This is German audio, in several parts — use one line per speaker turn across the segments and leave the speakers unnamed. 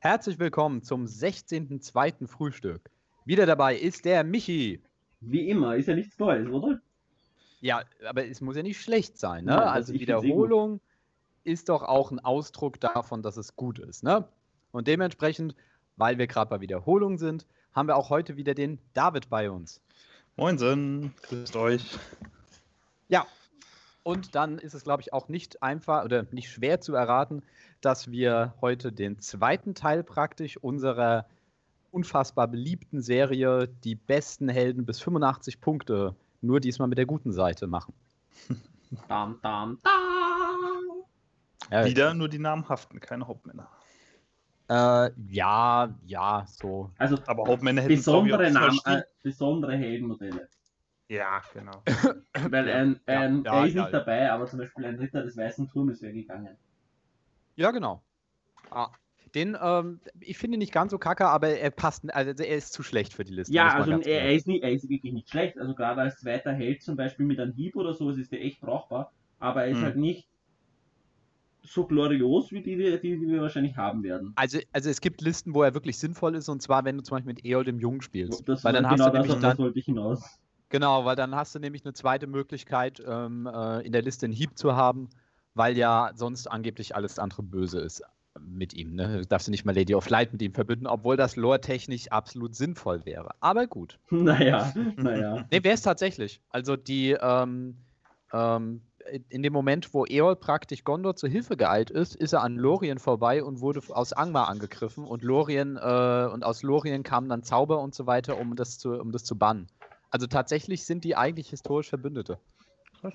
Herzlich willkommen zum 16.02. Frühstück. Wieder dabei ist der Michi.
Wie immer, ist ja nichts Neues, oder?
Ja, aber es muss ja nicht schlecht sein. Ne?
Nein,
also Wiederholung ist doch auch ein Ausdruck davon, dass es gut ist. Ne? Und dementsprechend, weil wir gerade bei Wiederholung sind, haben wir auch heute wieder den David bei uns.
Moinsen, grüßt euch.
Ja, und dann ist es, glaube ich, auch nicht einfach oder nicht schwer zu erraten, dass wir heute den zweiten Teil praktisch unserer unfassbar beliebten Serie Die besten Helden bis 85 Punkte nur diesmal mit der guten Seite machen.
Dam, dam, dam.
Ja,
Wieder nur die namhaften, keine Hauptmänner.
Äh, ja, ja, so.
Also
Aber Hauptmänner hätten
besondere, Namen, äh, besondere Heldenmodelle.
Ja, genau.
Weil ein,
ja,
ein,
ja,
er ist
ja.
nicht dabei, aber zum Beispiel ein Ritter des Weißen Turmes wäre gegangen.
Ja, genau. Ah, den, ähm, ich finde ihn nicht ganz so kacke, aber er passt, also er ist zu schlecht für die Liste.
Ja, also er, er, ist nicht, er ist wirklich nicht schlecht. Also gerade als zweiter Held zum Beispiel mit einem Hieb oder sowas ist der echt brauchbar. Aber er ist
Hm.
halt nicht so glorios wie die, die, die wir wahrscheinlich haben werden.
Also, also es gibt Listen, wo er wirklich sinnvoll ist, und zwar, wenn du zum Beispiel mit Eol dem Jungen spielst.
Das
weil dann
war
hast
genau
du nämlich
das, auf das
dann,
wollte ich hinaus.
Genau, weil dann hast du nämlich eine zweite Möglichkeit, ähm, äh, in der Liste einen Hieb zu haben, weil ja sonst angeblich alles andere böse ist mit ihm. Ne? Du darfst du nicht mal Lady of Light mit ihm verbünden, obwohl das lore-technisch absolut sinnvoll wäre. Aber gut.
Naja, naja.
Ne, wäre es tatsächlich. Also die, ähm, ähm, in dem Moment, wo Eol praktisch Gondor zur Hilfe geeilt ist, ist er an Lorien vorbei und wurde aus Angmar angegriffen und Lorien, äh, und aus Lorien kamen dann Zauber und so weiter, um das zu, um das zu bannen. Also tatsächlich sind die eigentlich historisch Verbündete.
Krass.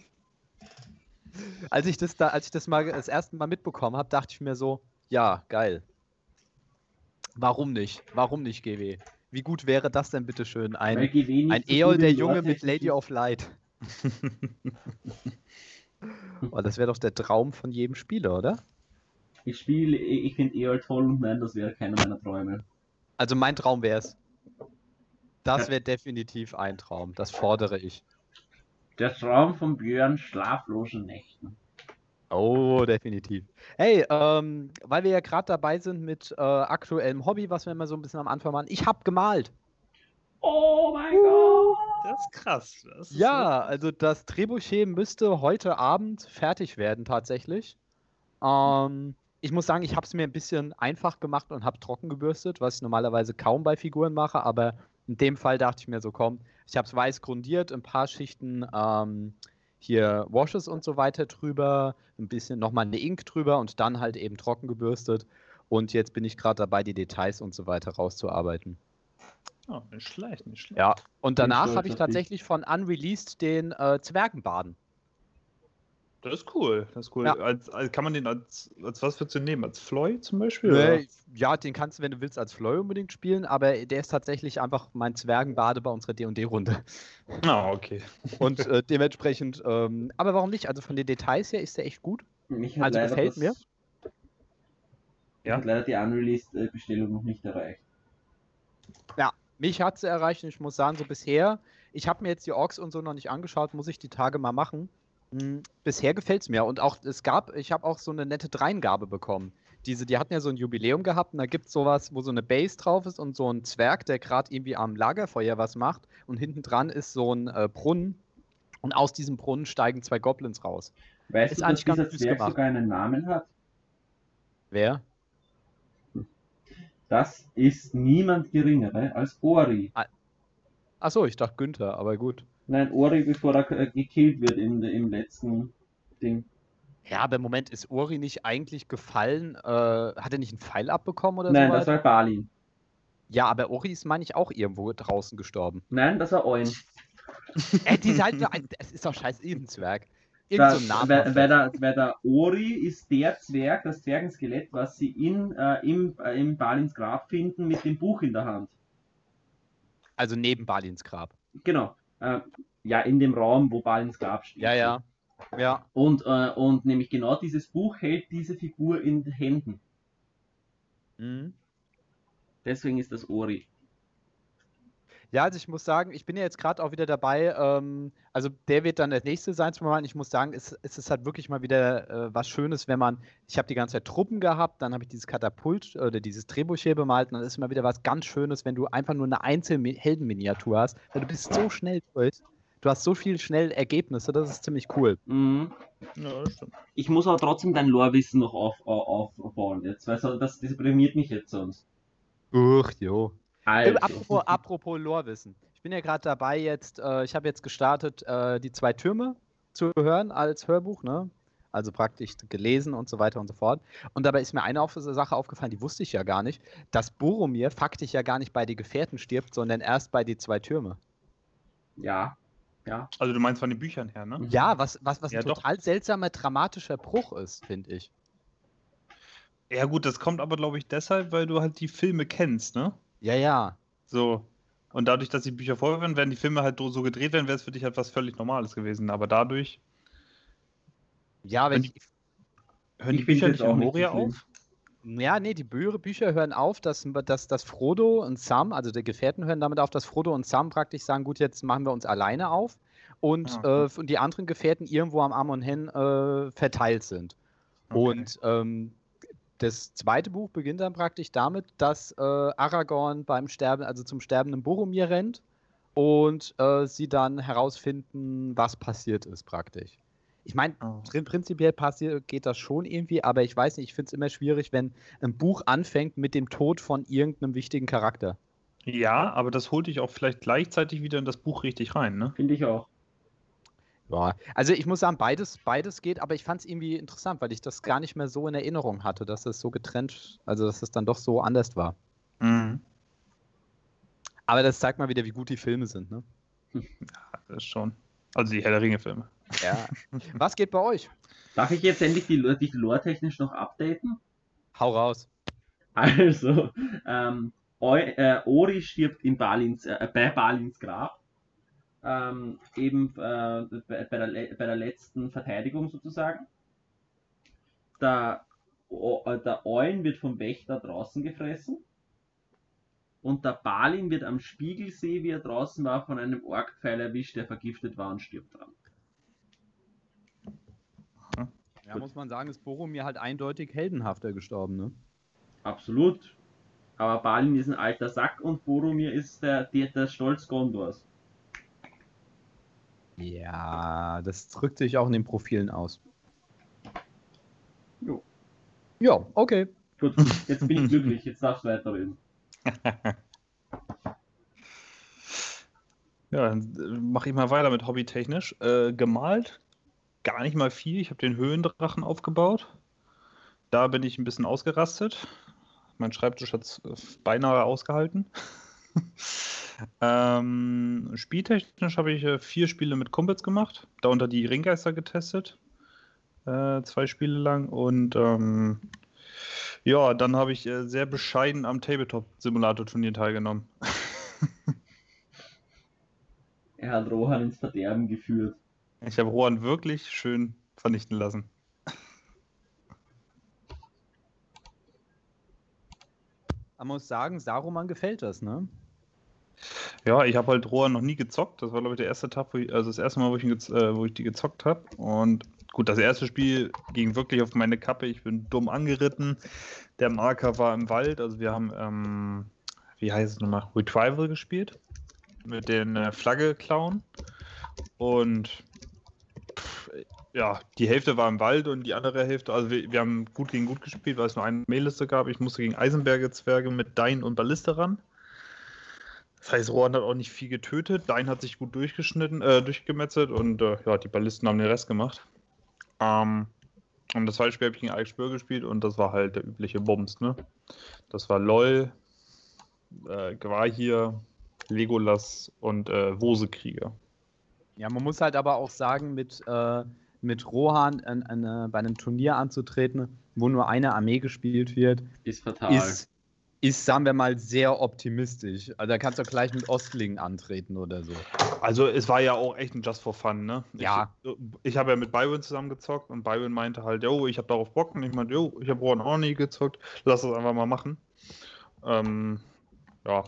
Als ich das da, als ich das mal das erste Mal mitbekommen habe, dachte ich mir so, ja, geil. Warum nicht? Warum nicht, GW? Wie gut wäre das denn bitteschön?
Weil
Ein, ein
so
Eol, der Junge mit Lady of Light. oh, das wäre doch der Traum von jedem Spieler, oder?
Ich spiele, ich finde Eol toll und nein, das wäre keiner meiner Träume.
Also mein Traum wäre es. Das wäre definitiv ein Traum. Das fordere ich.
Der Traum von Björn schlaflosen Nächten.
Oh, definitiv. Hey, ähm, weil wir ja gerade dabei sind mit äh, aktuellem Hobby, was wir immer so ein bisschen am Anfang machen. Ich habe gemalt.
Oh mein Gott!
Das ist krass. Das ist
Ja, also das Trebuchet müsste heute Abend fertig werden tatsächlich. Ähm, ich muss sagen, ich habe es mir ein bisschen einfach gemacht und habe trocken gebürstet, was ich normalerweise kaum bei Figuren mache, aber in dem Fall dachte ich mir so, komm, ich habe es weiß grundiert, ein paar Schichten ähm, hier Washes und so weiter drüber, ein bisschen nochmal eine Ink drüber und dann halt eben trocken gebürstet. Und jetzt bin ich gerade dabei, die Details und so weiter rauszuarbeiten.
Oh, nicht schlecht, nicht schlecht.
Ja, und danach habe ich tatsächlich von Unreleased den äh, Zwergenbaden.
Das ist cool. Das ist cool.
Ja.
Als, als, kann man den als, als was du den nehmen? Als Floy zum Beispiel?
Nee, ja, den kannst du, wenn du willst, als Floy unbedingt spielen, aber der ist tatsächlich einfach mein Zwergenbade bei unserer D&D-Runde.
Ah, okay.
Und äh, dementsprechend, ähm, aber warum nicht? Also von den Details her ist der echt gut.
Mich hat
Also
leider
gefällt
das,
mir.
Ja.
hat leider die Unreleased-Bestellung noch nicht erreicht.
Ja, mich hat sie erreicht und ich muss sagen, so bisher, ich habe mir jetzt die Orks und so noch nicht angeschaut, muss ich die Tage mal machen. Hm, bisher gefällt es mir. Und auch, es gab, ich habe auch so eine nette Dreingabe bekommen. Diese, die hatten ja so ein Jubiläum gehabt und da gibt es sowas, wo so eine Base drauf ist und so ein Zwerg, der gerade irgendwie am Lagerfeuer was macht und hinten dran ist so ein äh, Brunnen und aus diesem Brunnen steigen zwei Goblins raus.
Weißt
Ist
du, dass
eigentlich ganz
dieser Zwerg
gemacht.
sogar einen Namen hat?
Wer?
Das ist niemand geringere als Ori.
Achso, ich dachte Günther, aber gut.
Nein, Ori, bevor er äh, gekillt wird im, im letzten Ding.
Ja, aber im Moment ist Uri nicht eigentlich gefallen. Äh, hat er nicht einen Pfeil abbekommen oder
Nein,
sowas?
das war Balin.
Ja, aber Uri ist, meine ich, auch irgendwo draußen gestorben.
Nein, das war Oin.
Ey, die ist halt nur ein, es ist doch scheiß Ebenzwerg. Irgend so
Das,
ein Name.
weil, weil, der, weil der Ori ist der Zwerg, das Zwergenskelett, was sie in, äh, im, äh, im Balins Grab finden mit dem Buch in der Hand.
Also neben Balins Grab.
Genau. Äh, ja, in dem Raum, wo Balins Grab steht.
Ja, ja. Ja.
Und, äh, und nämlich genau dieses Buch hält diese Figur in den Händen.
Mhm.
Deswegen ist das Ori.
Ja, also ich muss sagen, ich bin ja jetzt gerade auch wieder dabei. Ähm, also der wird dann der nächste sein zum Moment. Ich muss sagen, es, es ist halt wirklich mal wieder äh, was Schönes, wenn man, ich habe die ganze Zeit Truppen gehabt, dann habe ich dieses Katapult oder dieses Drehbuch hier bemalt und dann ist mal wieder was ganz Schönes, wenn du einfach nur eine einzelne Heldenminiatur hast, weil du bist so schnell durch. Du hast so viel schnell Ergebnisse, das ist ziemlich cool.
Mhm.
Ja, das stimmt.
Ich muss aber trotzdem dein Lore-Wissen noch auf, auf, aufbauen jetzt, weil so, das deprimiert mich jetzt sonst.
Uch, jo.
Also.
apropos, apropos Lore-Wissen. Ich bin ja gerade dabei jetzt, äh, ich habe jetzt gestartet, äh, die zwei Türme zu hören als Hörbuch, ne? Also praktisch gelesen und so weiter und so fort. Und dabei ist mir eine Sache aufgefallen, die wusste ich ja gar nicht, dass Boromir faktisch ja gar nicht bei die Gefährten stirbt, sondern erst bei die zwei Türme.
Ja. Ja.
Also du meinst von den Büchern her, ne?
Ja, was, was, was
Ja,
ein
doch.
total seltsamer, dramatischer Bruch ist, finde ich.
Ja gut, das kommt aber glaube ich deshalb, weil du halt die Filme kennst, ne?
Ja, ja.
So. Und dadurch, dass die Bücher vorher werden, werden die Filme halt so gedreht werden, wäre es für dich halt was völlig Normales gewesen. Aber dadurch
Ja, wenn
Wenn
ich,
hören
Ich
die Bücher nicht
auch
Moria auf.
Ja, nee, die Bü Bücher hören auf, dass, dass, dass Frodo und Sam, also die Gefährten hören damit auf, dass Frodo und Sam praktisch sagen, gut, jetzt machen wir uns alleine auf und,
Ah,
äh, und die anderen Gefährten irgendwo am Amon Hen äh, verteilt sind.
Okay.
Und ähm, das zweite Buch beginnt dann praktisch damit, dass äh, Aragorn beim Sterben, also zum sterbenden Boromir rennt und äh, sie dann herausfinden, was passiert ist praktisch. Ich meine,
Oh.
Prin- Prinzipiell passiert, geht das schon irgendwie, aber ich weiß nicht, ich finde es immer schwierig, wenn ein Buch anfängt mit dem Tod von irgendeinem wichtigen Charakter.
Ja, aber das holt dich auch vielleicht gleichzeitig wieder in das Buch richtig rein, ne?
Finde ich auch.
Ja, also ich muss sagen, beides, beides geht, aber ich fand es irgendwie interessant, weil ich das gar nicht mehr so in Erinnerung hatte, dass es so getrennt, also dass es dann doch so anders war.
Mhm.
Aber das zeigt mal wieder, wie gut die Filme sind, ne?
Das ist schon. Also die Herr der Ringe-Filme.
Ja. Was geht bei euch?
Darf ich jetzt endlich die, die lore-technisch noch updaten?
Hau raus.
Also, ähm, äh, Ori stirbt in Balins, äh, bei Balins Grab. Ähm, eben äh, bei, bei, der, bei der letzten Verteidigung sozusagen. Der, äh, der Eulen wird vom Wächter draußen gefressen. Und der Balin wird am Spiegelsee, wie er draußen war, von einem Orkpfeil erwischt, der vergiftet war und stirbt dran.
Ja,
Gut.
muss man sagen, ist Boromir halt eindeutig heldenhafter gestorben, ne?
Absolut. Aber Balin ist ein alter Sack und Boromir ist der, der, der Stolz Gondors.
Ja, das drückt sich auch in den Profilen aus.
Jo.
Ja, okay.
Gut, jetzt bin ich glücklich, jetzt darfst du weiterreden.
Ja, dann mache ich mal weiter mit hobbytechnisch. Äh, gemalt, gar nicht mal viel. Ich habe den Höhendrachen aufgebaut. Da bin ich ein bisschen ausgerastet. Mein Schreibtisch hat es beinahe ausgehalten. ähm, spieltechnisch habe ich äh, vier Spiele mit Kumpels gemacht, darunter die Ringgeister getestet. Äh, zwei Spiele lang. Und ähm, ja, dann habe ich äh, sehr bescheiden am Tabletop-Simulator-Turnier teilgenommen.
Er hat Rohan ins Verderben geführt.
Ich habe Rohan wirklich schön vernichten lassen.
Man muss sagen, Saruman gefällt das, ne?
Ja, ich habe halt Rohan noch nie gezockt. Das war, glaube ich, der erste Tag, ich, also das erste Mal, wo ich, äh, wo ich die gezockt habe. Und gut, das erste Spiel ging wirklich auf meine Kappe. Ich bin dumm angeritten. Der Marker war im Wald. Also wir haben, ähm, wie heißt es nochmal, Retrival gespielt. Mit den äh, Flagge-Klauen. Und ja, die Hälfte war im Wald und die andere Hälfte, also wir, wir haben gut gegen gut gespielt, weil es nur eine Mailliste gab. Ich musste gegen Eisenberge-Zwerge mit Dein und Balliste ran. Das heißt, Rohan hat auch nicht viel getötet. Dein hat sich gut durchgeschnitten, äh, durchgemetzelt und äh, ja, die Ballisten haben den Rest gemacht. Ähm, und das zweite Spiel habe ich gegen Alex Spür gespielt und das war halt der übliche Bums, ne? Das war LOL, äh, Gwahir, Legolas und äh, Wosekrieger.
Ja, man muss halt aber auch sagen, mit, äh, mit Rohan an, an, äh, bei einem Turnier anzutreten, wo nur eine Armee gespielt wird,
Ist fatal.
ist, ist, sagen wir mal, sehr optimistisch. Also da kannst du gleich mit Ostlingen antreten oder so.
Also es war ja auch echt ein Just for Fun, ne?
Ja.
Ich, ich habe ja mit Byron zusammen gezockt und Byron meinte halt, jo, ich habe darauf Bock und ich meinte, jo, ich habe Rohan auch nie gezockt, lass das einfach mal machen. Ähm, ja,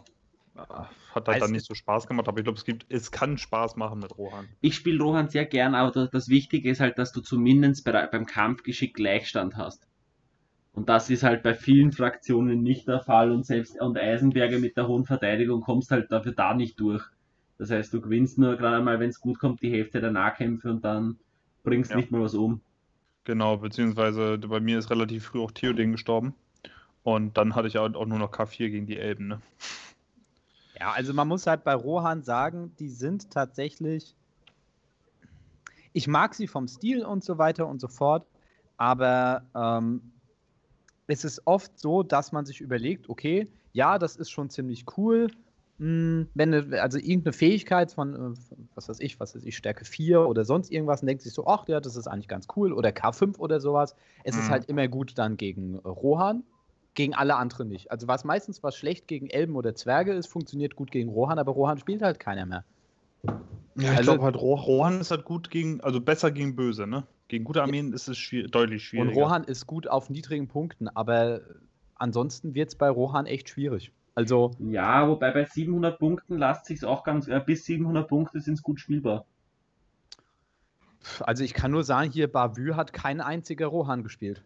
hat halt dann nicht so Spaß gemacht, aber ich glaube, es gibt, es kann Spaß machen mit Rohan.
Ich spiele Rohan sehr gern, aber das, das, Wichtige ist halt, dass du zumindest bei, beim Kampfgeschick Gleichstand hast. Und das ist halt bei vielen Fraktionen nicht der Fall und selbst und Eisenberger mit der hohen Verteidigung kommst halt dafür da nicht durch. Das heißt, du gewinnst nur gerade mal, wenn es gut kommt, die Hälfte der Nahkämpfe und dann bringst ja. nicht mal was um.
Genau, beziehungsweise bei mir ist relativ früh auch Theoden gestorben. Und dann hatte ich auch, nur noch K4 gegen die Elben, ne?
Ja, also man muss halt bei Rohan sagen, die sind tatsächlich. Ich mag sie vom Stil und so weiter und so fort, aber ähm, es ist oft so, dass man sich überlegt, okay, ja, das ist schon ziemlich cool. Hm, wenn eine, also irgendeine Fähigkeit von, äh, was weiß ich, was weiß ich, Stärke 4 oder sonst irgendwas, und denkt sich so, ach ja, das ist eigentlich ganz cool, oder K5 oder sowas. Es mhm. ist halt immer gut dann gegen äh, Rohan, gegen alle anderen nicht. Also was meistens was schlecht gegen Elben oder Zwerge ist, funktioniert gut gegen Rohan, aber Rohan spielt halt keiner mehr.
Ja, ich also, glaube halt, Rohan ist halt gut gegen, also besser gegen Böse, ne? Gegen gute Armeen ist es schwierig, deutlich schwieriger.
Und Rohan ist gut auf niedrigen Punkten, aber ansonsten wird es bei Rohan echt schwierig. Also.
Ja, wobei bei 700 Punkten lasst sich auch ganz, äh, bis 700 Punkte sind es gut spielbar.
Also ich kann nur sagen, hier Bavü hat kein einziger Rohan gespielt.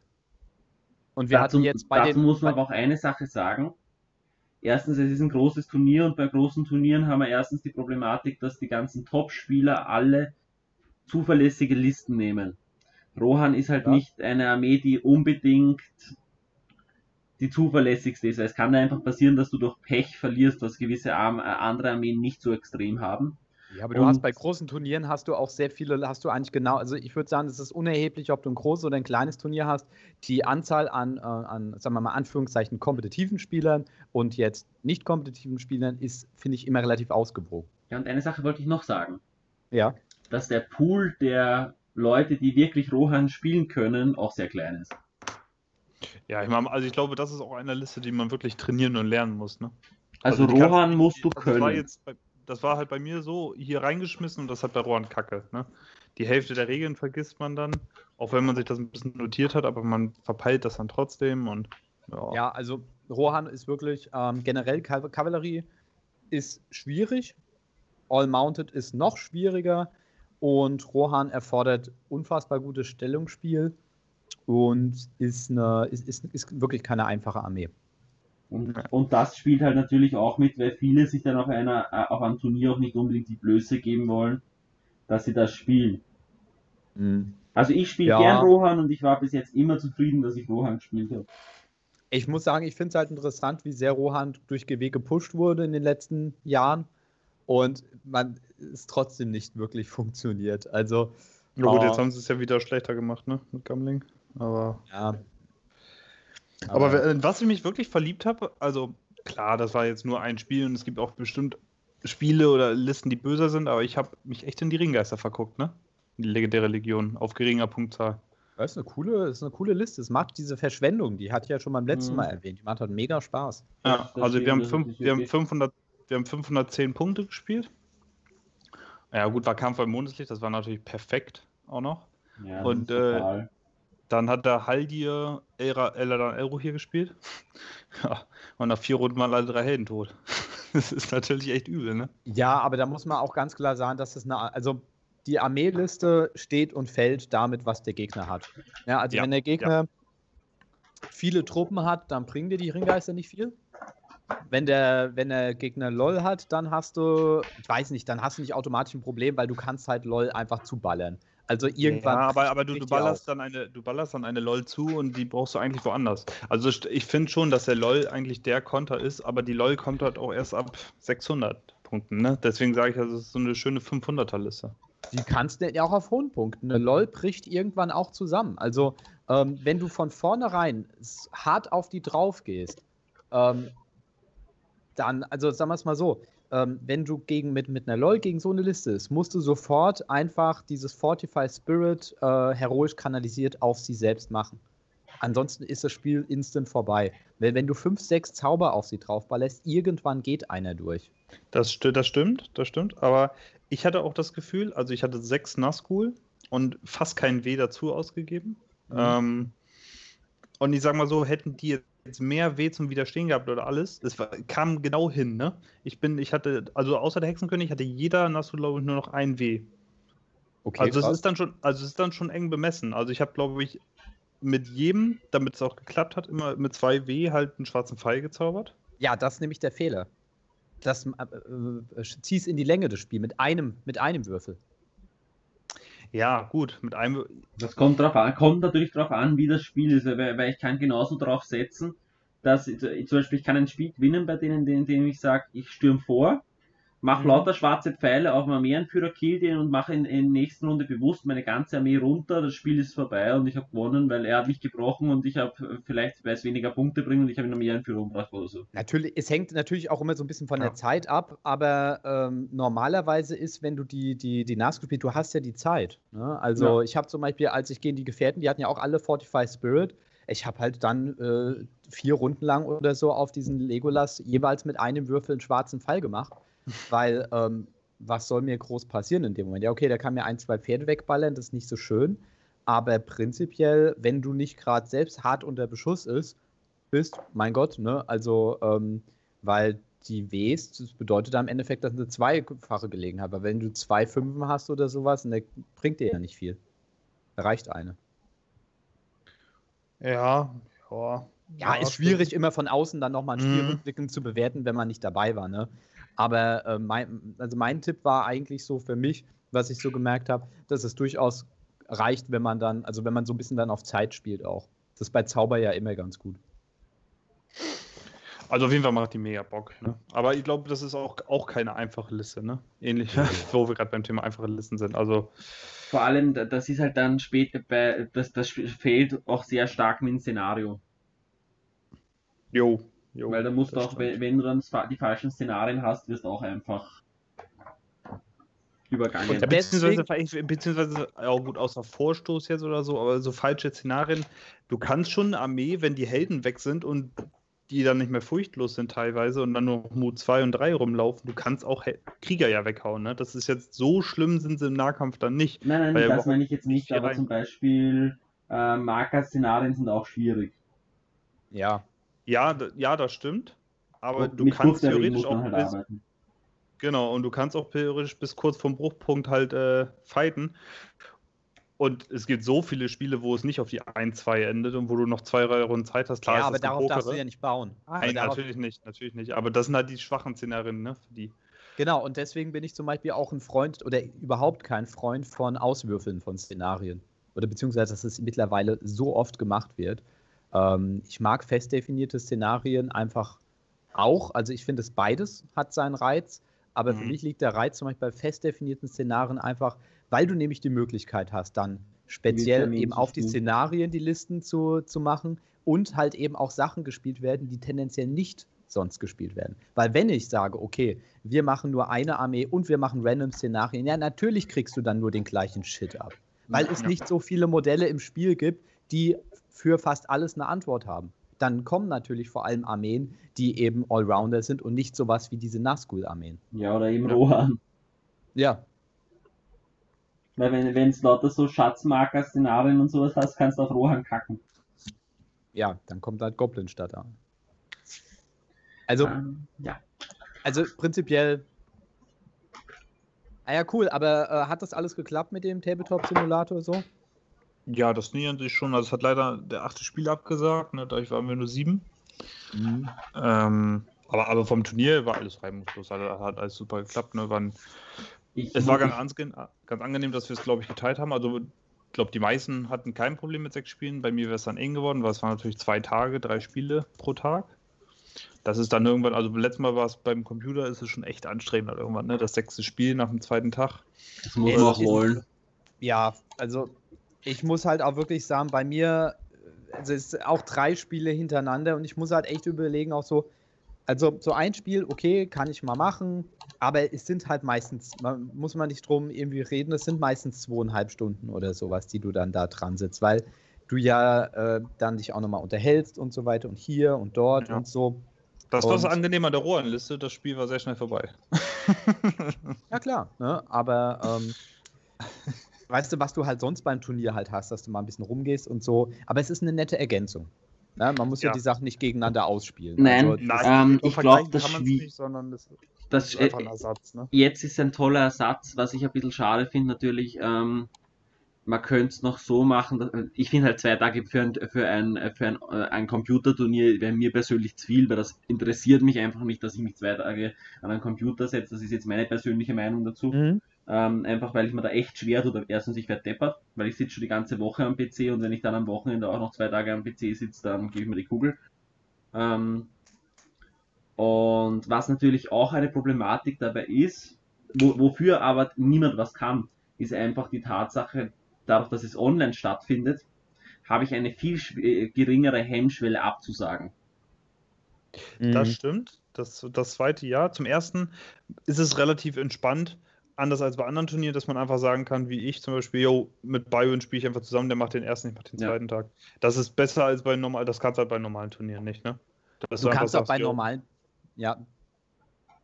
Und wir dazu, hatten jetzt bei dazu den. muss man aber auch eine Sache sagen. Erstens, es ist ein großes Turnier und bei großen Turnieren haben wir erstens die Problematik, dass die ganzen Top-Spieler alle zuverlässige Listen nehmen. Rohan ist halt ja. nicht eine Armee, die unbedingt die zuverlässigste ist. Es kann einfach passieren, dass du durch Pech verlierst, was gewisse äh, andere Armeen nicht so extrem haben.
Ja, aber du hast bei großen Turnieren hast du auch sehr viele, hast du eigentlich genau, also ich würde sagen, es ist unerheblich, ob du ein großes oder ein kleines Turnier hast. Die Anzahl an, äh, an sagen wir mal, Anführungszeichen, kompetitiven Spielern und jetzt nicht kompetitiven Spielern ist, finde ich, immer relativ ausgewogen.
Ja, und eine Sache wollte ich noch sagen.
Ja.
Dass der Pool der Leute, die wirklich Rohan spielen können, auch sehr klein ist.
Ja, ich meine, also ich glaube, das ist auch eine Liste, die man wirklich trainieren und lernen muss, ne?
Also, also Rohan musst du können.
Das war, halt bei mir so hier reingeschmissen und das hat bei Rohan Kacke, ne? Die Hälfte der Regeln vergisst man dann, auch wenn man sich das ein bisschen notiert hat, aber man verpeilt das dann trotzdem und
ja. Ja, also Rohan ist wirklich ähm, generell Kavallerie ist schwierig, All Mounted ist noch schwieriger und Rohan erfordert unfassbar gutes Stellungsspiel und ist, eine, ist, ist, ist wirklich keine einfache Armee.
Und, und das spielt halt natürlich auch mit, weil viele sich dann auf einer, äh, auf einem Turnier auch nicht unbedingt die Blöße geben wollen, dass sie das spielen. Mhm. Also ich spiele ja. gern Rohan und ich war bis jetzt immer zufrieden, dass ich Rohan gespielt habe.
Ich muss sagen, ich finde es halt interessant, wie sehr Rohan durch GW gepusht wurde in den letzten Jahren und man es trotzdem nicht wirklich funktioniert. Also.
Na gut, jetzt haben sie es ja wieder schlechter gemacht, ne? Mit Gambling. Aber. Ja. Aber, aber äh, was ich mich wirklich verliebt habe, also klar, das war jetzt nur ein Spiel und es gibt auch bestimmt Spiele oder Listen, die böser sind, aber ich habe mich echt in die Ringgeister verguckt, ne? Die legendäre Legion auf geringer Punktzahl.
Das ist eine coole, ist eine coole Liste. Es macht diese Verschwendung, die hatte ich ja schon beim letzten mhm. Mal erwähnt. Die macht halt mega Spaß.
Ja, also wir haben, fünf, wir, haben 500, wir haben 510 Punkte gespielt. Ja, gut, war Kampf beim Mondeslicht, das war natürlich perfekt auch noch. Ja, und äh, dann hat der Haldir Eladan Elro hier gespielt. ja, und nach vier Runden waren alle drei Helden tot. das ist natürlich echt übel, ne?
Ja, aber da muss man auch ganz klar sagen, dass das eine, also die Armeeliste steht und fällt damit, was der Gegner hat. Ja, also ja, wenn der Gegner ja. viele Truppen hat, dann bringen dir die Ringgeister nicht viel wenn der, wenn der Gegner LOL hat, dann hast du, ich weiß nicht, dann hast du nicht automatisch ein Problem, weil du kannst halt LOL einfach zuballern. Also irgendwann. Ja,
aber, aber du, du, ballerst dann eine, du ballerst dann eine LOL zu und die brauchst du eigentlich woanders. Also ich finde schon, dass der LOL eigentlich der Konter ist, aber die LOL kommt halt auch erst ab 600 Punkten. Ne? Deswegen sage ich, also, das ist so eine schöne 500er-Liste.
Die kannst du ja auch auf hohen Punkten. Eine LOL bricht irgendwann auch zusammen. Also, ähm, wenn du von vornherein hart auf die drauf gehst, ähm, dann, also sagen wir es mal so, ähm, wenn du gegen, mit, mit einer LOL gegen so eine Liste ist, musst du sofort einfach dieses Fortify Spirit äh, heroisch kanalisiert auf sie selbst machen. Ansonsten ist das Spiel instant vorbei. Weil wenn du 5, 6 Zauber auf sie draufballerst, irgendwann geht einer durch.
Das, st das stimmt, das stimmt. Aber ich hatte auch das Gefühl, also ich hatte 6 Nazgul und fast kein W dazu ausgegeben. Mhm. Ähm, und ich sag mal so, hätten die jetzt mehr weh zum Widerstehen gehabt oder alles. Es war, kam genau hin, ne? Ich bin, ich hatte, also außer der Hexenkönig hatte jeder Nasu, glaube ich, nur noch ein W. Okay, also es ist dann schon, also es ist dann schon eng bemessen. Also ich habe, glaube ich, mit jedem, damit es auch geklappt hat, immer mit zwei W halt einen schwarzen Pfeil gezaubert.
Ja, das ist nämlich der Fehler. Das äh, äh, ziehst in die Länge des Spiels mit einem, mit einem Würfel.
Ja, gut, mit einem.
Das kommt drauf an, kommt natürlich darauf an, wie das Spiel ist, weil, weil ich kann genauso darauf setzen, dass ich, zum Beispiel ich kann ein Spiel gewinnen, bei denen, denen, denen ich sage, ich stürme vor Mach mhm. lauter schwarze Pfeile auf meinen Armeeanführer, kill den und mache in, in der nächsten Runde bewusst meine ganze Armee runter. Das Spiel ist vorbei und ich habe gewonnen, weil er hat mich gebrochen und ich habe äh, vielleicht weiß weniger Punkte bringen und ich habe einen Armeeanführer umgebracht oder so.
Natürlich, es hängt natürlich auch immer so ein bisschen von ja. der Zeit ab, aber ähm, normalerweise ist, wenn du die, die, die spielst, du hast ja die Zeit. Ne? Also ja. ich habe zum Beispiel, als ich gegen die Gefährten, die hatten ja auch alle Fortify Spirit, ich habe halt dann äh, vier Runden lang oder so auf diesen Legolas jeweils mit einem Würfel einen schwarzen Pfeil gemacht. Weil, ähm, was soll mir groß passieren in dem Moment? Ja, okay, da kann mir ein, zwei Pferde wegballern, das ist nicht so schön. Aber prinzipiell, wenn du nicht gerade selbst hart unter Beschuss ist, bist, mein Gott, ne? Also, ähm, weil die Ws, das bedeutet am Endeffekt, dass eine zweifache Gelegenheit. Aber wenn du zwei Fünfen hast oder sowas, ne, bringt dir ja nicht viel. Da reicht eine.
Ja, ja.
Ja, ist schwierig, immer von außen dann nochmal ein Spiel mhm. zu bewerten, wenn man nicht dabei war, ne? Aber äh, mein, also mein Tipp war eigentlich so für mich, was ich so gemerkt habe, dass es durchaus reicht, wenn man dann, also wenn man so ein bisschen dann auf Zeit spielt auch. Das ist bei Zauber ja immer ganz gut.
Also auf jeden Fall macht die mega Bock. Ne? Aber ich glaube, das ist auch, auch keine einfache Liste. Ne? Ähnlich, wo wir gerade beim Thema einfache Listen sind. Also
vor allem, das ist halt dann später bei, das, das fehlt auch sehr stark mit dem Szenario.
Jo,
Jo, Weil da musst du auch, stimmt. wenn du dann die falschen Szenarien hast, wirst du auch einfach übergangen.
Und beziehungsweise, beziehungsweise, ja gut, außer Vorstoß jetzt oder so, aber so falsche Szenarien. Du kannst schon eine Armee, wenn die Helden weg sind und die dann nicht mehr furchtlos sind teilweise und dann nur Mut 2 und 3 rumlaufen, du kannst auch Krieger ja weghauen. Ne? Das ist jetzt so schlimm, sind sie im Nahkampf dann nicht.
Nein, nein, das meine ich jetzt nicht, aber zum Beispiel äh, Marker-Szenarien sind auch schwierig.
Ja, ja, ja, das stimmt. Aber und du kannst theoretisch auch halt bis, Genau, und du kannst auch theoretisch bis kurz vom Bruchpunkt halt äh, fighten. Und es gibt so viele Spiele, wo es nicht auf die 1-2 endet und wo du noch zwei, drei Runden Zeit hast.
Klar, ja, aber darauf darfst du ja nicht bauen.
Nein, natürlich nicht, natürlich nicht. Aber das sind halt die schwachen Szenarien, ne? Für die.
Genau, und deswegen bin ich zum Beispiel auch ein Freund oder überhaupt kein Freund von Auswürfeln von Szenarien. Oder beziehungsweise, dass es mittlerweile so oft gemacht wird. Ähm, ich mag fest definierte Szenarien einfach auch. Also ich finde es beides hat seinen Reiz. Aber mhm. für mich liegt der Reiz zum Beispiel bei fest definierten Szenarien einfach, weil du nämlich die Möglichkeit hast, dann speziell eben auf die Szenarien die Listen zu, zu machen und halt eben auch Sachen gespielt werden, die tendenziell nicht sonst gespielt werden. Weil wenn ich sage, okay, wir machen nur eine Armee und wir machen random Szenarien, ja, natürlich kriegst du dann nur den gleichen Shit ab. Weil es nicht so viele Modelle im Spiel gibt, die für fast alles eine Antwort haben. Dann kommen natürlich vor allem Armeen, die eben Allrounder sind und nicht sowas wie diese Nazgul-Armeen.
Ja, oder eben Rohan.
Ja.
Weil wenn es lauter so Schatzmarker, Szenarien und sowas hast, kannst du auf Rohan kacken.
Ja, dann kommt halt Goblin statt an. Also, ähm, ja. Also prinzipiell Ah ja, cool, aber äh, hat das alles geklappt mit dem Tabletop-Simulator so?
Ja, das nähern sich schon. Also es hat leider der achte Spiel abgesagt, ne? dadurch waren wir nur sieben. Mhm. Ähm, aber, aber vom Turnier war alles reibungslos. Also hat alles super geklappt. Ne? Waren, es war ganz, angenehm, ganz angenehm, dass wir es, glaube ich, geteilt haben. Also ich glaube, die meisten hatten kein Problem mit sechs Spielen. Bei mir wäre es dann eng geworden, weil es waren natürlich zwei Tage, drei Spiele pro Tag. Das ist dann irgendwann, also letztes Mal war es beim Computer, ist es schon echt anstrengend halt irgendwann, ne? Das sechste Spiel nach dem zweiten Tag.
Das muss man auch wollen. Ja, also ich muss halt auch wirklich sagen, bei mir, also es ist auch drei Spiele hintereinander und ich muss halt echt überlegen, auch so, also so ein Spiel, okay, kann ich mal machen, aber es sind halt meistens, man, muss man nicht drum irgendwie reden, es sind meistens zweieinhalb Stunden oder sowas, die du dann da dran sitzt, weil du ja äh, dann dich auch nochmal unterhältst und so weiter und hier und dort ja. und so.
Das war so angenehm an der Rohrenliste, das Spiel war sehr schnell vorbei.
ja klar, ne? aber ähm, weißt du, was du halt sonst beim Turnier halt hast, dass du mal ein bisschen rumgehst und so. Aber es ist eine nette Ergänzung. Na, man muss ja.
Ja.
die Sachen nicht gegeneinander ausspielen.
Nein,
Also,
Nein,
Ähm, ich glaub,
vergleichen
das
nicht, sondern das,
Das,
ist einfach ein
äh,
Ersatz. Ne?
jetzt ist ein toller Ersatz, was ich ein bisschen schade finde natürlich. Ähm, man könnte es noch so machen. dass- Ich finde halt zwei Tage für ein, für ein, für ein, äh, ein Computerturnier wäre mir persönlich zu viel, weil das interessiert mich einfach nicht, dass ich mich zwei Tage an einen Computer setze. Das ist jetzt meine persönliche Meinung dazu.
Mhm.
Ähm, einfach weil ich mir da echt schwer tue. Erstens, ich werde deppert, weil ich sitze schon die ganze Woche am PC und wenn ich dann am Wochenende auch noch zwei Tage am PC sitze, dann gebe ich mir die Kugel. Ähm, und was natürlich auch eine Problematik dabei ist, wo, wofür aber niemand was kann, ist einfach die Tatsache, dadurch, dass es online stattfindet, habe ich eine viel äh, geringere Hemmschwelle abzusagen.
Das
Mhm.
stimmt. Das, das zweite Jahr. Zum ersten ist es relativ entspannt. Anders als bei anderen Turnieren, dass man einfach sagen kann, wie ich zum Beispiel, yo, mit Byron spiele ich einfach zusammen, der macht den ersten, ich mach den
Ja.
zweiten Tag. Das ist besser als bei normal, das kannst du halt bei normalen Turnieren nicht, ne? Dass
Du kannst auch bei normalen. Ja,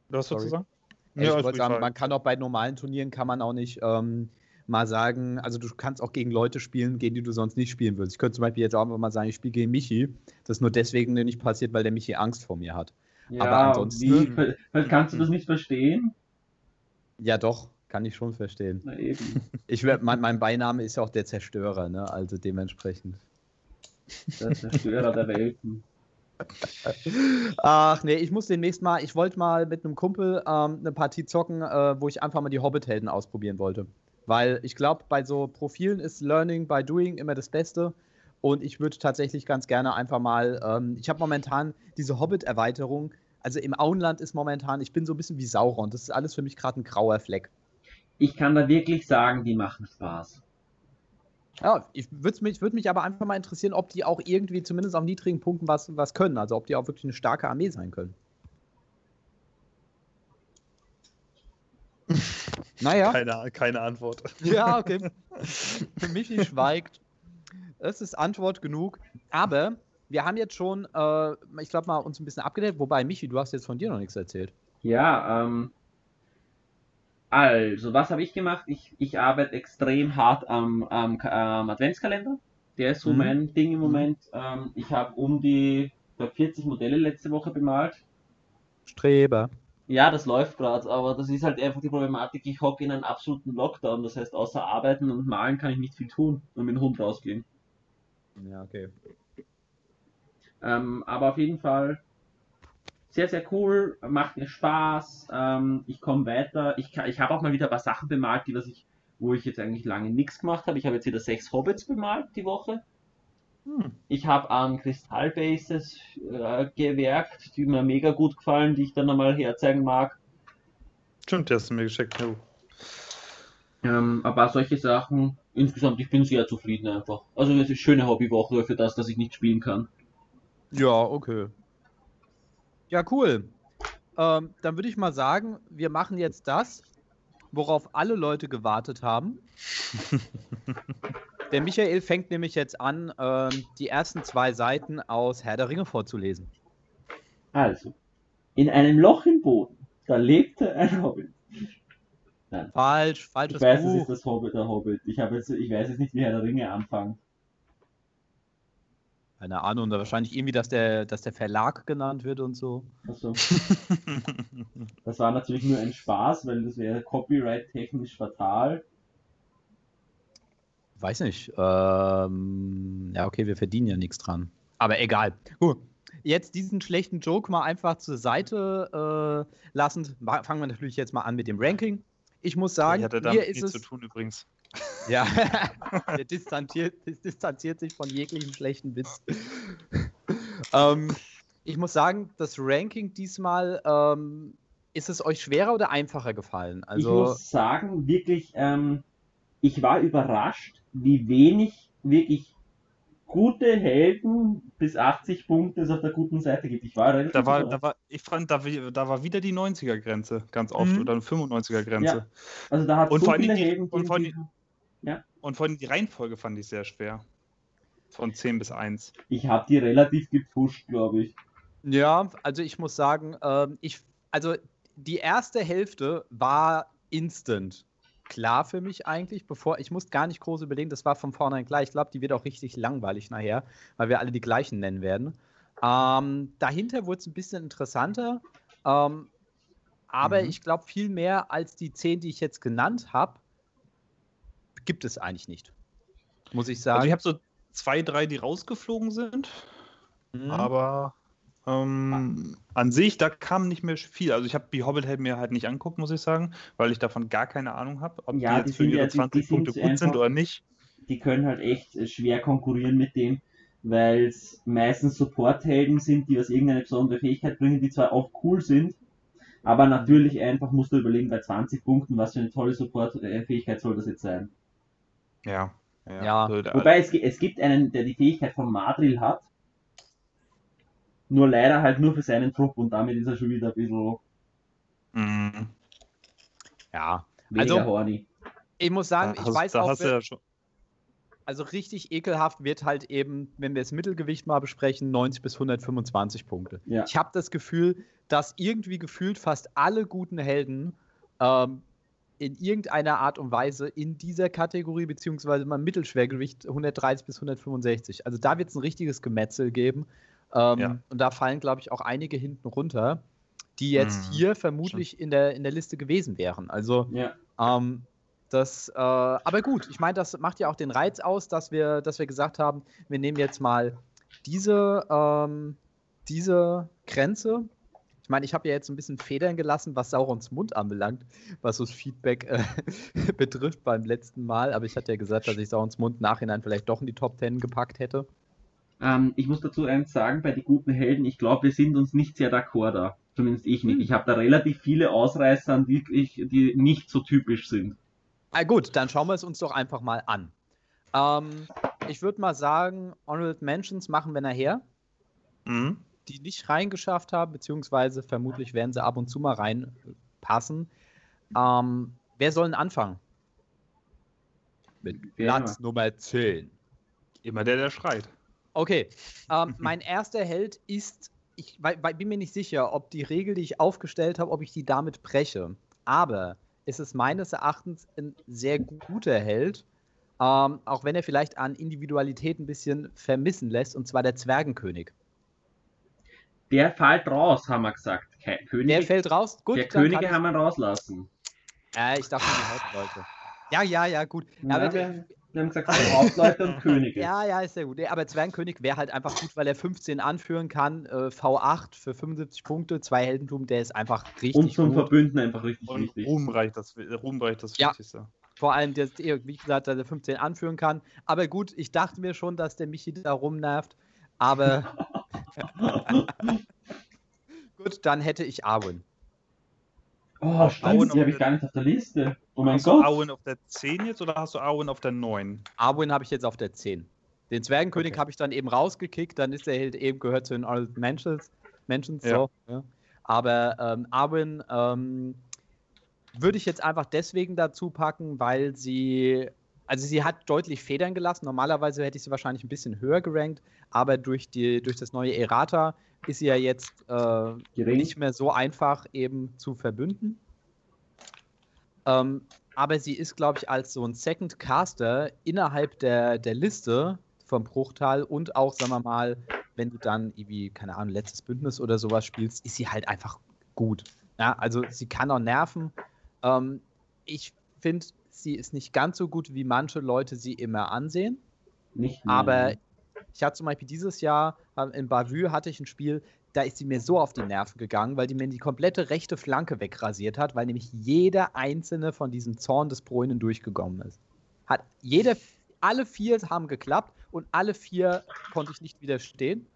Du hast was zu sagen?
ich wollte sagen, man kann auch bei normalen Turnieren kann man auch nicht ähm, mal sagen, also du kannst auch gegen Leute spielen, gegen die du sonst nicht spielen würdest. Ich könnte zum Beispiel jetzt auch einfach mal sagen, ich spiele gegen Michi. Das ist nur deswegen nicht passiert, weil der Michi Angst vor mir hat. Aber ansonsten-
wie, kannst du das nicht verstehen?
Ja, doch, kann ich schon verstehen.
Na eben.
Ich mein, mein Beiname ist ja auch der Zerstörer, ne? Also dementsprechend.
Der Zerstörer der Welten.
Ach nee, ich muss demnächst mal, ich wollte mal mit einem Kumpel ähm, eine Partie zocken, äh, wo ich einfach mal die Hobbit-Helden ausprobieren wollte. Weil ich glaube, bei so Profilen ist Learning by Doing immer das Beste. Und ich würde tatsächlich ganz gerne einfach mal, ähm, ich habe momentan diese Hobbit-Erweiterung, also im Auenland ist momentan, ich bin so ein bisschen wie Sauron. Das ist alles für mich gerade ein grauer Fleck.
Ich kann da wirklich sagen, die machen Spaß.
Ja, ich würde mich, würd mich aber einfach mal interessieren, ob die auch irgendwie zumindest auf niedrigen Punkten was, was können. Also ob die auch wirklich eine starke Armee sein können. naja.
Keine, keine Antwort.
Ja, okay. Michi schweigt. Das ist Antwort genug. Aber wir haben jetzt schon, äh, ich glaube mal, uns ein bisschen abgedeckt. Wobei, Michi, du hast jetzt von dir noch nichts erzählt.
Ja, ähm, also, was habe ich gemacht? Ich, ich arbeite extrem hart am, am, am Adventskalender. Der ist so
Mhm.
mein Ding im Moment. Ähm, ich habe um die ich glaub, 40 Modelle letzte Woche bemalt.
Streber.
Ja, das läuft gerade, aber das ist halt einfach die Problematik. Ich hocke in einem absoluten Lockdown. Das heißt, außer arbeiten und malen kann ich nicht viel tun und mit dem Hund rausgehen.
Ja, okay.
Ähm, aber auf jeden Fall sehr, sehr cool, macht mir Spaß, ähm, ich komme weiter. Ich, kann- ich habe auch mal wieder ein paar Sachen bemalt, die was ich, wo ich jetzt eigentlich lange nichts gemacht habe. Ich habe jetzt wieder sechs Hobbits bemalt die Woche.
Hm.
Ich habe an Kristallbases äh, gewerkt, die mir mega gut gefallen, die ich dann einmal herzeigen mag.
Stimmt, der hast du mir geschickt. Jo.
Ähm, aber solche Sachen, insgesamt, ich bin sehr zufrieden einfach. Also es ist eine schöne Hobbywoche für das, dass ich nicht spielen kann.
Ja, okay. Ja, cool. Ähm, dann würde ich mal sagen, wir machen jetzt das, worauf alle Leute gewartet haben. Der Michael fängt nämlich jetzt an, ähm, die ersten zwei Seiten aus Herr der Ringe vorzulesen.
Also, in einem Loch im Boden, da lebte ein Hobbit.
Falsch, falsches
Ich weiß, es
Buch.
ist das Hobbit, der Hobbit. Ich, jetzt, ich weiß jetzt nicht, wie Herr der Ringe anfangen.
Keine Ahnung, da wahrscheinlich irgendwie, dass der, dass der Verlag genannt wird und so.
Also, das war natürlich nur ein Spaß, weil das wäre copyright-technisch fatal.
Weiß nicht. Ähm, ja, okay, wir verdienen ja nichts dran. Aber egal. Gut. Jetzt diesen schlechten Joke mal einfach zur Seite äh, lassend, fangen wir natürlich jetzt mal an mit dem Ranking. Ich muss sagen,
ich hatte
hier
damit
ist
nichts
es.
zu tun übrigens.
Ja, der distanziert, distanziert sich von jeglichem schlechten Witz. ähm, ich muss sagen, das Ranking diesmal, ähm, ist es euch schwerer oder einfacher gefallen?
ich
Also,
muss sagen, wirklich, ähm, ich war überrascht, wie wenig wirklich gute Helden bis 80 Punkte es auf der guten Seite gibt. Ich war relativ
Da war, da war, ich fand, da, da war wieder die 90er-Grenze ganz oft
Mhm.
oder eine 95er-Grenze.
Also da hat
Und
so viele
die-
Helden
und vor allen
gegeben.
Und vor allem die Reihenfolge fand ich sehr schwer. Von 10 bis 1.
Ich habe die relativ gepusht, glaube ich.
Ja, also ich muss sagen, ähm, ich, also die erste Hälfte war instant. klar für mich eigentlich, bevor ich muss gar nicht groß überlegen, das war von vornherein klar. Ich glaube, die wird auch richtig langweilig nachher, weil wir alle die gleichen nennen werden. Ähm, dahinter wurde es ein bisschen interessanter, ähm, aber
Mhm.
ich glaube, viel mehr als die zehn, die ich jetzt genannt habe, gibt es eigentlich nicht. Muss ich sagen.
Also ich habe so zwei, drei, die rausgeflogen sind,
Mhm.
aber ähm, an sich, da kam nicht mehr viel. Also ich habe die Hobbit mir halt nicht anguckt, muss ich sagen, weil ich davon gar keine Ahnung habe, ob
Ja,
die
die
jetzt für
sind
ihre
ja- die- die
20
sind
Punkte gut
einfach-
sind oder nicht.
die können halt echt äh, schwer konkurrieren mit dem, weil es meistens Support-Helden sind, die aus irgendeine besondere Fähigkeit bringen, die zwar auch cool sind, aber natürlich einfach musst du überlegen, bei 20 Punkten, was für eine tolle Support-Fähigkeit soll das jetzt sein.
Ja.
Ja.
Also, da-
Wobei es, es gibt einen, der die Fähigkeit von Madril hat, nur leider halt nur für seinen Trupp und damit ist er schon wieder ein bisschen
Mhm.
ja. Also,
horny.
Ich muss sagen,
Da
ich
hast-
weiß
da
auch,
hast du
wer-
ja schon.
also richtig ekelhaft wird halt eben, wenn wir das Mittelgewicht mal besprechen, 90 bis 125 Punkte.
Ja.
Ich habe das Gefühl, dass irgendwie gefühlt fast alle guten Helden ähm, in irgendeiner Art und Weise in dieser Kategorie, beziehungsweise mal Mittelschwergewicht 130 bis 165. Also da wird es ein richtiges Gemetzel geben. Ähm,
Ja.
Und da fallen, glaube ich, auch einige hinten runter, die jetzt
Mhm.
hier vermutlich in der, in der Liste gewesen wären. Also
Ja.
ähm, das, äh, aber gut, ich meine, das macht ja auch den Reiz aus, dass wir, dass wir gesagt haben, wir nehmen jetzt mal diese, ähm, diese Grenze. Ich meine, ich habe ja jetzt ein bisschen Federn gelassen, was Saurons Mund anbelangt, was so das Feedback äh, betrifft beim letzten Mal. Aber ich hatte ja gesagt, dass ich Saurons Mund nachhinein vielleicht doch in die Top 10 gepackt hätte.
Ähm, ich muss dazu eins sagen, bei den guten Helden, ich glaube, wir sind uns nicht sehr d'accord da. Zumindest ich nicht.
Hm.
Ich habe da relativ viele Ausreißer, die, ich, die nicht so typisch sind.
Ah, gut, dann schauen wir es uns doch einfach mal an. Ähm, ich würde mal sagen, Honorable Mentions machen wir nachher.
Mhm.
Die nicht reingeschafft haben, beziehungsweise vermutlich werden sie ab und zu mal reinpassen. Ähm, wer soll denn anfangen? Mit
Wer
Platz Nummer 10.
Immer der, der schreit.
Okay, ähm, mein erster Held ist, ich wei- wei- bin mir nicht sicher, ob die Regel, die ich aufgestellt habe, ob ich die damit breche. Aber es ist meines Erachtens ein sehr guter Held, ähm, auch wenn er vielleicht an Individualität ein bisschen vermissen lässt, und zwar der Zwergenkönig.
Der fällt raus, haben wir gesagt. Ke
Der
Könige,
fällt raus. Gut,
der
dann kann
Könige haben wir rauslassen.
Äh, ich dachte die Hauptleute. Ja, ja, ja, gut. Ja,
Ja,
aber,
wir, wir haben gesagt, Hauptleute und Könige.
ja, ja, ist sehr gut. Aber Zwergenkönig wäre halt einfach gut, weil er 15 anführen kann. Äh, V8 für 75 Punkte, zwei Heldentum, der ist einfach richtig
und zum
gut.
Verbünden einfach richtig
Und
wichtig.
Ruhm reicht das, Ruhm reicht das
Ja.
Wichtigste.
Vor allem, der, der, wie gesagt, dass er 15 anführen kann. Aber gut, ich dachte mir schon, dass der Michi da rumnervt. Aber gut, dann hätte ich Arwen.
Oh, stimmt, die habe ich gar nicht auf der Liste. Oh mein
hast du
Gott.
Arwen auf der 10 jetzt oder hast du Arwen auf der 9?
Arwen habe ich jetzt auf der 10. Den Zwergenkönig
Okay.
habe ich dann eben rausgekickt, dann ist der Held eben gehört zu den Honorable Mentions. Mentions
Ja.
so, ja. Aber ähm, Arwen ähm, würde ich jetzt einfach deswegen dazu packen, weil sie, also sie hat deutlich Federn gelassen. Normalerweise hätte ich sie wahrscheinlich ein bisschen höher gerankt, aber durch, die, durch das neue Errata ist sie ja jetzt äh, nicht mehr so einfach eben zu verbünden. Ähm, aber sie ist, glaube ich, als so ein Second Caster innerhalb der, der Liste vom Bruchtal und auch, sagen wir mal, wenn du dann irgendwie, keine Ahnung, letztes Bündnis oder sowas spielst, ist sie halt einfach gut. Ja, also sie kann auch nerven. Ähm, ich finde, sie ist nicht ganz so gut, wie manche Leute sie immer ansehen.
Nicht mehr.
Aber ich hatte zum Beispiel dieses Jahr ähm, in Bavü hatte ich ein Spiel, da ist sie mir so auf die Nerven gegangen, weil die mir die komplette rechte Flanke wegrasiert hat, weil nämlich jeder einzelne von diesem Zorn des Bräunen durchgekommen ist. Hat jede, alle vier haben geklappt und alle vier konnte ich nicht widerstehen,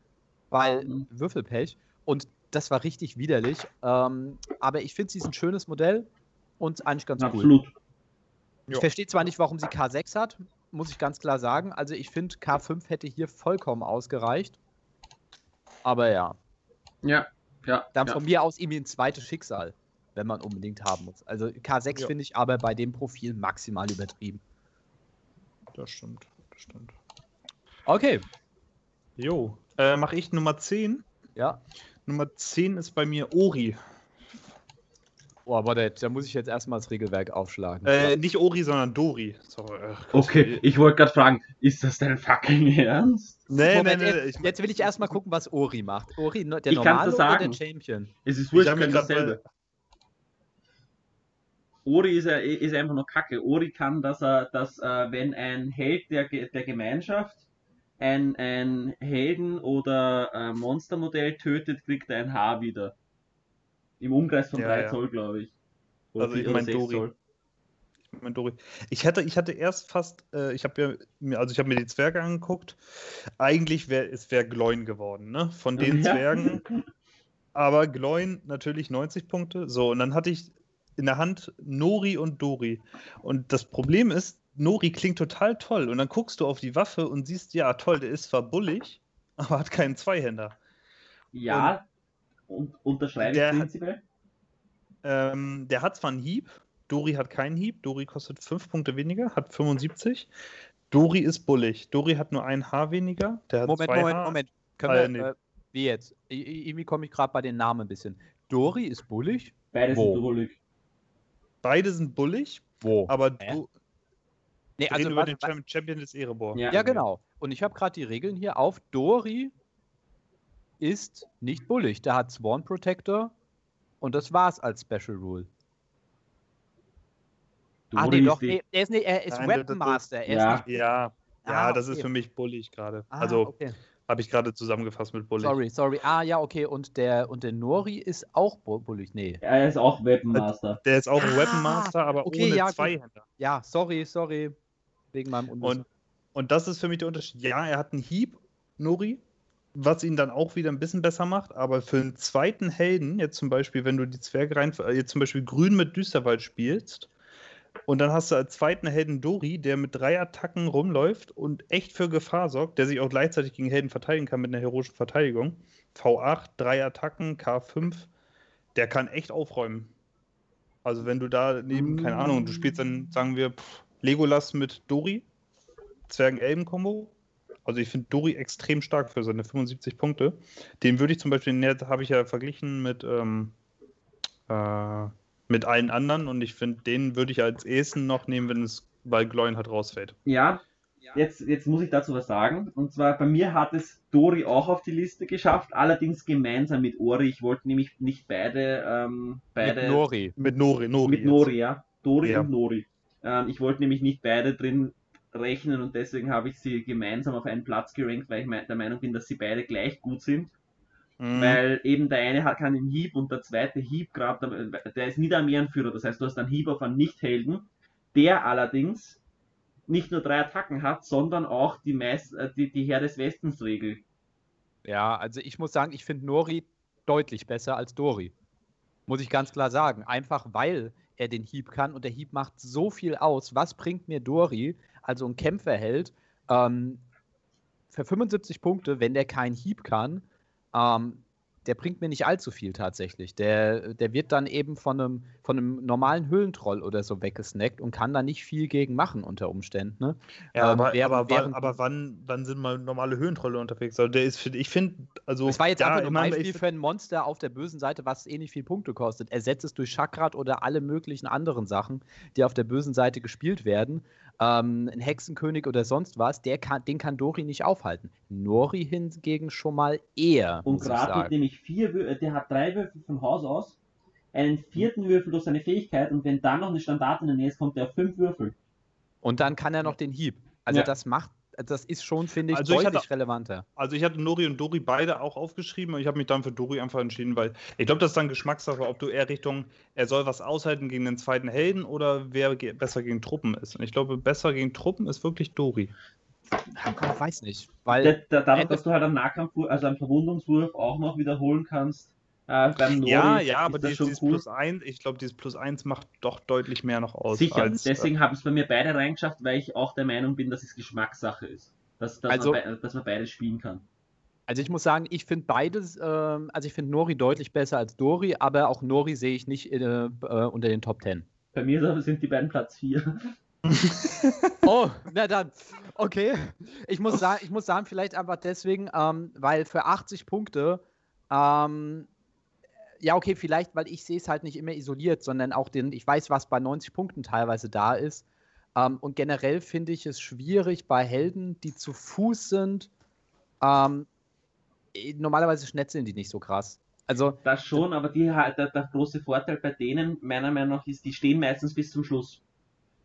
weil
Mhm.
Würfelpech. Und das war richtig widerlich. Ähm, aber ich finde, sie ist ein schönes Modell und eigentlich ganz cool. Ich verstehe zwar nicht, warum sie K6 hat, muss ich ganz klar sagen. Also ich finde, K5 hätte hier vollkommen ausgereicht. Aber ja,
Ja, ja.
dann
ja.
von mir aus irgendwie ein zweites Schicksal, wenn man unbedingt haben muss. Also K6
Ja.
finde ich aber bei dem Profil maximal übertrieben.
Das stimmt, das stimmt.
Okay,
Jo. Äh, Mache ich Nummer 10?
ja.
Nummer 10 ist bei mir Ori.
Oh, warte, da muss ich jetzt erstmal das Regelwerk aufschlagen.
Äh, nicht Ori, sondern Dori. Sorry. ach Gott.
Okay, ich wollte gerade fragen, ist das dein fucking Ernst?
Nee,
Moment,
nee, nee.
jetzt, jetzt will ich erstmal gucken, was Ori macht. Ori, no- der
Ich
normale
dir
oder
sagen.
der Champion?
Es ist
ich
wurscht,
grad
dasselbe. Ori ist, er- ist einfach nur Kacke. Ori kann, dass er, dass äh, wenn ein Held der, der Gemeinschaft ein, ein Helden- oder äh, Monstermodell tötet, kriegt er ein Haar wieder. Im Umkreis von
Ja,
3
ja.
Zoll, glaube ich. Oder
Also ich
oder
mein
sechs
Dori.
Zoll.
Mein Dori. Ich hatte, ich hatte erst fast, äh, ich habe mir- also ich habe mir die Zwerge angeguckt. Eigentlich wäre es wäre Gloin geworden, ne? Von den
Ja.
Zwergen. Aber Gloin natürlich 90 Punkte. So, und dann hatte ich in der Hand Nori und Dori. Und das Problem ist, Nori klingt total toll. Und dann guckst du auf die Waffe und siehst, ja, toll, der ist zwar bullig, aber hat keinen Zweihänder.
Ja, und unterschreibe ich
Der hat-
prinzipiell.
Ähm, der hat zwar einen Hieb, Dori hat keinen Hieb, Dori kostet 5 Punkte weniger, hat 75. Dori ist bullig. Dori hat nur ein Haar weniger, der hat
Moment,
zwei
Moment,
Haar.
Moment. Können
Ah,
wir,
nee.
äh, wie jetzt? Irgendwie komme ich gerade bei den Namen ein bisschen. Dori ist bullig?
Beide
Wo?
sind drullig.
Beide sind bullig,
Wo?
aber
Hä?
du
nee,
reden
also
über
was,
den
was,
Champion des Erebor.
Ja.
Ja, genau. Und ich habe gerade die Regeln hier auf. Dori ist nicht bullig. Der hat Sworn Protector und das war's als Special Rule. ah,
Dori
nee,
ist
doch. Nee, er ist, nee, er ist
Nein, das-
Weapon Master. Er
Ja.
ist nicht,
Ja, ja,
Ah,
das ist
okay.
für mich bullig gerade.
ah,
also
okay.
habe ich gerade zusammengefasst mit bullig.
Sorry, sorry. Ah, ja, okay. Und der, und der Nori ist auch bu- bullig. Nee.
Er ist auch Weapon Master.
Der ist auch ein
Ah,
Weapon Master, aber
okay,
ohne
ja.
Zweihänder.
Ja, sorry, sorry. Wegen meinem Unwissen.
Und, und das ist für mich der Unterschied. Ja, er hat einen Hieb, Nori, was ihn dann auch wieder ein bisschen besser macht, aber für einen zweiten Helden, jetzt zum Beispiel, wenn du die Zwerge rein, äh, jetzt zum Beispiel Grün mit Düsterwald spielst, und dann hast du als zweiten Helden Dori, der mit drei Attacken rumläuft und echt für Gefahr sorgt, der sich auch gleichzeitig gegen Helden verteidigen kann mit einer heroischen Verteidigung. V8, drei Attacken, K5, der kann echt aufräumen. Also wenn du da neben, keine Ahnung, du spielst dann, sagen wir, Legolas mit Dori, Zwergen-Elben-Kombo. Also ich finde Dori extrem stark für seine 75 Punkte. Den würde ich zum Beispiel, ne, habe ich ja verglichen mit, ähm, äh, mit allen anderen und ich finde, den würde ich als ehesten noch nehmen, wenn es bei Gloin halt rausfällt.
Ja, jetzt, jetzt muss ich dazu was sagen. Und zwar bei mir hat es Dori auch auf die Liste geschafft, allerdings gemeinsam mit Ori. Ich wollte nämlich nicht beide, ähm, beide
Mit Nori.
Mit Nori, Nori.
mit
jetzt.
Nori, ja. Dori
Ja.
und Nori. Ähm, ich wollte nämlich nicht beide drin rechnen und deswegen habe ich sie gemeinsam auf einen Platz gerankt, weil ich der Meinung bin, dass sie beide gleich gut sind.
Mhm.
Weil eben der eine hat kann den Hieb und der zweite Hieb gerade, der ist nie der Armeeanführer. Das heißt, du hast einen Hieb auf einen Nicht-Helden, der allerdings nicht nur drei Attacken hat, sondern auch die, meist, äh, die, die Herr des Westens Regel.
Ja, also ich muss sagen, ich finde Nori deutlich besser als Dori. Muss ich ganz klar sagen. Einfach weil er den Hieb kann und der Hieb macht so viel aus. Was bringt mir Dori, also ein Kämpferheld, ähm, für 75 Punkte, wenn der keinen Hieb kann? Ähm, der bringt mir nicht allzu viel tatsächlich. Der, der wird dann eben von einem, von einem normalen Höhlentroll oder so weggesnackt und kann da nicht viel gegen machen unter Umständen. Ne?
Ja,
ähm,
aber,
während-
aber,
während-
aber wann, wann sind mal normale Höhentrolle unterwegs? Also der ist, ich finde, also.
Es war jetzt
ja,
einfach nur ein Beispiel für ein Monster auf der bösen Seite, was eh nicht viel Punkte kostet. Ersetzt es durch Chakrat oder alle möglichen anderen Sachen, die auf der bösen Seite gespielt werden. Ähm, ein Hexenkönig oder sonst was, der kann, den kann Dori nicht aufhalten. Nori hingegen schon mal eher.
Und gerade hat nämlich vier, Wür- äh, der hat drei Würfel von Haus aus, einen vierten Würfel durch seine Fähigkeit und wenn dann noch eine Standard in der Nähe ist, kommt er auf fünf Würfel.
Und dann kann er noch den Hieb. Also
Ja.
das macht, das ist schon, finde ich,
Also ich
deutlich
hatte-
relevanter.
Also ich hatte Nori und Dori beide auch aufgeschrieben und ich habe mich dann für Dori einfach entschieden, weil ich glaube, das ist dann Geschmackssache, ob du eher Richtung, er soll was aushalten gegen den zweiten Helden oder wer ge besser gegen Truppen ist. Und ich glaube, besser gegen Truppen ist wirklich Dori.
Ich weiß nicht, weil
Da, da, dadurch, dass du halt am Nahkampf, also am Verwundungswurf auch noch wiederholen kannst. Äh,
ja, ja,
ist
aber dieses, dieses
cool.
Plus 1, ich glaube, dieses Plus 1 macht doch deutlich mehr noch aus.
Sicher,
als, äh,
deswegen haben es bei mir beide reingeschafft, weil ich auch der Meinung bin, dass es Geschmackssache ist. Dass, dass,
Also-
man, dass man beides spielen kann.
Also ich muss sagen, ich finde beides, ähm, also ich finde Nori deutlich besser als Dori, aber auch Nori sehe ich nicht äh, äh, unter den Top 10.
Bei mir sind die beiden Platz 4.
Oh, na dann, okay. Ich muss sagen, ich muss sagen, vielleicht einfach deswegen, ähm, weil für 80 Punkte, ähm, ja, okay, vielleicht, weil ich sehe es halt nicht immer isoliert, sondern auch den, ich weiß, was bei 90 Punkten teilweise da ist. Ähm, und generell finde ich es schwierig bei Helden, die zu Fuß sind. Ähm, normalerweise schnetzeln die nicht so krass. Also,
Das schon, aber die halt, der, der große Vorteil bei denen, meiner Meinung nach, ist, die stehen meistens bis zum Schluss.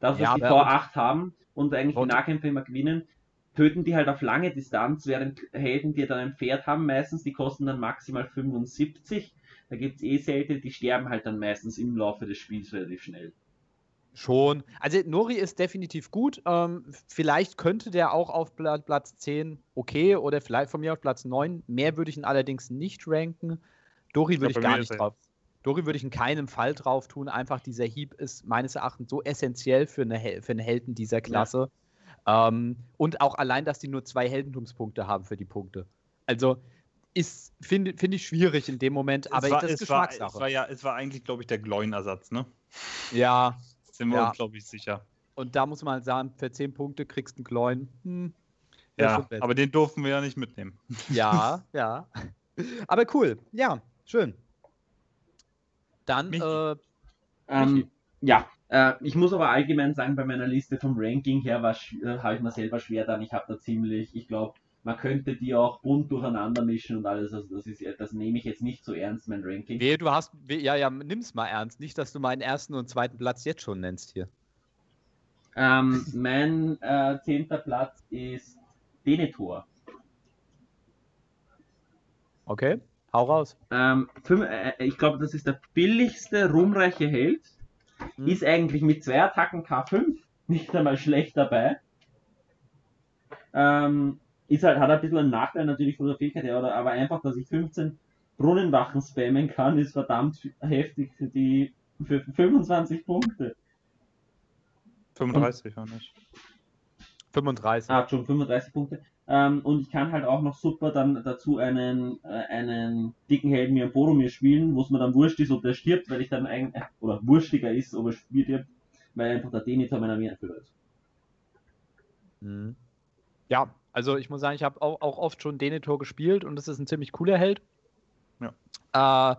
Dafür,
Ja,
dass die
aber-
V8 haben und eigentlich die
Und-
Nahkämpfe immer gewinnen, töten die halt auf lange Distanz, während Helden, die dann ein Pferd haben, meistens, die kosten dann maximal 75. Da gibt es eh selten, die sterben halt dann meistens im Laufe des Spiels relativ schnell.
Schon. Also Nori ist definitiv gut. Ähm, vielleicht könnte der auch auf Pla Platz 10 okay oder vielleicht von mir auf Platz 9. Mehr würde ich ihn allerdings nicht ranken. Dori würde
Ja,
ich
bei
gar nicht drauf. Dori würde ich in keinem Fall drauf tun. Einfach dieser Hieb ist meines Erachtens so essentiell für, eine, Hel- für einen Helden dieser Klasse. Ähm, und auch allein, dass die nur zwei Heldentumspunkte haben für die Punkte. Also ist, finde find ich schwierig in dem Moment, aber
es war,
das ist
es war,
Geschmackssache.
es war ja, es war eigentlich, glaube ich, der Gloin-Ersatz, ne?
ja,
Sind wir
Ja.
uns, glaube ich, sicher.
und da muss man halt sagen, für 10 Punkte kriegst du einen Gloin. Hm,
Ja, aber den durften wir ja nicht mitnehmen.
Ja, ja. Aber cool. Ja, schön. Dann,
Michi.
äh,
Ähm, ja, äh, ich muss aber allgemein sagen, bei meiner Liste vom Ranking her äh, habe ich mir selber schwer dann. Ich habe da ziemlich, ich glaube, man könnte die auch bunt durcheinander mischen und alles. Also das ist, das nehme ich jetzt nicht so ernst, mein Ranking.
wehe, du hast, wehe, ja, ja, nimm's mal ernst. Nicht, dass du meinen ersten und zweiten Platz jetzt schon nennst hier.
Ähm, mein äh, zehnter Platz ist Denethor.
Okay, hau raus.
Ähm, fünf, äh, ich glaube, das ist der billigste ruhmreiche Held.
Hm.
Ist eigentlich mit zwei Attacken K5 nicht einmal schlecht dabei. Ähm, ist halt, hat ein bisschen einen Nachteil natürlich von der Fähigkeit her, oder, aber einfach, dass ich 15 Brunnenwachen spammen kann, ist verdammt heftig für die für 25 Punkte.
35 war nicht.
35.
Ah, schon 35 Punkte. Ähm, und ich kann halt auch noch super dann dazu einen, äh, einen dicken Helden wie ein Boromir spielen, wo es mir dann wurscht ist, ob der stirbt, weil ich dann eigentlich, oder wurschtiger ist, ob er stirbt, weil einfach der Denethor meiner Armeeanführer ist.
Mhm. Ja, also ich muss sagen, ich habe auch, auch oft schon Denethor gespielt und das ist ein ziemlich cooler Held. Ja. Äh,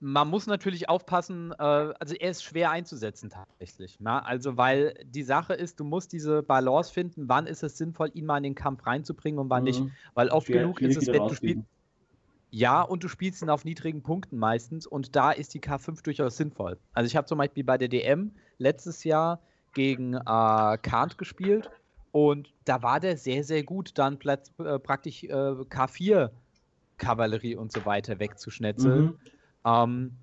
man muss natürlich aufpassen, äh, also er ist schwer einzusetzen tatsächlich. Na? Also, weil die Sache ist, du musst diese Balance finden, wann ist es sinnvoll, ihn mal in den Kampf reinzubringen und wann nicht.
Mhm.
Weil oft
Schwer-
genug ist es, wenn du spielst. Ja, und du spielst ihn auf niedrigen Punkten meistens und da ist die K5 durchaus sinnvoll. Also ich habe zum Beispiel bei der DM letztes Jahr gegen äh, Kant gespielt und da war der sehr, sehr gut, dann platz, äh, praktisch äh, K4 Kavallerie und so weiter wegzuschnetzeln.
Mhm.
Ähm,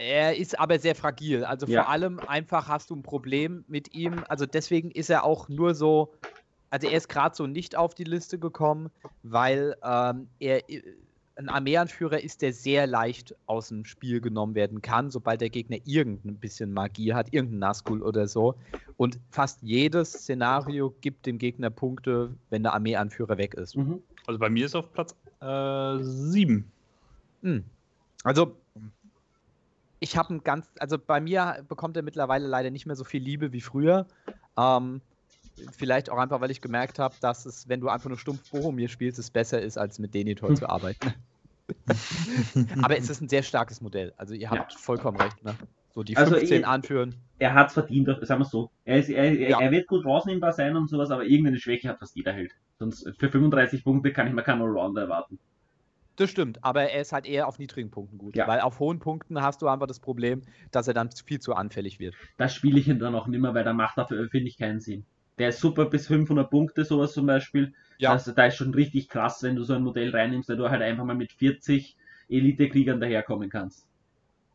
er ist aber sehr fragil. Also
Ja.
vor allem einfach hast du ein Problem mit ihm. Also deswegen ist er auch nur so. Also er ist gerade so nicht auf die Liste gekommen, weil ähm, er äh, ein Armeeanführer ist, der sehr leicht aus dem Spiel genommen werden kann, sobald der Gegner irgendein bisschen Magie hat, irgendein Nazgul oder so. Und fast jedes Szenario gibt dem Gegner Punkte, wenn der Armeeanführer weg ist.
Mhm.
Also bei mir ist auf Platz äh, 7.
Hm. Also, ich habe ein ganz, also bei mir bekommt er mittlerweile leider nicht mehr so viel Liebe wie früher. Ähm, vielleicht auch einfach, weil ich gemerkt habe, dass es, wenn du einfach nur stumpf Boromir spielst, es besser ist, als mit Denethor zu arbeiten. Aber es ist ein sehr starkes Modell. Also ihr habt vollkommen recht. Ne? So die
Also
15
ihr-
anführen.
Er hat es verdient, sagen wir so. Er, ist, er,
Ja.
er wird gut rausnehmbar sein und sowas, aber irgendeine Schwäche hat fast jeder Held. Sonst für 35 Punkte kann ich mir keinen Allrounder erwarten.
Das stimmt, aber er ist halt eher auf niedrigen Punkten gut.
Ja.
Weil auf hohen Punkten hast du einfach das Problem, dass er dann viel zu anfällig wird.
Das spiele ich ihn dann auch nimmer, weil da macht dafür, finde ich, keinen Sinn. Der ist super bis 500 Punkte, sowas zum Beispiel.
Ja.
Also, da ist schon richtig krass, wenn du so ein Modell reinnimmst, da du halt einfach mal mit 40 Elite-Kriegern daherkommen kannst.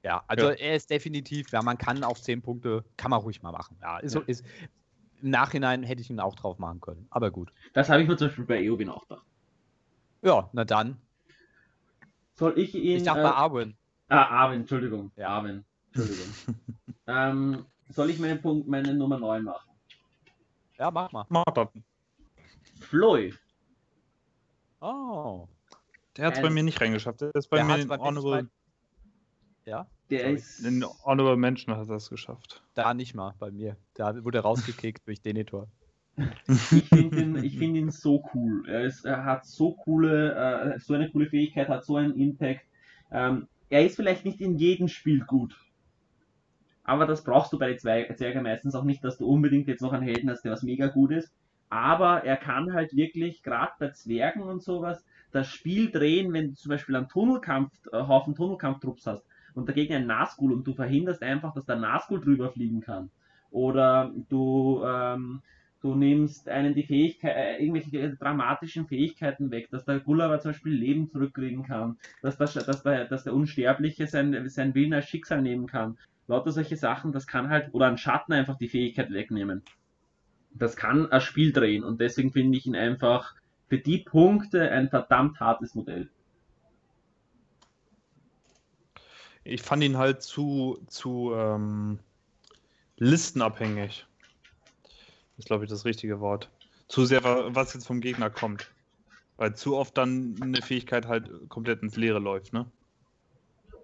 Ja, also
Ja.
er ist definitiv, ja, man kann auf 10 Punkte, kann man ruhig mal machen. Ja, ist, so-
Ja.
ist, im Nachhinein hätte ich ihn auch drauf machen können, aber gut.
Das habe ich mir zum Beispiel bei Eowyn auch gedacht.
Ja, na dann.
Soll ich ihn.
Ich dachte
äh,
bei Arwen.
ah, Arwen, Entschuldigung.
Ja.
Arwen, Entschuldigung. ähm, soll ich meinen Punkt, meine Nummer 9 machen?
Ja, mach mal.
Mach das.
Floyd.
Oh.
Der hat es bei mir nicht reingeschafft. Der ist bei
Der
mir in Honorable,
Ja,
Der
Sorry.
ist.
in Honorable Menschen hat er es geschafft.
da nicht mal bei mir. Da wurde er rausgekickt durch Denethor.
Ich finde ihn, ich find ihn so cool. Er, ist, er hat so coole, äh, so eine coole Fähigkeit, hat so einen Impact. Ähm, er ist vielleicht nicht in jedem Spiel gut. Aber das brauchst du bei den Zwergen meistens auch nicht, dass du unbedingt jetzt noch einen Helden hast, der was mega gut ist. Aber er kann halt wirklich, gerade bei Zwergen und sowas, das Spiel drehen, wenn du zum Beispiel einen Tunnelkampf, äh, Haufen Tunnelkampftrupps hast und dagegen ein Nazgul und du verhinderst einfach, dass der Nazgul drüber fliegen kann. Oder du, ähm, du nimmst einen die Fähigkeit, äh, irgendwelche dramatischen Fähigkeiten weg, dass der Gulliver zum Beispiel Leben zurückkriegen kann, dass, das, dass, der, dass der Unsterbliche sein, sein Willen als Schicksal nehmen kann. Lauter solche Sachen, das kann halt, oder ein Schatten einfach die Fähigkeit wegnehmen. Das kann ein Spiel drehen und deswegen finde ich ihn einfach für die Punkte ein verdammt hartes Modell.
Ich fand ihn halt zu, zu ähm, listenabhängig. Ist, glaube ich, das richtige Wort. Zu sehr, was jetzt vom Gegner kommt. Weil zu oft dann eine Fähigkeit halt komplett ins Leere läuft, ne?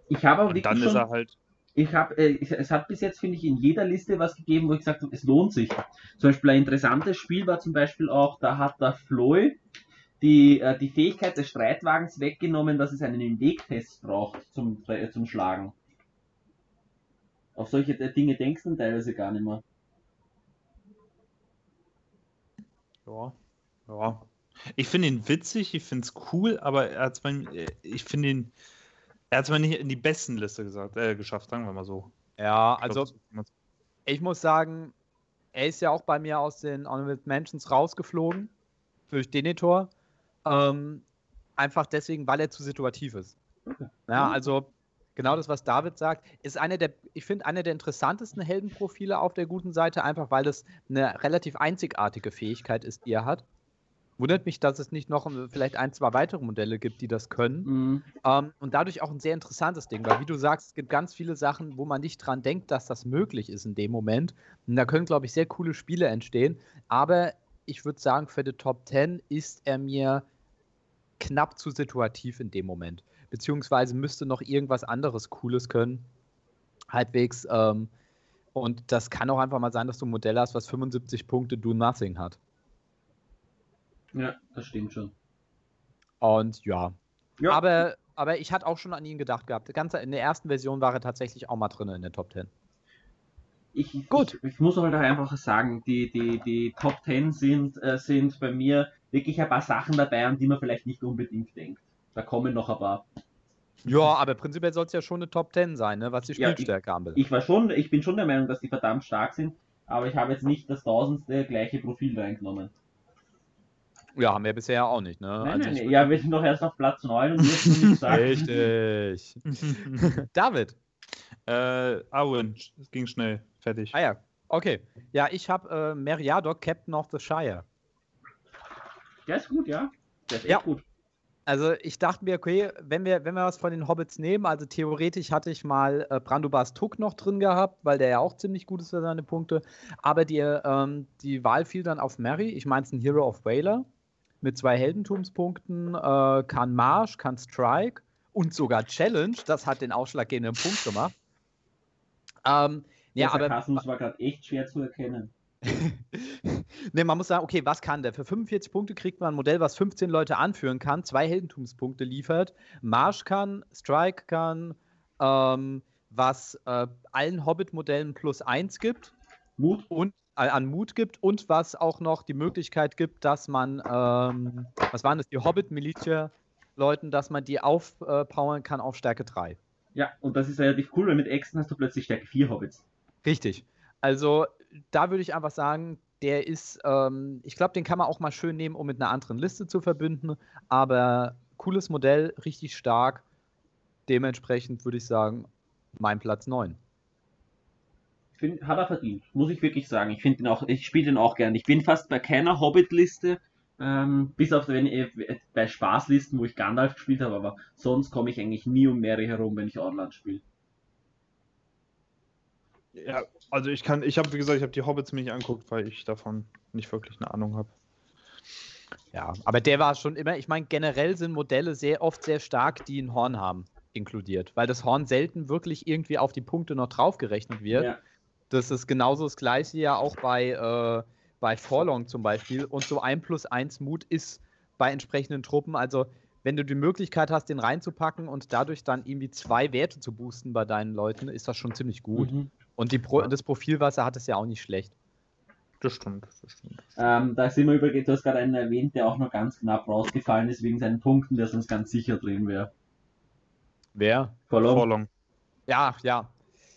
Ich habe
auch wirklich dann schon, ist er halt.
Ich habe, äh, es hat bis jetzt, finde ich, in jeder Liste was gegeben, wo ich gesagt habe, es lohnt sich. Zum Beispiel ein interessantes Spiel war zum Beispiel auch, da hat der Floy die, äh, die Fähigkeit des Streitwagens weggenommen, dass es einen Wegtest braucht zum, äh, zum Schlagen. Auf solche Dinge denkst du teilweise gar nicht mehr.
Ja, ja. Ich finde ihn witzig, ich finde es cool, aber er hat's mein, ich finde ihn, er hat es mal nicht in die besten Liste gesagt, äh, geschafft, sagen wir mal so.
Ja, also ich muss sagen, er ist ja auch bei mir aus den Honorable Mentions rausgeflogen durch Denitor. Ähm, einfach deswegen, weil er zu situativ ist. Ja, mhm. also genau das, was David sagt, ist eine der, ich finde, eine der interessantesten Heldenprofile auf der guten Seite, einfach weil es eine relativ einzigartige Fähigkeit ist, die er hat. Wundert mich, dass es nicht noch äh, vielleicht ein, zwei weitere Modelle gibt, die das können. Mhm. Ähm, und dadurch auch ein sehr interessantes Ding, weil wie du sagst, es gibt ganz viele Sachen, wo man nicht dran denkt, dass das möglich ist in dem Moment. Und da können, glaube ich, sehr coole Spiele entstehen. Aber ich würde sagen, für die Top 10 ist er mir knapp zu situativ in dem Moment. Beziehungsweise müsste noch irgendwas anderes Cooles können. Halbwegs. Ähm, und das kann auch einfach mal sein, dass du ein Modell hast, was 75 Punkte Do Nothing hat.
Ja, das stimmt schon.
Und ja. ja. Aber, aber ich hatte auch schon an ihn gedacht gehabt. Ganz in der ersten Version war er tatsächlich auch mal drin in der Top 10
ich, Gut. Ich, ich, muss halt einfach sagen, die, die, die Top 10 sind, äh, sind bei mir wirklich ein paar Sachen dabei, an die man vielleicht nicht unbedingt denkt. Da kommen noch ein paar.
Ja, aber prinzipiell soll es ja schon eine Top 10 sein, ne, was die Spielstärke
ja, anbelangt. Ich, war schon, ich bin schon der Meinung, dass die verdammt stark sind, aber ich habe jetzt nicht das tausendste gleiche Profil reingenommen.
Ja, haben wir bisher auch nicht, ne?
Nein, also nein, nein. Ja, wir sind noch erst auf Platz 9 und jetzt noch nicht sagen.
Richtig. David.
Äh, Owen, es ging schnell. Fertig.
Ah ja, okay. Ja, ich habe äh, Meriadoc, Captain of the Shire.
Der ist gut, ja. Der ist echt ja. gut.
Also ich dachte mir, okay, wenn wir, wenn wir was von den Hobbits nehmen, also theoretisch hatte ich mal äh, Brandobas Tuck noch drin gehabt, weil der ja auch ziemlich gut ist für seine Punkte. Aber die, ähm, die Wahl fiel dann auf Mary. Ich meine, es ist ein Hero of Whaler mit zwei Heldentumspunkten, äh, kann Marsh, kann Strike und sogar Challenge. Das hat den ausschlaggebenden Punkt gemacht.
Ähm, ja, aber. Sarkasmus war gerade echt schwer zu erkennen.
ne, man muss sagen, okay, was kann der? Für 45 Punkte kriegt man ein Modell, was 15 Leute anführen kann, zwei Heldentumspunkte liefert, Marsch kann, Strike kann, ähm, was äh, allen Hobbit-Modellen plus eins gibt.
Mut?
Und an Mut gibt und was auch noch die Möglichkeit gibt, dass man, ähm, was waren das, die Hobbit-Militia-Leuten, dass man die aufpowern kann auf Stärke 3.
Ja, und das ist relativ cool, weil mit Äxten hast du plötzlich Stärke 4 Hobbits.
Richtig. Also da würde ich einfach sagen, der ist, ähm, ich glaube, den kann man auch mal schön nehmen, um mit einer anderen Liste zu verbinden. Aber cooles Modell, richtig stark. Dementsprechend würde ich sagen, mein Platz 9.
Find, hat er verdient, muss ich wirklich sagen. Ich finde ihn auch, ich spiele den auch gern. Ich bin fast bei keiner Hobbit-Liste, ähm, bis auf wenn ich, bei Spaßlisten, wo ich Gandalf gespielt habe, aber sonst komme ich eigentlich nie um Mary herum, wenn ich Orland spiele.
Ja, also ich kann, ich habe, wie gesagt, ich habe die Hobbits mir nicht anguckt, weil ich davon nicht wirklich eine Ahnung habe.
Ja, aber der war schon immer, ich meine, generell sind Modelle sehr oft sehr stark, die ein Horn haben, inkludiert, weil das Horn selten wirklich irgendwie auf die Punkte noch draufgerechnet wird. Ja. Das ist genauso das gleiche ja auch bei, äh, bei Forlong zum Beispiel. Und so ein plus eins Mut ist bei entsprechenden Truppen, also wenn du die Möglichkeit hast, den reinzupacken und dadurch dann irgendwie zwei Werte zu boosten bei deinen Leuten, ist das schon ziemlich gut.
Mhm.
Und die Pro das Profil, was er hat, ist ja auch nicht schlecht.
Das stimmt, das stimmt.
Ähm, da sind wir übrigens, du hast gerade einen erwähnt, der auch noch ganz knapp rausgefallen ist wegen seinen Punkten, der sonst ganz sicher drin wäre.
Wer?
Vollong.
Vorlong.
Ja, ja.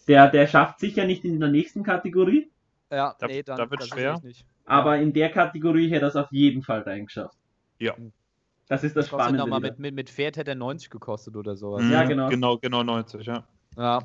Der, der schafft sicher nicht in der nächsten Kategorie,
Ja,
Da-
nee, dann
da wird's
das
schwer.
aber in der Kategorie hätte er es auf jeden Fall reingeschafft.
Ja.
Das ist das
Das
Spannende.
nochmal mit, mit, mit Pferd hätte er 90 gekostet oder sowas.
Ja,
Mhm,
genau.
Genau, genau 90, ja.
Ja.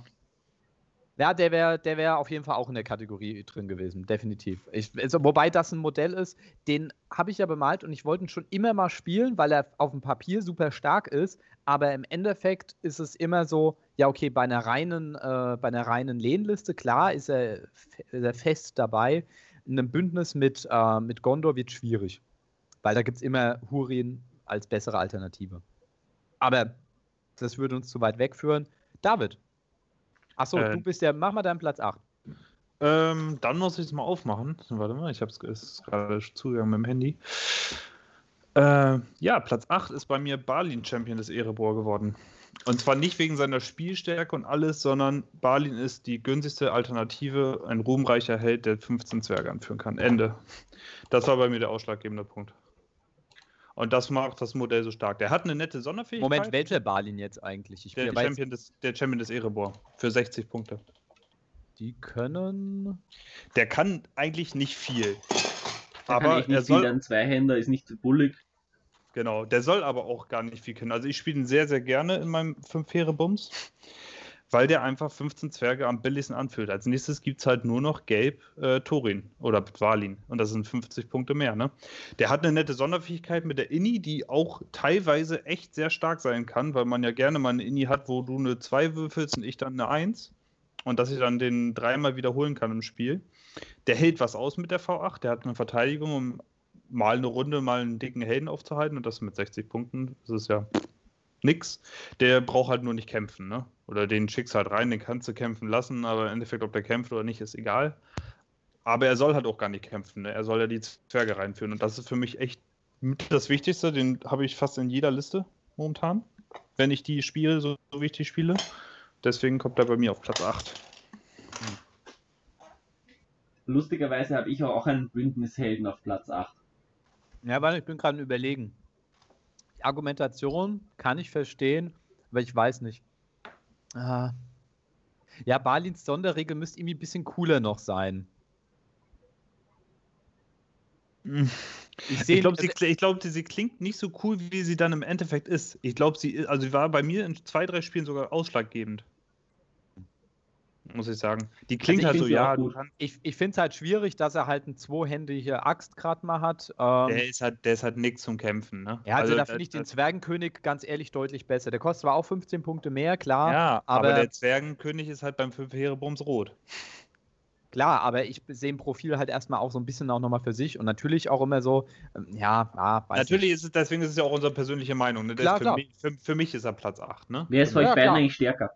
Ja, der wäre der wär auf jeden Fall auch in der Kategorie drin gewesen, definitiv. Ich, also, wobei das ein Modell ist, den habe ich ja bemalt und ich wollte ihn schon immer mal spielen, weil er auf dem Papier super stark ist, aber im Endeffekt ist es immer so, ja okay, bei einer reinen, äh, bei einer reinen Lehnliste, klar, ist er, ist er fest dabei. In einem Bündnis mit, äh, mit Gondor wird schwierig, weil da gibt es immer Hurin als bessere Alternative. Aber das würde uns zu weit wegführen. David. Achso,
Äh,
du bist ja, mach mal deinen Platz 8.
Ähm, dann muss ich es mal aufmachen. Warte mal, ich habe es gerade zugegangen mit dem Handy. Äh, ja, Platz 8 ist bei mir Balin Champion des Erebor geworden. Und zwar nicht wegen seiner Spielstärke und alles, sondern Balin ist die günstigste Alternative, ein ruhmreicher Held, der 15 Zwerge anführen kann. Ende. Das war bei mir der ausschlaggebende Punkt. Und das macht das Modell so stark. Der hat eine nette Sonderfähigkeit.
Moment, welcher Balin jetzt eigentlich? Ich
der, Champion des, der Champion des Erebor für 60 Punkte.
die können.
Der kann eigentlich nicht viel.
Der
aber
nicht
er soll,
ein Zweihänder ist nicht zu bullig.
genau, der soll aber auch gar nicht viel können. Also ich spiele ihn sehr, sehr gerne in meinem 5 Heere Bums, weil der einfach 15 Zwerge am billigsten anfühlt. Als nächstes gibt es halt nur noch Gelb äh, Thorin oder Dvalin und das sind 50 Punkte mehr. Ne? Der hat eine nette Sonderfähigkeit mit der Inni, die auch teilweise echt sehr stark sein kann, weil man ja gerne mal eine Inni hat, wo du eine 2 würfelst und ich dann eine 1 und dass ich dann den dreimal wiederholen kann im Spiel. Der hält was aus mit der V8, der hat eine Verteidigung, um mal eine Runde mal einen dicken Helden aufzuhalten und das mit 60 Punkten. Das ist ja nix. Der braucht halt nur nicht kämpfen, ne? Oder den schickst halt rein, den kannst du kämpfen lassen, aber im Endeffekt, ob der kämpft oder nicht, ist egal. Aber er soll halt auch gar nicht kämpfen, ne? Er soll ja die Zwerge reinführen und das ist für mich echt das Wichtigste. Den habe ich fast in jeder Liste momentan, wenn ich die spiele, so, so wie ich die spiele. Deswegen kommt er bei mir auf Platz 8.
Lustigerweise habe ich auch einen Bündnishelden auf Platz 8.
Ja, weil ich bin gerade Überlegen. Die Argumentation kann ich verstehen, aber ich weiß nicht. Ah. Ja, Balins Sonderregel müsste irgendwie ein bisschen cooler noch sein. Ich
Ich glaube, sie, ich glaub, sie klingt nicht so cool, wie sie dann im Endeffekt ist. Ich glaube, sie, also sie war bei mir in zwei, drei Spielen sogar ausschlaggebend. Muss ich sagen. Die klingt
ich
halt so, ja,
gut.
kannst,
ich, ich finde es halt schwierig, dass er halt eine zweihändige Axt gerade mal hat. Ähm,
der ist halt, der ist halt nix zum Kämpfen, ne?
ja, also, da
äh,
finde ich den Zwergenkönig ganz ehrlich deutlich besser. Der kostet zwar auch 15 Punkte mehr, klar.
Ja, aber,
aber-
der Zwergenkönig ist halt beim fünf Heerebums rot.
Klar, aber ich sehe im Profil halt erstmal auch so ein bisschen auch nochmal für sich und natürlich auch immer so, ähm, ja, ja, weiß
Natürlich
nicht.
ist es, deswegen ist es ja auch unsere persönliche Meinung. Ne?
Klar,
für,
klar.
Mich, für, für mich ist er Platz 8, ne?
Wer ist
Ja,
euch beiden eigentlich stärker?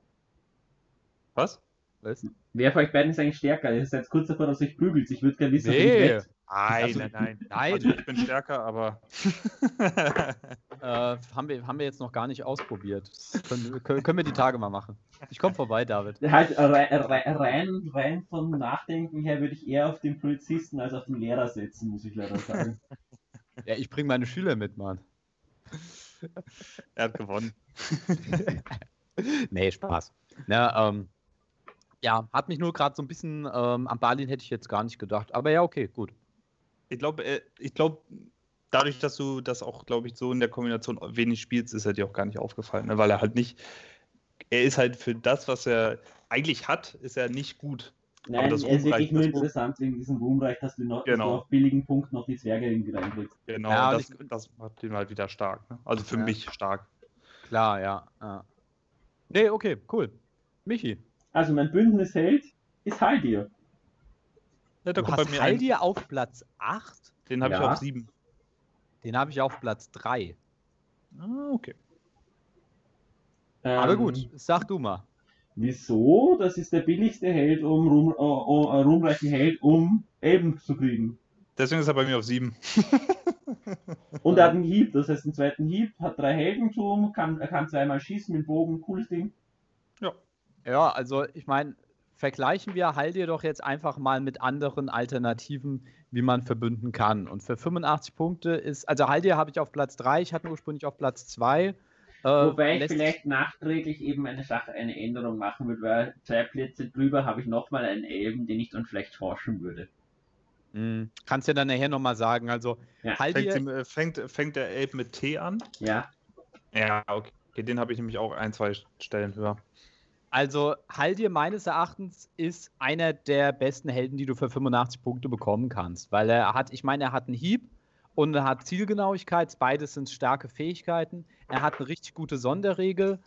Was?
Was?
Wer von euch beiden ist eigentlich stärker? Ihr seid kurz davor, dass ihr euch bügelt. Ich würde gerne wissen, ob ihr
Nee.
wett.
Nein,
Also,
nein, nein.
nein.
Also ich bin stärker, aber.
Äh, haben, wir, haben wir jetzt noch gar nicht ausprobiert. Können, können, wir die Tage mal machen. Ich komme vorbei, David.
Halt, rein, rein, rein vom Nachdenken her würde ich eher auf den Polizisten als auf den Lehrer setzen, muss ich leider sagen.
Ja, ich bringe meine Schüler mit, Mann.
er hat gewonnen.
nee, Spaß. Na, ähm, ja, hat mich nur gerade so ein bisschen, ähm, an Berlin hätte ich jetzt gar nicht gedacht. Aber ja, okay, gut.
Ich glaube, äh, ich glaube, dadurch, dass du das auch, glaube ich, so in der Kombination wenig spielst, ist er dir auch gar nicht aufgefallen, ne? weil er halt nicht, er ist halt für das, was er eigentlich hat, ist er nicht gut.
Nein,
das
er ist wirklich nur interessant wegen diesem Ruhmreich, dass du, noch, dass
Genau.
du auf billigen Punkten noch die Zwerge irgendwie reinkriegst.
Genau,
Ja,
das, das macht ihn halt wieder stark. Ne? Also für
Ja.
mich stark.
Klar, ja. ja. Nee, okay, cool. Michi,
Also mein Bündnisheld ist Haldir.
Ja, da
du
kommt bei
hast
mir ein,
Haldir auf Platz 8?
den habe ich
Ja.
auf sieben.
Den habe ich auf Platz 3.
Ah, okay.
Aber
Ähm,
gut, sag du mal.
Wieso? Das ist der billigste Held, um Ruhm, äh, äh, ruhmreichen Held, um Elben zu kriegen.
Deswegen ist er bei mir auf 7.
Und er hat einen Hieb, das heißt einen zweiten Hieb, hat drei Heldentum, kann, er kann zweimal schießen mit Bogen, cooles Ding.
Ja, also ich meine, vergleichen wir Haldir doch jetzt einfach mal mit anderen Alternativen, wie man verbünden kann. Und für 85 Punkte ist, also Haldir habe ich auf Platz 3, ich hatte ursprünglich auf Platz 2. Äh,
Wobei ich vielleicht nachträglich eben eine Sache, eine Änderung machen würde, weil zwei Plätze drüber habe ich nochmal einen Elben, den ich dann vielleicht forschen würde.
Hm, Kannst ja dann nachher nochmal sagen. Also
Ja.
Haldir,
Fängt, sie- fängt, fängt der Elb mit T an?
Ja,
Ja, okay. Den habe ich nämlich auch ein, zwei Stellen höher.
Also Haldir meines Erachtens ist einer der besten Helden, die du für 85 Punkte bekommen kannst. Weil er hat, ich meine, er hat einen Hieb und er hat Zielgenauigkeit. Beides sind starke Fähigkeiten. Er hat eine richtig gute Sonderregel.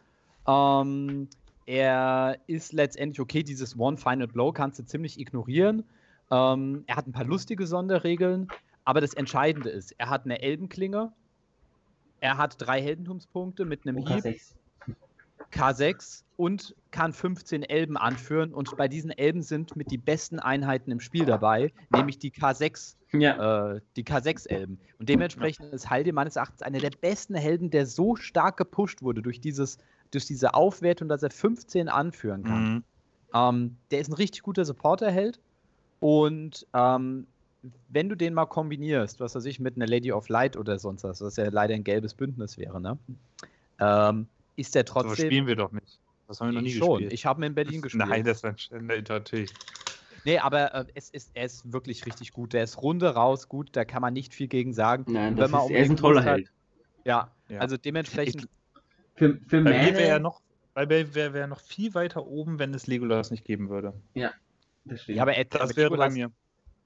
Ähm, er ist letztendlich okay, dieses One Final Blow kannst du ziemlich ignorieren. Ähm, er hat ein paar lustige Sonderregeln, aber das Entscheidende ist, er hat eine Elbenklinge, er hat drei Heldentumspunkte mit einem Hieb,
OK6.
K6 und kann 15 Elben anführen. Und bei diesen Elben sind mit die besten Einheiten im Spiel dabei, nämlich die K6,
Ja,
äh, die K6-Elben. Und dementsprechend ist Haldir meines Erachtens einer der besten Helden, der so stark gepusht wurde durch, dieses, durch diese Aufwertung, dass er 15 anführen kann.
Mhm.
Ähm, der ist ein richtig guter Supporter-Held. Und ähm, wenn du den mal kombinierst, was weiß ich, mit einer Lady of Light oder sonst was, was ja leider ein gelbes Bündnis wäre, ne? Ähm, ist der
So
trotzdem.
spielen wir doch nicht. Das haben wir noch nie
ich schon.
gespielt.
Ich habe ihn in Berlin gespielt.
Nein, das war natürlich.
Nee, aber äh, es ist, er ist wirklich richtig gut. Der ist runde raus gut, da kann man nicht viel gegen sagen.
nein, das
wenn man
ist, er ist ein toller Held.
Ja,
Ja.
also dementsprechend.
Für, für
Bei mir wäre er noch, bei mir wäre wär noch viel weiter oben, wenn es Legolas nicht geben würde.
das stimmt.
ja, aber, er,
Das
aber,
wäre bei
Legolas,
mir.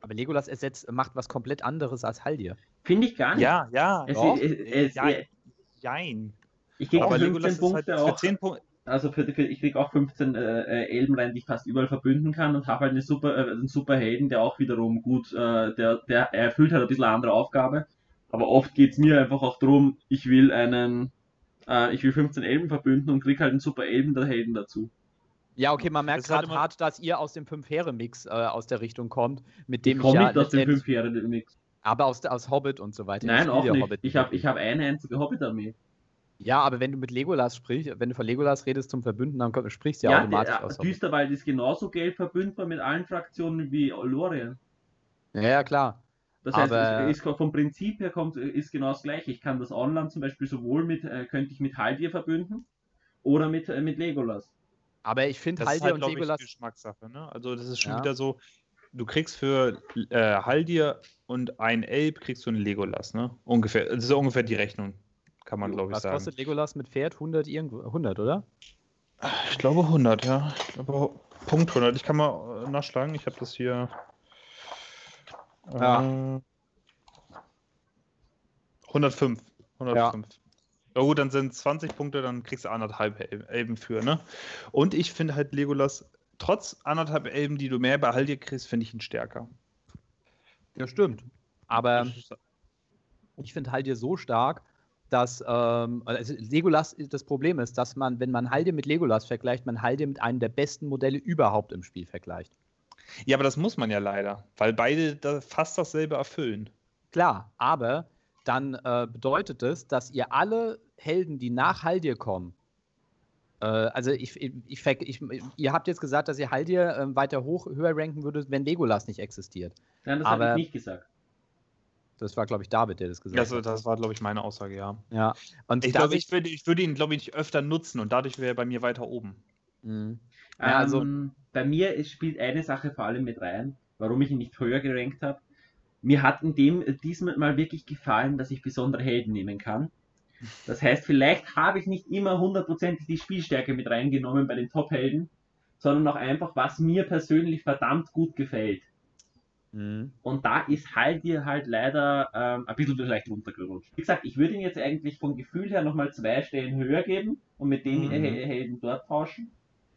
aber Legolas ersetzt, macht was komplett anderes als Haldir.
Finde ich gar nicht.
Ja, ja.
es,
doch.
es, es,
Ja, Jein.
Ich krieg auch
Aber
15
Legolas ist halt
Punkte
für
auch.
10 Punkte.
Also für, für, ich krieg auch 15 äh, äh, Elben rein, die ich fast überall verbünden kann und habe halt eine super, äh, einen super Helden, der auch wiederum gut, äh, der, der er erfüllt halt ein bisschen eine andere Aufgabe. Aber oft geht's mir einfach auch darum, ich will einen, äh, ich will 15 Elben verbünden und krieg halt einen super Elben der Helden dazu.
Ja, okay, man merkt
halt
gerade hart, dass ihr aus dem Fünf-Heere-Mix äh, aus der Richtung kommt, mit
Ich
dem ich
komme
ja
nicht aus den
letztendlich-
fünf Jahren nix.
aber aus, aus Hobbit und so weiter. Ich
Nein, auch nicht.
Hobbit
Ich habe ich hab eine einzige Hobbit-Armee.
Ja, aber wenn du mit Legolas sprichst, wenn du von Legolas redest zum Verbünden, dann sprichst du ja,
Ja,
automatisch
der,
aus.
Düsterwald ist genauso gelb verbündbar mit allen Fraktionen wie Lorien.
Ja, ja, klar.
Das heißt,
Aber-
ist vom Prinzip her kommt, ist genau das gleiche. Ich kann das Online zum Beispiel sowohl mit, äh, könnte ich mit Haldir verbünden oder mit, äh, mit Legolas.
Aber ich finde
Das ist
Haldir
halt,
und
glaube ich,
Legolas.
Geschmackssache. Ne? Also das ist schon
Ja.
wieder so, du kriegst für äh, Haldir und ein Elb kriegst du einen Legolas. Ne? Ungefähr, das ist ungefähr die Rechnung, kann man, glaube ich,
Was
sagen.
kostet Legolas mit Pferd? 100 irgendwo, 100, oder?
Ich glaube 100, ja. Ich glaube Punkt 100. Ich kann mal äh, nachschlagen. Ich habe das hier.
Ja.
Äh, 105. 105. Ja. gut, dann sind 20 Punkte, dann kriegst du anderthalb El- Elben für, ne? Und ich finde halt Legolas, trotz anderthalb Elben, die du mehr bei Haldir kriegst, finde ich ihn stärker.
Ja, stimmt. Aber ich finde Haldir so stark, dass ähm, also Legolas das Problem ist, dass man, wenn man Haldir mit Legolas vergleicht, man Haldir mit einem der besten Modelle überhaupt im Spiel vergleicht.
Ja, aber das muss man ja leider, weil beide da fast dasselbe erfüllen.
Klar, aber dann äh, bedeutet es, dass ihr alle Helden, die nach Haldir kommen, äh, also ich, ich, ich, ich, ihr habt jetzt gesagt, dass ihr Haldir äh, weiter hoch, höher ranken würdet, wenn Legolas nicht existiert.
Nein, das habe
Aber-
ich nicht gesagt.
Das war, glaube ich, David, der das gesagt
Also,
hat.
das war, glaube ich, meine Aussage, ja.
Ja. Und
Ich glaube, ich würde, ich würde ihn, glaube ich, öfter nutzen und dadurch wäre er bei mir weiter oben.
Mhm. Ja, also-
ähm, bei mir ist, spielt eine Sache vor allem mit rein, warum ich ihn nicht höher gerankt habe. Mir hat in dem diesmal mal wirklich gefallen, dass ich besondere Helden nehmen kann. Das heißt, vielleicht habe ich nicht immer hundertprozentig die Spielstärke mit reingenommen bei den Top-Helden, sondern auch einfach, was mir persönlich verdammt gut gefällt.
Mhm.
Und da ist Haldir halt leider ähm, ein bisschen vielleicht runtergerutscht. Wie gesagt, ich würde ihn jetzt eigentlich vom Gefühl her nochmal zwei Stellen höher geben und mit den
Mhm.
Hel- Helden dort tauschen.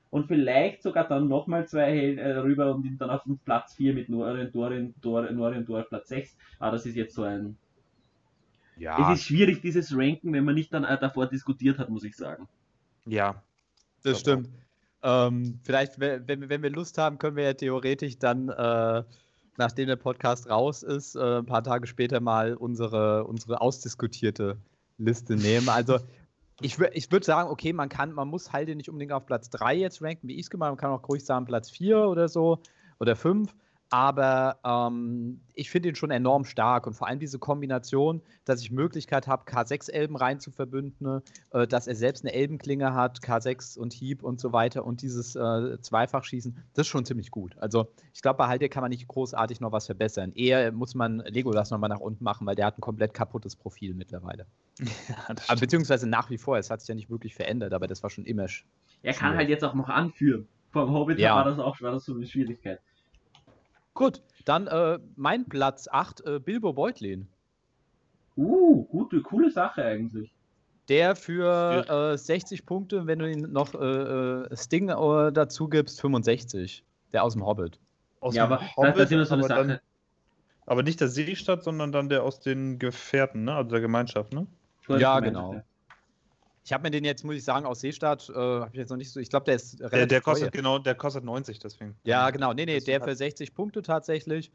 Und vielleicht sogar dann nochmal zwei Helden äh, rüber und ihn dann auf Platz 4 mit Norien, Dorin, Dor, Norien, Dor auf Platz 6. Aber das ist jetzt so ein.
Ja.
Es ist schwierig, dieses Ranken, wenn man nicht dann äh, davor diskutiert hat, muss ich sagen.
ja.
Das stimmt. Ähm, vielleicht, we- wenn, wenn wir Lust haben, können wir ja theoretisch dann äh, nachdem der Podcast raus ist, äh, ein paar Tage später mal unsere, unsere ausdiskutierte Liste nehmen. Also ich, ich würde sagen, okay, man kann, man muss halt nicht unbedingt auf Platz 3 jetzt ranken, wie ich es gemacht habe. Man kann auch ruhig sagen Platz 4 oder so oder 5. Aber ähm, ich finde ihn schon enorm stark und vor allem diese Kombination, dass ich Möglichkeit habe, K6-Elben rein zu verbünden, äh, dass er selbst eine Elbenklinge hat, K6 und Hieb und so weiter und dieses äh, Zweifachschießen, das ist schon ziemlich gut. Also ich glaube, bei Haldir kann man nicht großartig noch was verbessern. Eher muss man Legolas nochmal nach unten machen, weil der hat ein komplett kaputtes Profil mittlerweile. Ja, aber, beziehungsweise nach wie vor, es hat sich ja nicht wirklich verändert, aber das war schon immer.
Er kann halt jetzt auch noch anführen. Vom Hobbit ja. war das auch war das so eine Schwierigkeit.
Gut, dann äh, mein Platz 8, äh, Bilbo Beutlin.
Uh, gute, coole Sache eigentlich.
Der für äh, 60 Punkte, wenn du ihn noch äh, äh, Sting äh, dazu gibst, 65. Der aus dem Hobbit.
Aus ja, dem aber Hobbit, das, das so eine Sache. Dann, aber nicht der Seestadt, sondern dann der aus den Gefährten, ne? Also der Gemeinschaft, ne?
Ja, genau. Ich habe mir den jetzt, muss ich sagen, aus Seestadt, äh, habe ich jetzt noch nicht so. Ich glaube, der ist
relativ Der, der kostet teuer. genau, der kostet 90, deswegen.
Ja, genau. Nee, nee, der für 60 Punkte tatsächlich.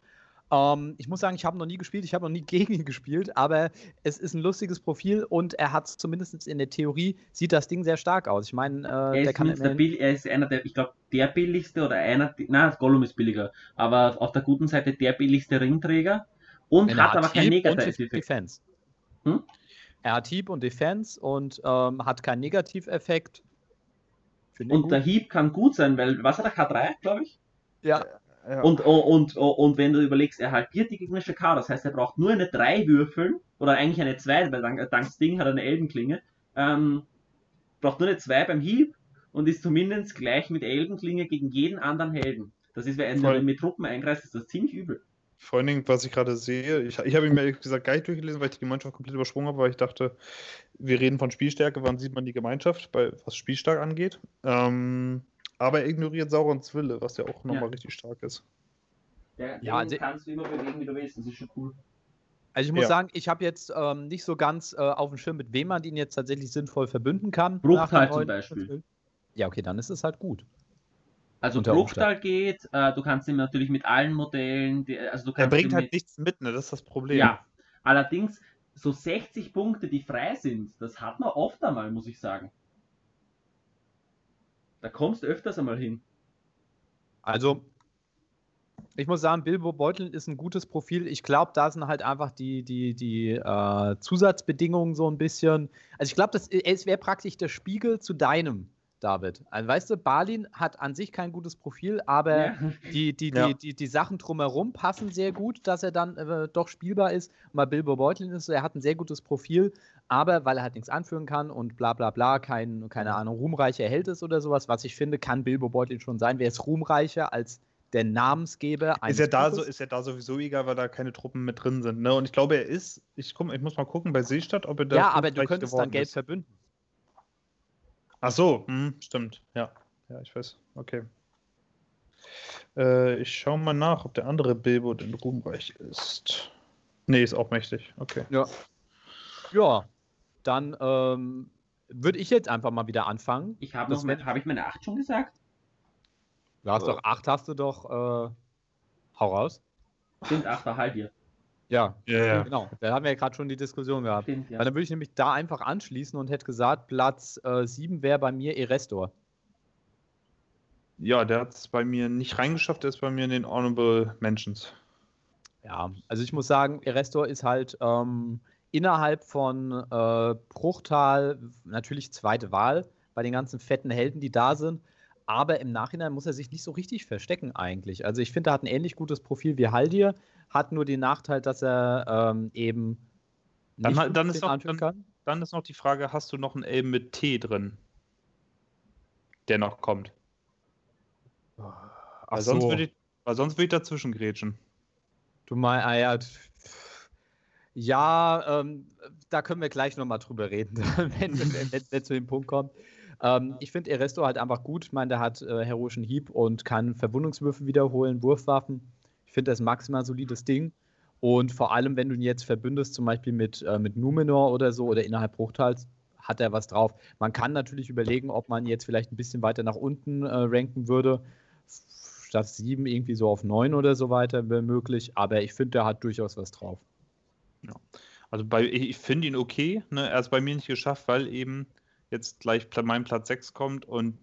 Ähm, ich muss sagen, ich habe noch nie gespielt, ich habe noch nie gegen ihn gespielt, aber es ist ein lustiges Profil und er hat zumindest in der Theorie, sieht das Ding sehr stark aus. Ich meine,
äh, der kann. Der Bill, er ist einer der, ich glaube, der billigste oder einer, na, Gollum ist billiger, aber auf der guten Seite der billigste Ringträger und hat aber kein Negativ-Defense.
Hm? Er hat Hieb und Defense und ähm, hat keinen Negativeffekt.
Und der Hieb kann gut sein, weil, was hat er, K3, glaube ich?
Ja.
ja. Und, und, und, und wenn du überlegst, er halbiert die gegnerische K, das heißt, er braucht nur eine 3 würfeln, oder eigentlich eine 2, weil dank, dank Sting hat er eine Elbenklinge, ähm, braucht nur eine 2 beim Hieb und ist zumindest gleich mit Elbenklinge gegen jeden anderen Helden. Das ist, wenn er mit Truppen eingreift, ist das ziemlich übel.
Vor allen Dingen, was ich gerade sehe, ich, ich habe ihn mir ehrlich gesagt gar nicht durchgelesen, weil ich die Gemeinschaft komplett übersprungen habe, weil ich dachte, wir reden von Spielstärke, wann sieht man die Gemeinschaft, bei, was Spielstark angeht. Ähm, aber er ignoriert Saurons Wille, was ja auch nochmal ja. richtig stark ist.
Ja, ja also, kannst du immer bewegen, wie du willst, das ist schon cool.
Also ich muss ja. sagen, ich habe jetzt ähm, nicht so ganz äh, auf dem Schirm, mit wem man ihn jetzt tatsächlich sinnvoll verbünden kann.
Bruchteil zum Beispiel.
Ja, okay, dann ist es halt gut.
Also Bruchtal geht, äh, du kannst ihn natürlich mit allen Modellen, die, also du
Er bringt halt mit, nichts mit, ne? Das ist das Problem.
Ja, allerdings so 60 Punkte, die frei sind, das hat man oft einmal, muss ich sagen. Da kommst du öfters einmal hin.
Also, ich muss sagen, Bilbo Beutel ist ein gutes Profil. Ich glaube, da sind halt einfach die, die, die äh, Zusatzbedingungen so ein bisschen. Also ich glaube, es wäre praktisch der Spiegel zu deinem David. Also, weißt du, Balin hat an sich kein gutes Profil, aber ja. die, die, ja. die, die, die Sachen drumherum passen sehr gut, dass er dann äh, doch spielbar ist. Bei Bilbo Beutlin ist er hat ein sehr gutes Profil, aber weil er halt nichts anführen kann und bla bla bla, kein, keine Ahnung, ruhmreicher Held ist oder sowas, was ich finde, kann Bilbo Beutlin schon sein. Wer ist ruhmreicher als der Namensgeber
ist ja da so Ist ja da sowieso egal, weil da keine Truppen mit drin sind. Ne? Und ich glaube, er ist, ich, guck, ich muss mal gucken bei Seestadt, ob er da.
Ja, aber du könntest dann Geld ist. verbünden.
Ach so, hm, stimmt. Ja, ja, ich weiß. Okay. Äh, ich schaue mal nach, ob der andere Bilbo denn ruhmreich ist. Nee, ist auch mächtig. Okay.
Ja. Ja, dann ähm, würde ich jetzt einfach mal wieder anfangen.
Ich habe hab ich meine 8 schon gesagt?
Du hast doch 8, hast du doch. Äh, hau raus.
Sind 8 halb hier.
Ja, ja, ja. genau. Da haben wir ja gerade schon die Diskussion gehabt. Stimmt, ja. Dann würde ich nämlich da einfach anschließen und hätte gesagt, Platz äh, 7 wäre bei mir Erestor.
Ja, der hat es bei mir nicht reingeschafft, der ist bei mir in den Honorable Mentions.
Ja, also ich muss sagen, Erestor ist halt ähm, innerhalb von äh, Bruchtal natürlich zweite Wahl bei den ganzen fetten Helden, die da sind. Aber im Nachhinein muss er sich nicht so richtig verstecken eigentlich. Also ich finde, er hat ein ähnlich gutes Profil wie Haldir hat nur den Nachteil, dass er ähm, eben
nicht dann, dann, ist noch, dann, dann, ist noch die Frage, hast du noch einen Elben mit T drin, der noch kommt? Ach weil, so. sonst würde ich, weil sonst würde ich dazwischen grätschen.
Du meinst, ah ja, ja ähm, da können wir gleich nochmal drüber reden, wenn, wenn zu dem Punkt kommt. Ähm, ich finde Eresto halt einfach gut. Ich meine, der hat äh, heroischen Hieb und kann Verwundungswürfe wiederholen, Wurfwaffen finde das maximal solides Ding. Und vor allem, wenn du ihn jetzt verbündest, zum Beispiel mit, äh, mit Numenor oder so oder innerhalb Bruchtals, hat er was drauf. Man kann natürlich überlegen, ob man jetzt vielleicht ein bisschen weiter nach unten äh, ranken würde. statt 7 irgendwie so auf 9 oder so weiter wäre möglich. Aber ich finde, der hat durchaus was drauf.
Ja. Also bei, ich finde ihn okay. Ne? Er ist bei mir nicht geschafft, weil eben jetzt gleich mein Platz 6 kommt und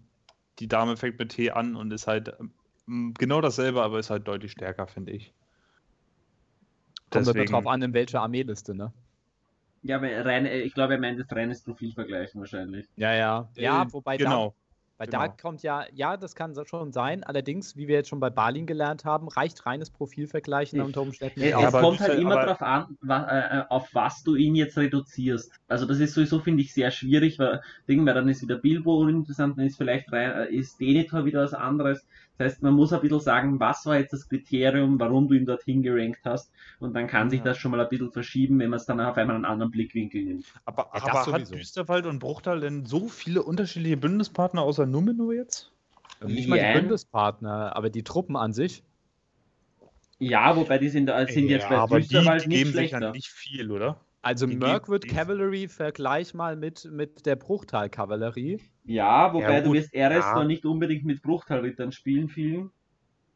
die Dame fängt mit T an und ist halt ähm, genau dasselbe, aber ist halt deutlich stärker, finde ich.
Kommt Deswegen... drauf an, in welcher Armeeliste, ne?
Ja, aber rein, äh, ich glaube, er meint das reines Profil vergleichen wahrscheinlich.
Ja, ja. Ja, äh, wobei genau. Weil genau. da kommt ja, ja, das kann schon sein. Allerdings, wie wir jetzt schon bei Balin gelernt haben, reicht reines Profilvergleichen unter Umständen
nicht. Es, es kommt halt immer darauf an, wa, äh, äh, auf was du ihn jetzt reduzierst. Also das ist sowieso, finde ich, sehr schwierig, weil, denken wir, dann ist wieder Bilbo uninteressant, dann ist vielleicht rein, äh, ist Denethor wieder was anderes. Das heißt, man muss ein bisschen sagen, was war jetzt das Kriterium, warum du ihn dorthin gerankt hast. Und dann kann sich das schon mal ein bisschen verschieben, wenn man es dann auf einmal einen anderen Blickwinkel nimmt.
Aber, ja, aber hat Düsterwald und Bruchtal denn so viele unterschiedliche Bündnispartner außer Numenor jetzt?
Nicht mal die Bündnispartner, aber die Truppen an sich.
Ja, wobei die sind, sind jetzt bei
aber Düsterwald die nicht geben schlechter. Sich ja nicht viel, oder?
Also Mirkwood Cavalry vergleich mal mit, mit der Bruchtal-Kavallerie.
Ja, wobei ja, du wirst RS ja. noch nicht unbedingt mit Bruchtal-Rittern spielen, vielen.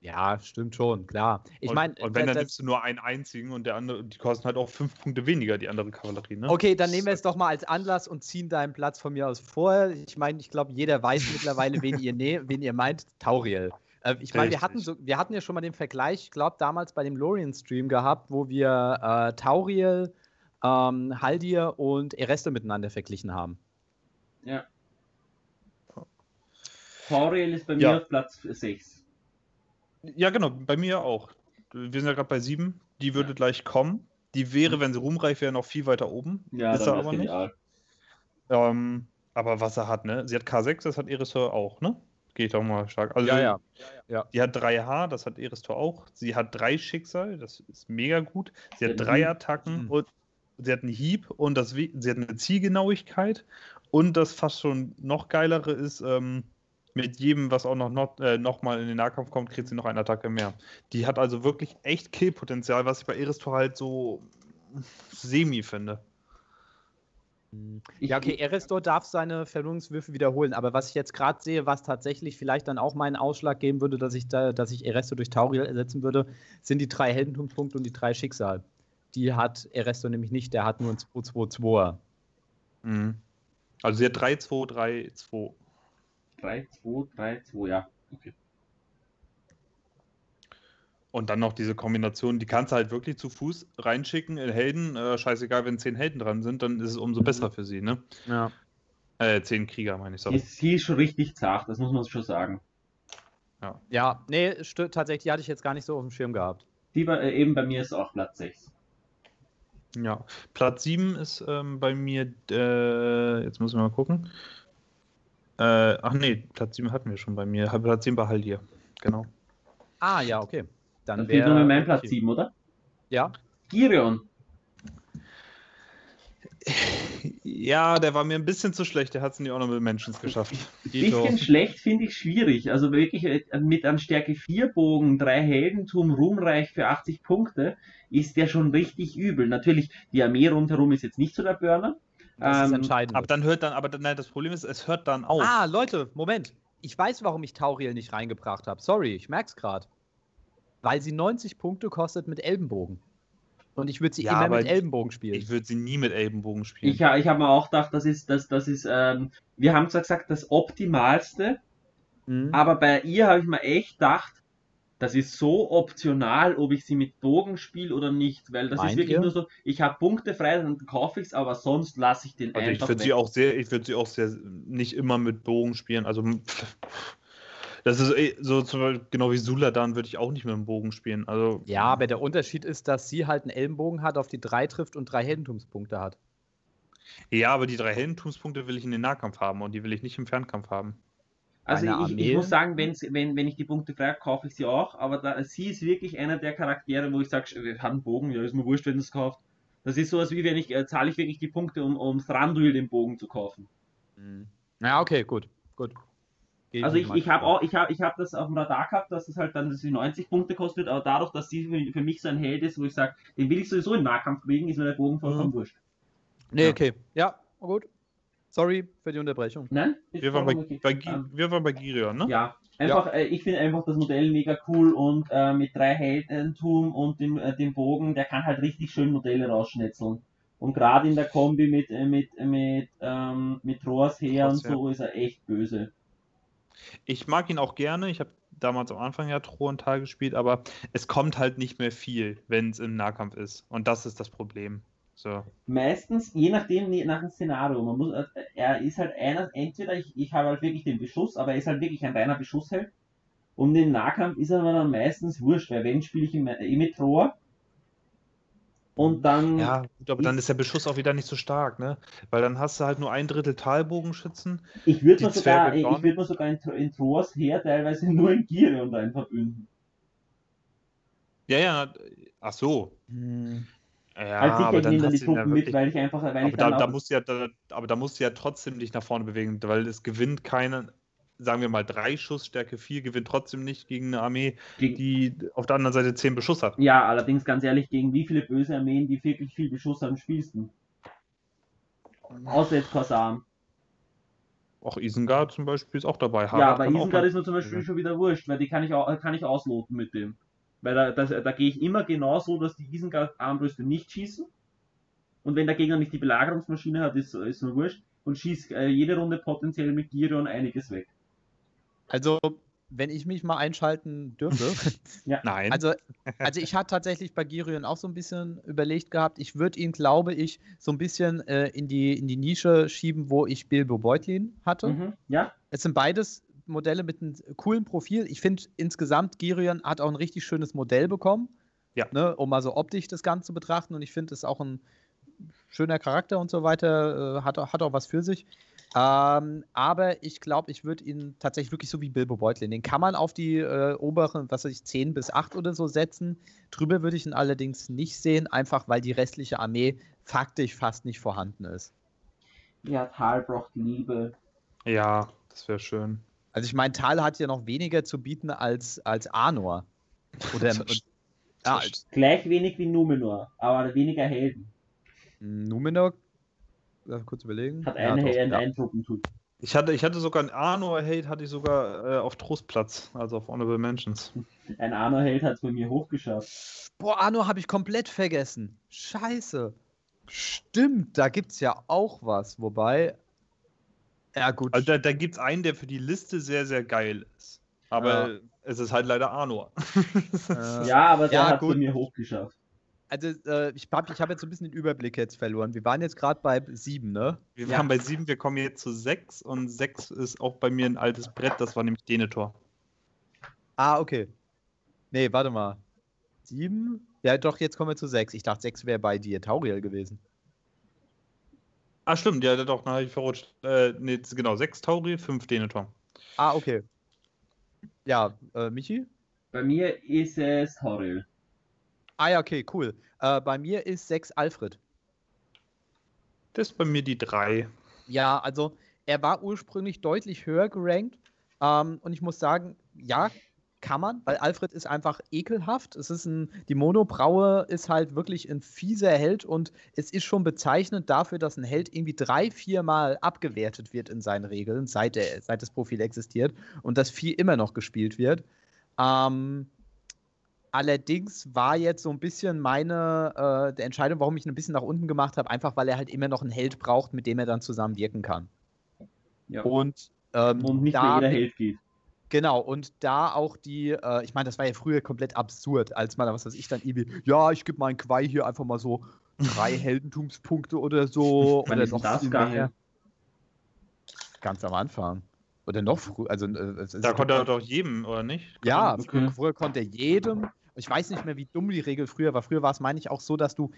Ja, stimmt schon, klar. Ich meine,
und, wenn, dann nimmst du nur einen einzigen und der andere, die kosten halt auch fünf Punkte weniger, die andere Kavallerie, ne?
Okay, dann nehmen wir es doch mal als Anlass und ziehen deinen Platz von mir aus vor. Ich meine, ich glaube, jeder weiß mittlerweile, wen ihr, ne wen ihr meint. Tauriel. Äh, ich meine, wir hatten, so, wir hatten ja schon mal den Vergleich, ich glaube, damals bei dem Lorien-Stream gehabt, wo wir äh, Tauriel, ähm, Haldir und Ereste miteinander verglichen haben.
Ja. Tauriel ist bei mir auf Platz 6.
Ja, genau, bei mir auch. Wir sind ja gerade bei 7. Die würde ja. gleich kommen. Die wäre, mhm. wenn sie ruhmreich wäre, noch viel weiter oben.
Ja, ist er aber nicht.
Ähm, aber was er hat, ne? Sie hat K6, das hat Eristor auch, ne? Geht auch mal stark. Also,
ja, ja.
ja. Die hat 3H, das hat Eristor auch. Sie hat drei Schicksal, das ist mega gut. Sie hat drei Attacken mhm. und sie hat einen Hieb und das, sie hat eine Zielgenauigkeit. Und das fast schon noch geilere ist, ähm, mit jedem, was auch noch, noch, äh, noch mal in den Nahkampf kommt, kriegt sie noch eine Attacke mehr. Die hat also wirklich echt Killpotenzial, was ich bei Eristor halt so semi finde.
Ja, okay, Eristor darf seine Verlorenswürfe wiederholen, aber was ich jetzt gerade sehe, was tatsächlich vielleicht dann auch meinen Ausschlag geben würde, dass ich, da, dass ich Erestor durch Tauriel ersetzen würde, sind die drei Heldentumspunkte und die drei Schicksal. Die hat Erestor nämlich nicht, der hat nur ein 2-2-2er.
Mhm. Also sie hat 3-2-3-2.
3-2-3-2, ja. Okay.
Und dann noch diese Kombination, die kannst du halt wirklich zu Fuß reinschicken in Helden. Äh, scheißegal, wenn zehn Helden dran sind, dann ist es umso mhm. besser für sie, ne?
Ja.
Äh, zehn Krieger, meine ich. Sorry.
Sie ist schon richtig zart, das muss man schon sagen.
Ja, ja nee, tatsächlich, die hatte ich jetzt gar nicht so auf dem Schirm gehabt.
Die war äh, eben bei mir ist auch Platz 6.
Ja, Platz 7 ist ähm, bei mir, äh, jetzt muss ich mal gucken. Äh, ach nee, Platz 7 hatten wir schon bei mir. Platz 7 war Haldir, genau.
Ah, ja, okay.
Dann wäre. Das nur mein Platz okay. 7, oder?
Ja.
Girion.
Ja, der war mir ein bisschen zu schlecht. Der hat es nie auch noch mit Menschen geschafft.
Ein bisschen schlecht finde ich schwierig. Also wirklich äh, mit einem Stärke 4 Bogen, drei Heldentum, Ruhmreich für 80 Punkte ist der schon richtig übel. Natürlich, die Armee rundherum ist jetzt nicht so der Burner.
Das ähm, ist entscheidend.
Aber dann hört dann, aber nein, das Problem ist, es hört dann auf.
Ah, Leute, Moment. Ich weiß, warum ich Tauriel nicht reingebracht habe. Sorry, ich merk's gerade. Weil sie 90 Punkte kostet mit Elbenbogen. Und ich würde sie ja, immer mit Elbenbogen spielen.
Ich würde sie nie mit Elbenbogen spielen.
Ich, ich habe mir auch gedacht, das ist, das, das ist, ähm, wir haben zwar gesagt, das Optimalste, mhm. aber bei ihr habe ich mir echt gedacht, das ist so optional, ob ich sie mit Bogen spiele oder nicht, weil das Meint ist wirklich ihr? nur so, ich habe Punkte frei, dann kaufe ich es, aber sonst lasse ich den
also einfach. Ich würde sie auch sehr, ich würde sie auch sehr nicht immer mit Bogen spielen. Also das ist eh so genau wie Suladan würde ich auch nicht mit dem Bogen spielen. Also,
ja, aber der Unterschied ist, dass sie halt einen Ellenbogen hat, auf die drei trifft und drei Heldentumspunkte hat.
Ja, aber die drei Heldentumspunkte will ich in den Nahkampf haben und die will ich nicht im Fernkampf haben.
Also ich, ich, muss sagen, wenn, wenn ich die Punkte frei habe, kaufe ich sie auch, aber da, sie ist wirklich einer der Charaktere, wo ich sage, wir haben einen Bogen, ja, ist mir wurscht, wenn es kauft. Das ist sowas wie wenn ich, äh, zahle ich wirklich die Punkte, um, um Thranduil den Bogen zu kaufen.
Mhm. Ja, okay, gut, gut.
Also ich, ich habe auch, ich habe ich hab das auf dem Radar gehabt, dass es halt dann dass 90 Punkte kostet, aber dadurch, dass sie für, für mich so ein Held ist, wo ich sage, den will ich sowieso im Nahkampf kriegen, ist mir der Bogen vollkommen mhm. wurscht.
Nee, ja. okay. Ja, gut. Sorry für die Unterbrechung.
Nein?
Wir waren, bei, okay. bei, um, ähm. wir waren bei Girion, ne?
Ja. Einfach, äh, ich finde einfach das Modell mega cool und äh, mit drei Heldentum und dem, äh, dem Bogen, der kann halt richtig schön Modelle rausschnetzeln. Und gerade in der Kombi mit, äh, mit, mit, ähm, mit Rohrs her und so ist er echt böse.
Ich mag ihn auch gerne. Ich habe damals am Anfang ja Throntal gespielt, aber es kommt halt nicht mehr viel, wenn es im Nahkampf ist. Und das ist das Problem. So.
Meistens, je nachdem, nach dem Szenario. Man muss, äh, er ist halt einer, entweder ich, ich habe halt wirklich den Beschuss, aber er ist halt wirklich ein reiner Beschussheld. Und im Nahkampf ist er dann meistens wurscht, weil wenn spiele ich im, eh mit Rohr. Und dann,
Ja, gut, aber dann ist der Beschuss auch wieder nicht so stark, ne? Weil dann hast du halt nur ein Drittel Talbogenschützen.
ich würde mir sogar, ich
gar
würde mir sogar in, in Rohrs her teilweise nur in Girion rein verbünden.
Ja, ja, ach so.
Hm.
Ja,
Als ich
aber dann
dann die
ja
Truppen mit,
wirklich-
weil ich einfach, weil
aber
ich
da, da musst du ja, da, aber da musst du ja trotzdem dich nach vorne bewegen, weil es gewinnt keine, sagen wir mal, drei Schuss, Stärke 4 gewinnt trotzdem nicht gegen eine Armee,
gegen,
die auf der anderen Seite 10 Beschuss hat.
ja, allerdings ganz ehrlich, gegen wie viele böse Armeen, die wirklich viel Beschuss haben, spielst du? Außer jetzt Korsaren.
Auch Isengard zum Beispiel ist auch dabei.
Ja,
Harald
aber
kann auch
Isengard ist mir zum Beispiel schon wieder wurscht, weil die kann ich, au- kann ich ausloten mit dem. Weil da, das, da gehe ich immer genau so, dass die Isengard-Armbrüste nicht schießen. Und wenn der Gegner nicht die Belagerungsmaschine hat, ist, ist mir wurscht. Und schießt äh, jede Runde potenziell mit Girion einiges weg.
Also, wenn ich mich mal einschalten dürfte.
Nein.
also, also ich hatte tatsächlich bei Girion auch so ein bisschen überlegt gehabt, ich würde ihn, glaube ich, so ein bisschen äh, in, die, in die Nische schieben, wo ich Bilbo Beutlin hatte.
Mhm. Ja,
Es sind beides Modelle mit einem coolen Profil. Ich finde insgesamt, Girion hat auch ein richtig schönes Modell bekommen.
Ja.
Ne, um mal so optisch das Ganze zu betrachten. Und ich finde, es ist auch ein schöner Charakter und so weiter. Äh, hat, auch- hat auch was für sich. Ähm, aber ich glaube, ich würde ihn tatsächlich wirklich so wie Bilbo Beutlin. Den kann man auf die äh, oberen, was weiß ich, 10 bis 8 oder so setzen. Drüber würde ich ihn allerdings nicht sehen, einfach weil die restliche Armee faktisch fast nicht vorhanden ist.
ja, Tal braucht Liebe.
ja, das wäre schön.
Also ich meine, Tal hat ja noch weniger zu bieten als, als Arnor. Oder und, ja,
Gleich wenig wie Numenor, aber weniger Helden.
Numenor. Lass kurz überlegen.
Hat
Ja,
einen
ja.
einen Truppentyp.
Ich hatte, ich hatte sogar einen Arnor-Hate, hatte ich sogar äh, auf Trostplatz, also auf Honorable Mentions.
Ein Arno-Held hat es bei mir hochgeschafft.
Boah, Arnor habe ich komplett vergessen. Scheiße. Stimmt, da gibt's ja auch was. Wobei. Ja, gut.
Also da, da gibt es einen, der für die Liste sehr, sehr geil ist. Aber es ist halt leider Arnor.
Äh,
Ja, aber der
ja,
hat es bei mir hochgeschafft.
Also, äh, ich habe ich hab jetzt so ein bisschen den Überblick jetzt verloren. Wir waren jetzt gerade bei sieben, ne?
Wir
Ja.
waren bei sieben, wir kommen jetzt zu sechs und sechs ist auch bei mir ein altes Brett, das war nämlich Denethor.
Ah, okay. Nee, warte mal. Sieben? Ja, doch, jetzt kommen wir zu sechs. Ich dachte, sechs wäre bei dir Tauriel gewesen.
Ah, stimmt, ja, doch, dann habe ich verrutscht. Äh, nee, genau, sechs Tauri, fünf Denethor.
Ah, okay. Ja, äh, Michi?
Bei mir ist es Horrell.
Ah ja, okay, cool. Äh, bei mir ist 6 Alfred.
Das ist bei mir die drei.
Ja, also er war ursprünglich deutlich höher gerankt. Ähm, und ich muss sagen, ja, kann man, weil Alfred ist einfach ekelhaft. Es ist ein, die Monobraue ist halt wirklich ein fieser Held und es ist schon bezeichnend dafür, dass ein Held irgendwie drei, vier Mal abgewertet wird in seinen Regeln, seit, der, seit das Profil existiert und das Vieh immer noch gespielt wird. Ähm, allerdings war jetzt so ein bisschen meine äh, der Entscheidung, warum ich ihn ein bisschen nach unten gemacht habe, einfach weil er halt immer noch einen Held braucht, mit dem er dann zusammen wirken kann.
Ja.
Und, ähm,
Und nicht
da
mehr jeder Held geht.
Genau, und da auch die, äh, ich meine, das war ja früher komplett absurd, als man, was weiß ich, dann irgendwie, ja, ich gebe meinen Quai hier einfach mal so drei Heldentumspunkte oder so. Oder noch
das gegangen?
mehr. Ganz am Anfang. Oder noch früher. Also, äh,
Da konnte er doch jedem, oder nicht?
ja,
Okay.
früher konnte er jedem. Ich weiß nicht mehr, wie dumm die Regel früher war. Früher war es, meine ich, auch so, dass du,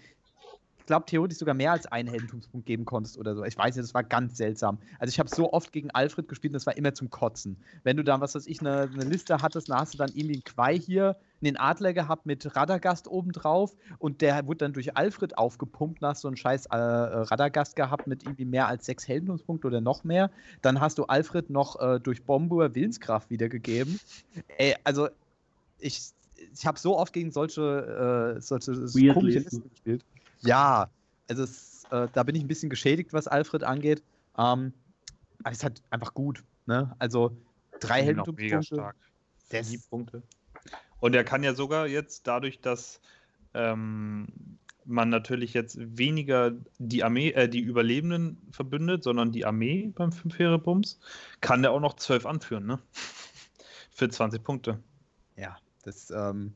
ich glaube, theoretisch sogar mehr als einen Heldentumspunkt geben konntest oder so. Ich weiß nicht, das war ganz seltsam. Also ich habe so oft gegen Alfred gespielt und das war immer zum Kotzen. Wenn du dann, was weiß ich, eine, eine Liste hattest, dann hast du dann irgendwie einen Quai hier, einen Adler gehabt mit Radagast obendrauf und der wurde dann durch Alfred aufgepumpt, dann hast du einen scheiß äh, Radagast gehabt mit irgendwie mehr als sechs Heldentumspunkte oder noch mehr. Dann hast du Alfred noch äh, durch Bombur Willenskraft wiedergegeben. Ey, also ich, ich habe so oft gegen solche, äh, solche
Weird
komische
Listen.
Listen gespielt. Ja, also es, äh, da bin ich ein bisschen geschädigt, was Alfred angeht. Ähm, aber es ist halt einfach gut. Ne? Also Drei. Das-
Sieben Punkte. Und er kann ja sogar jetzt dadurch, dass ähm, man natürlich jetzt weniger die Armee, äh, die Überlebenden verbündet, sondern die Armee beim 5 Bums, kann der auch noch 12 anführen, ne? Für 20 Punkte.
Ja, das, ähm,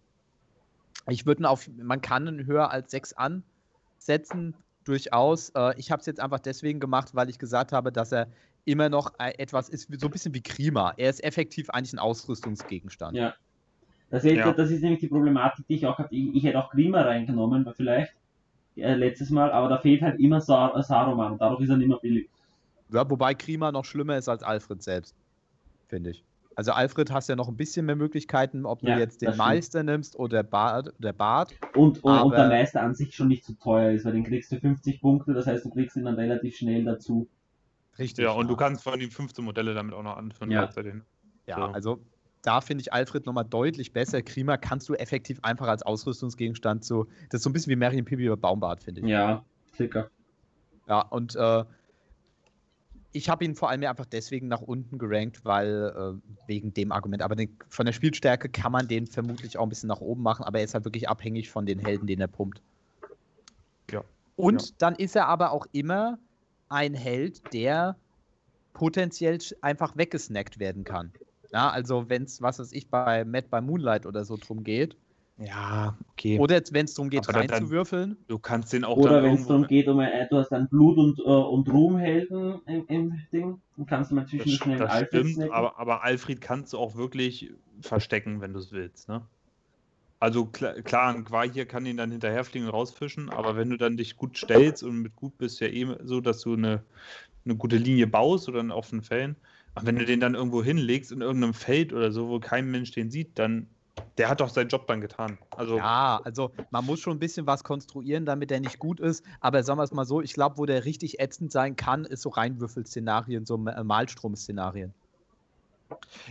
ich würde ihn auf, man kann ihn höher als 6 ansetzen, durchaus. Äh, ich habe es jetzt einfach deswegen gemacht, weil ich gesagt habe, dass er immer noch äh, etwas ist, so ein bisschen wie Krima. Er ist effektiv eigentlich ein Ausrüstungsgegenstand.
Ja. Das ist,
Ja.
das ist nämlich die Problematik, die ich auch habe. Ich, ich hätte auch Grima reingenommen, vielleicht äh, letztes Mal, aber da fehlt halt immer Sar Saruman und dadurch ist er nicht mehr billig.
Ja, wobei Krima noch schlimmer ist als Alfred selbst, finde ich. Also Alfred hast ja noch ein bisschen mehr Möglichkeiten, ob du
Ja,
jetzt den
stimmt.
Meister nimmst oder Bart, der Bart.
Und, und, und der
Aber-
Meister an sich schon nicht so teuer ist, weil den kriegst du 50 Punkte, das heißt, du kriegst ihn dann relativ schnell dazu.
Richtig.
Ja, und du kannst von den 15 Modelle damit auch noch anführen.
Ja.
Ja,
So.
also da finde ich Alfred nochmal deutlich besser. Krima kannst du effektiv einfach als Ausrüstungsgegenstand so. Das ist so ein bisschen wie Marion Pipi über Baumbart, finde ich.
Ja, circa.
Ja, und äh, ich habe ihn vor allem einfach deswegen nach unten gerankt, weil äh, wegen dem Argument. Aber den, von der Spielstärke kann man den vermutlich auch ein bisschen nach oben machen, aber er ist halt wirklich abhängig von den Helden, den er pumpt.
Ja.
Und
Ja.
dann ist er aber auch immer ein Held, der potenziell einfach weggesnackt werden kann. Ja, also wenn es, was weiß ich, bei Matt bei Moonlight oder so drum geht,
Ja, okay.
oder wenn es darum geht,
Aber
reinzuwürfeln,
du kannst den auch
Oder wenn es darum geht, um, äh, du hast dann Blut- und, äh, und Ruhmhelden im, im Ding, dann kannst du mal zwischen
Das,
schnell
das
Alfred
stimmt,
snacken.
aber, aber Alfred kannst du auch wirklich verstecken, wenn du es willst, ne? Also klar, klar, ein Qua hier kann ihn dann hinterherfliegen und rausfischen, aber wenn du dann dich gut stellst und mit gut bist ja eh so, dass du eine, eine gute Linie baust oder in offenen Fällen, aber wenn du den dann irgendwo hinlegst in irgendeinem Feld oder so, wo kein Mensch den sieht, dann der hat doch seinen Job dann getan. Also
Ja, also man muss schon ein bisschen was konstruieren, damit er nicht gut ist. Aber sagen wir es mal so, ich glaube, wo der richtig ätzend sein kann, ist so Reinwürfel-Szenarien, so äh, Malstrom-Szenarien.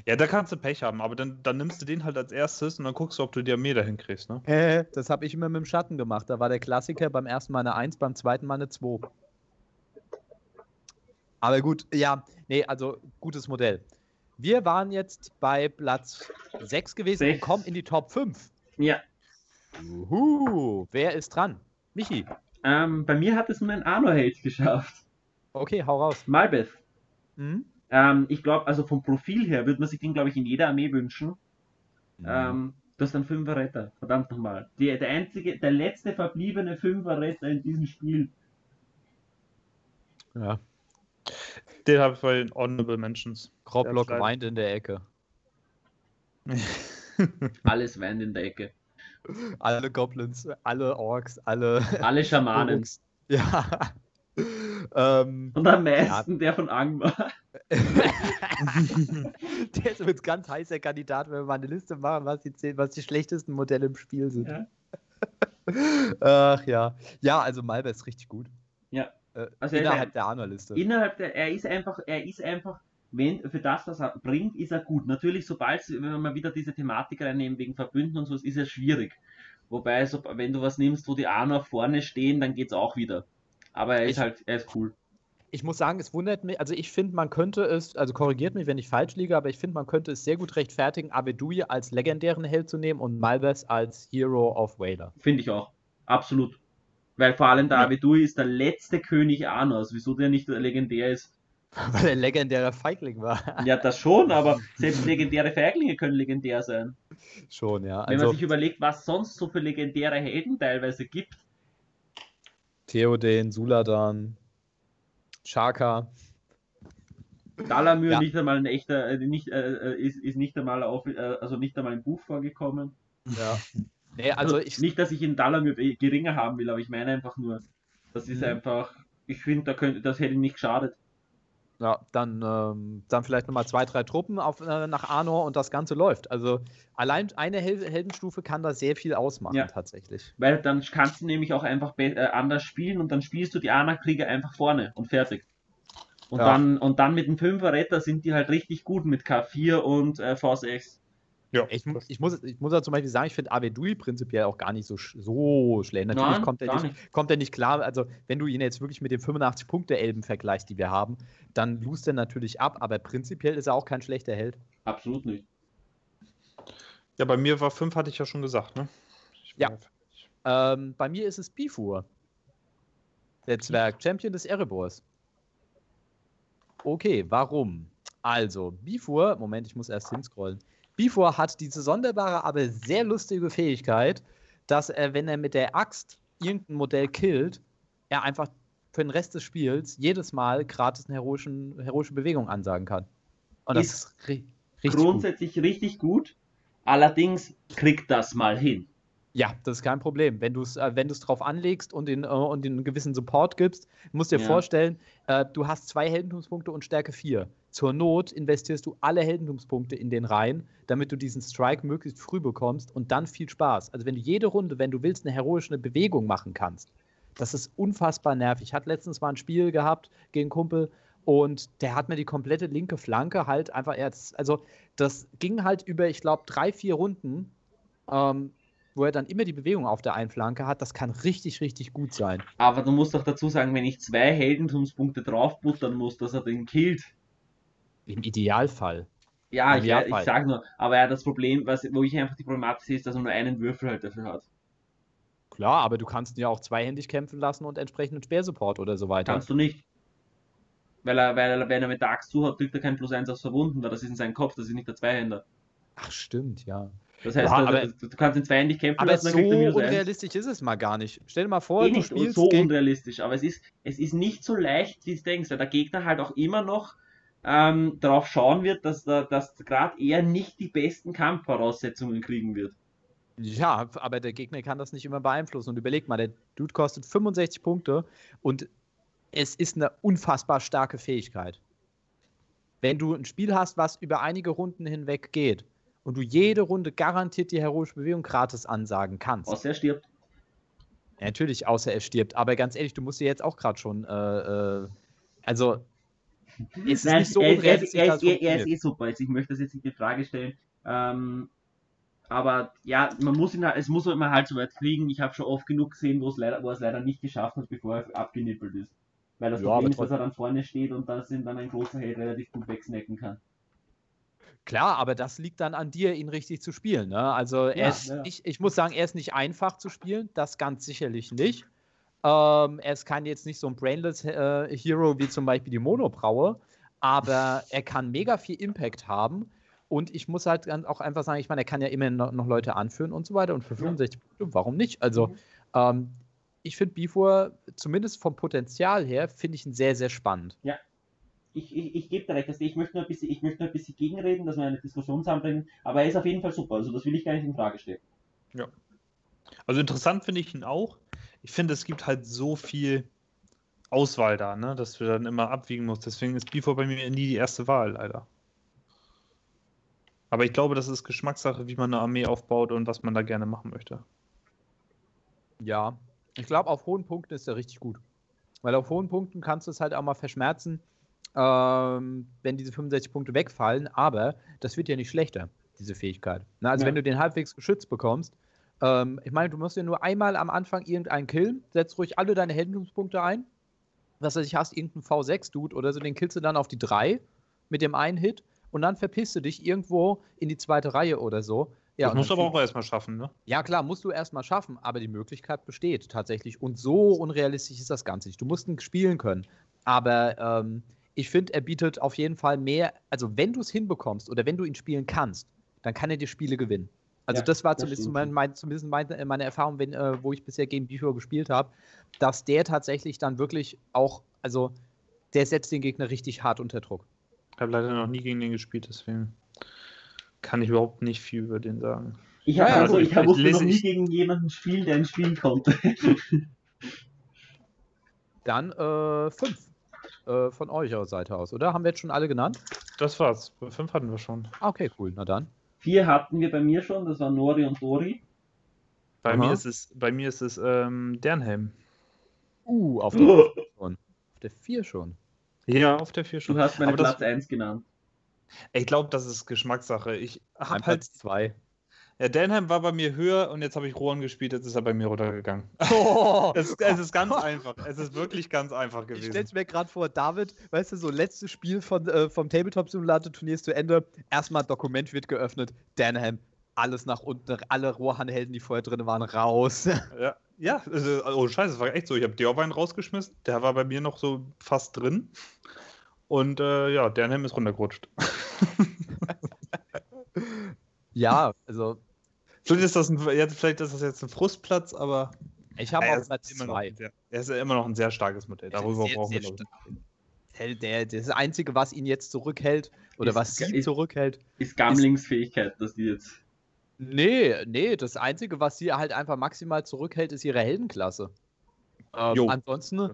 ja, da kannst du Pech haben, aber dann, dann nimmst du den halt als erstes und dann guckst du, ob du die Armee dahin kriegst, ne?
Hä? Das habe ich immer mit dem Schatten gemacht. Da war der Klassiker beim ersten Mal eine 1, beim zweiten Mal eine 2. Aber gut, ja, nee, also gutes Modell. Wir waren jetzt bei Platz 6 gewesen und
Sechs.
kommen in die Top 5.
Ja,
Uhu, wer ist dran? Michi.
ähm, bei mir hat es nur ein Arno-Held geschafft.
Okay, hau raus.
Malbeth.
Hm?
Ähm, ich glaube, also vom Profil her würde man sich den, glaube ich, in jeder Armee wünschen. Ähm, das ist ein Fünfer Retter, verdammt nochmal. Die- Der einzige, der letzte verbliebene Fünfer Retter in diesem Spiel.
ja.
Den habe ich bei den Honorable Mentions.
Kroplock
Ja,
weint in der Ecke.
Alles weint in der Ecke.
Alle Goblins, alle Orks, alle.
Alle Schamanen.
Orks. Ja. ähm,
Und am meisten der von Angmar.
der ist übrigens ganz heißer Kandidat, wenn wir mal eine Liste machen, was die, zehn, was die schlechtesten Modelle im Spiel sind.
Ja.
Ach ja. Ja, also Malbe ist richtig gut.
Ja.
Äh,
Also er
innerhalb
ein-
der Arno-Liste.
Innerhalb der, er ist einfach, er ist einfach, wenn, für das, was er bringt, ist er gut. Natürlich, sobald, wenn wir mal wieder diese Thematik reinnehmen, wegen Verbünden und so, ist er schwierig. Wobei, so, wenn du was nimmst, wo die Arno vorne stehen, dann geht's auch wieder. Aber er ist
Ich-
halt, er ist cool.
Ich muss sagen, es wundert mich, also ich finde, man könnte es, also korrigiert mich, wenn ich falsch liege, aber ich finde, man könnte es sehr gut rechtfertigen, Abedui als legendären Held zu nehmen und Malbes als Hero of Whaler.
Finde ich auch. Absolut. Weil vor allem der
Ja.
Abedui ist der letzte König Arnos. Wieso der nicht legendär ist?
Weil er legendärer Feigling war.
Ja, das schon, aber selbst legendäre Feiglinge können legendär sein.
Schon, ja.
Wenn
Also
man sich überlegt, was sonst so für legendäre Helden teilweise gibt.
Theoden, Suladan, Shaka.
Dalamir
Ja.
nicht einmal ein echter, äh, nicht, äh, äh, ist, ist nicht einmal auf, äh, also nicht einmal im Buch vorgekommen.
Ja. Nee, also ich,
nicht, dass ich ihn Dalamir äh, geringer haben will, aber ich meine einfach nur, das ist
Mhm.
einfach, ich finde, da könnte, das hätte ihm nicht geschadet.
ja, dann, ähm, dann vielleicht nochmal zwei, drei Truppen auf, äh, nach Arnor und das Ganze läuft. Also allein eine Hel Heldenstufe kann da sehr viel ausmachen,
Ja.
tatsächlich.
Weil dann kannst du nämlich auch einfach äh, anders spielen und dann spielst du die Ana-Krieger einfach vorne und fertig. Und,
Ja.
dann, und dann mit dem Fünfer Retter sind die halt richtig gut mit K4 und äh, V6.
Ja,
Ich, ich, muss, ich muss ja zum Beispiel sagen, ich finde Avedui prinzipiell auch gar nicht so, so schlecht. Natürlich
Nein,
kommt, er
gar
nicht, kommt er nicht klar. Also, wenn du ihn jetzt wirklich mit den 85-Punkte-Elben vergleichst, die wir haben, dann lust er natürlich ab, aber prinzipiell ist er auch kein schlechter Held.
Absolut nicht.
Ja, bei mir war 5, hatte ich ja schon gesagt, ne? Ich
Ja. Ähm, bei mir ist es Bifur. Der Zwerg, Champion des Erebors. Okay, warum? Also, Bifur, Moment, ich muss erst hinscrollen. Bifur hat diese sonderbare, aber sehr lustige Fähigkeit, dass er, wenn er mit der Axt irgendein Modell killt, er einfach für den Rest des Spiels jedes Mal gratis eine heroischen, heroische Bewegung ansagen kann. Und das
Ist
ist, ri richtig gut.
Grundsätzlich richtig gut. Allerdings kriegt das mal hin.
Ja, das ist kein Problem. Wenn du es äh, wenn du's drauf anlegst und den, äh, und den gewissen Support gibst, musst dir
Ja.
vorstellen, äh, du hast zwei Heldentumspunkte und Stärke 4. Zur Not investierst du alle Heldentumspunkte in den rein, damit du diesen Strike möglichst früh bekommst und dann viel Spaß. Also wenn du jede Runde, wenn du willst, eine heroische Bewegung machen kannst, das ist unfassbar nervig. Ich hatte letztens mal ein Spiel gehabt gegen Kumpel und der hat mir die komplette linke Flanke halt einfach jetzt, also das ging halt über, ich glaube, drei, vier Runden. Ähm, wo er dann immer die Bewegung auf der einen Flanke hat, das kann richtig, richtig gut sein.
Aber du musst doch dazu sagen, wenn ich zwei Heldentumspunkte draufbuttern muss, dass er den killt.
Im Idealfall.
Ja,
Im
ich,
Idealfall.
ich sag nur, aber ja, das Problem, was, wo ich einfach die Problematik sehe, ist, dass er nur einen Würfel halt dafür hat.
Klar, aber du kannst ihn ja auch zweihändig kämpfen lassen und entsprechenden Speersupport oder so weiter.
Kannst du nicht. Weil er, weil er, wenn er mit der Axt zuhaut, kriegt er kein Plus 1 aufs Verwunden, weil das ist in seinem Kopf, das ist nicht der Zweihänder.
Ach, stimmt, ja.
Das heißt,
Ja,
du,
aber-
du, kannst ihn zweihändig kämpfen
Aber
lassen,
so
dann kriegt er minus 1.
unrealistisch ist es mal gar nicht. Stell dir mal vor,
Eh
du
nicht
spielst
so unrealistisch, aber es ist, es ist nicht so leicht, wie du denkst, weil der Gegner halt auch immer noch ähm, darauf schauen wird, dass, der- dass gerade er nicht die besten Kampfvoraussetzungen kriegen wird.
Ja, aber der Gegner kann das nicht immer beeinflussen. Und überleg mal, der Dude kostet 65 Punkte und es ist eine unfassbar starke Fähigkeit. Wenn du ein Spiel hast, was über einige Runden hinweg geht und du jede Runde garantiert die heroische Bewegung gratis ansagen kannst.
Außer er stirbt.
Ja, natürlich, außer er stirbt. Aber ganz ehrlich, du musst dir jetzt auch gerade schon. Äh, äh, also. Es ist
Nein,
nicht so
er, er,
unrealistisch,
er, ist, er, er ist
funktioniert.
eh super. Also ich möchte das jetzt nicht in Frage stellen. Ähm, aber ja, man muss ihn halt, es muss man halt so weit kriegen. Ich habe schon oft genug gesehen, wo es leider, wo es leider nicht geschafft hat, bevor er abgenippelt ist. Weil das
Ja,
Problem ist, dass er dann vorne steht und dass ihn dann ein großer Held relativ gut wegsnacken kann.
Klar, aber das liegt dann an dir, ihn richtig zu spielen. Ne? Also, er
Ja,
ist,
ja.
Ich, ich muss sagen, er ist nicht einfach zu spielen. Das ganz sicherlich nicht. Ähm, er ist kein jetzt nicht so ein Brainless äh, Hero wie zum Beispiel die Monobraue, aber er kann mega viel Impact haben. Und ich muss halt auch einfach sagen, ich meine, er kann ja immer noch, Leute anführen und so weiter. Und für 65 Punkte, warum nicht? Also,
Mhm.
ähm, ich finde Bifur, zumindest vom Potenzial her, finde ich ihn sehr, sehr spannend.
Ich, ich, ich gebe dir recht, also ich möchte nur ein bisschen, ich möchte nur ein bisschen gegenreden, dass wir eine Diskussion zusammenbringen, aber er ist auf jeden Fall super, also das will ich gar nicht in Frage stellen.
Also interessant finde ich ihn auch. Ich finde, es gibt halt so viel Auswahl da, ne, dass du dann immer abwiegen musst. Deswegen ist Bifur bei mir nie die erste Wahl, leider. Aber ich glaube, das ist Geschmackssache, wie man eine Armee aufbaut und was man da gerne machen möchte.
Ja, ich glaube, auf hohen Punkten ist er richtig gut. Weil auf hohen Punkten kannst du es halt auch mal verschmerzen, ähm, wenn diese 65 Punkte wegfallen, aber das wird ja nicht schlechter, diese Fähigkeit. Na, also
Ja.
wenn du den halbwegs geschützt bekommst, ähm, ich meine, du musst ja nur einmal am Anfang irgendeinen killen, setzt ruhig alle deine Heldentumspunkte ein, was weiß ich, hast irgendeinen V6-Dude oder so, den killst du dann auf die 3 mit dem einen Hit und dann verpisst du dich irgendwo in die zweite Reihe oder so. Ja,
das musst du aber auch erstmal schaffen, ne?
ja, klar, musst du erstmal schaffen, aber die Möglichkeit besteht tatsächlich. Und so unrealistisch ist das Ganze nicht. Du musst ihn spielen können. Aber ähm, ich finde, er bietet auf jeden Fall mehr. Also, wenn du es hinbekommst oder wenn du ihn spielen kannst, dann kann er dir Spiele gewinnen. Also,
Ja,
das war
das
zumindest, mein, mein, zumindest meine, meine Erfahrung, wenn, äh, wo ich bisher gegen Bifur gespielt habe, dass der tatsächlich dann wirklich auch, also, der setzt den Gegner richtig hart unter Druck.
Ich habe leider noch nie gegen den gespielt, deswegen kann ich überhaupt nicht viel über den sagen.
Ich,
Ja,
hab,
ja,
also, ich hab-
ich
musste
lese-
noch nie
ich-
gegen jemanden spielen, der ein Spiel konnte.
Dann äh, fünf äh, von eurer Seite aus, oder? Haben wir jetzt schon alle genannt?
Das war's. Fünf hatten wir schon.
Ah, Okay, cool. Na dann.
Vier hatten wir bei mir schon, das waren Nori und Dori.
Bei
Aha.
mir ist es, bei mir ist es ähm, Dernhelm.
Uh, auf der 4 schon. Auf der 4 schon.
Ja, auf der 4 schon.
Du hast meine
Aber das-
Platz 1 genannt.
Ich glaube, das ist Geschmackssache. Ich habe halt
Platz 2.
Ja, Denham war bei mir höher und jetzt habe ich Rohan gespielt, jetzt ist er bei mir runtergegangen.
Oh,
Es, es ist ganz einfach. Es ist wirklich ganz einfach
ich
gewesen.
stell's mir gerade vor, David, weißt du, so letztes Spiel von, äh, vom Tabletop-Simulator-Turnier ist zu Ende. Erstmal Dokument wird geöffnet, Danham, alles nach unten, alle Rohan-Helden, die vorher drin waren, raus.
Ja, ja also, oh scheiße, es war echt so. Ich habe Diorwein rausgeschmissen, der war bei mir noch so fast drin. Und äh, ja, Denham ist runtergerutscht.
Ja, also
Vielleicht ist, das ein, ja, vielleicht ist das jetzt ein Frustplatz, aber
ich habe auch Platz
immer noch
2.
ein sehr, er ist ja immer noch ein sehr starkes Modell. Darüber
Sehr,
brauchen wir
sehr
noch.
Hell, der, das Einzige, was ihn jetzt zurückhält, oder
Ist-
was sie
ist-
zurückhält,
Ist Gamlings Fähigkeit, dass die jetzt.
nee, nee, das Einzige, was sie halt einfach maximal zurückhält, ist ihre Heldenklasse. Ähm, ansonsten muss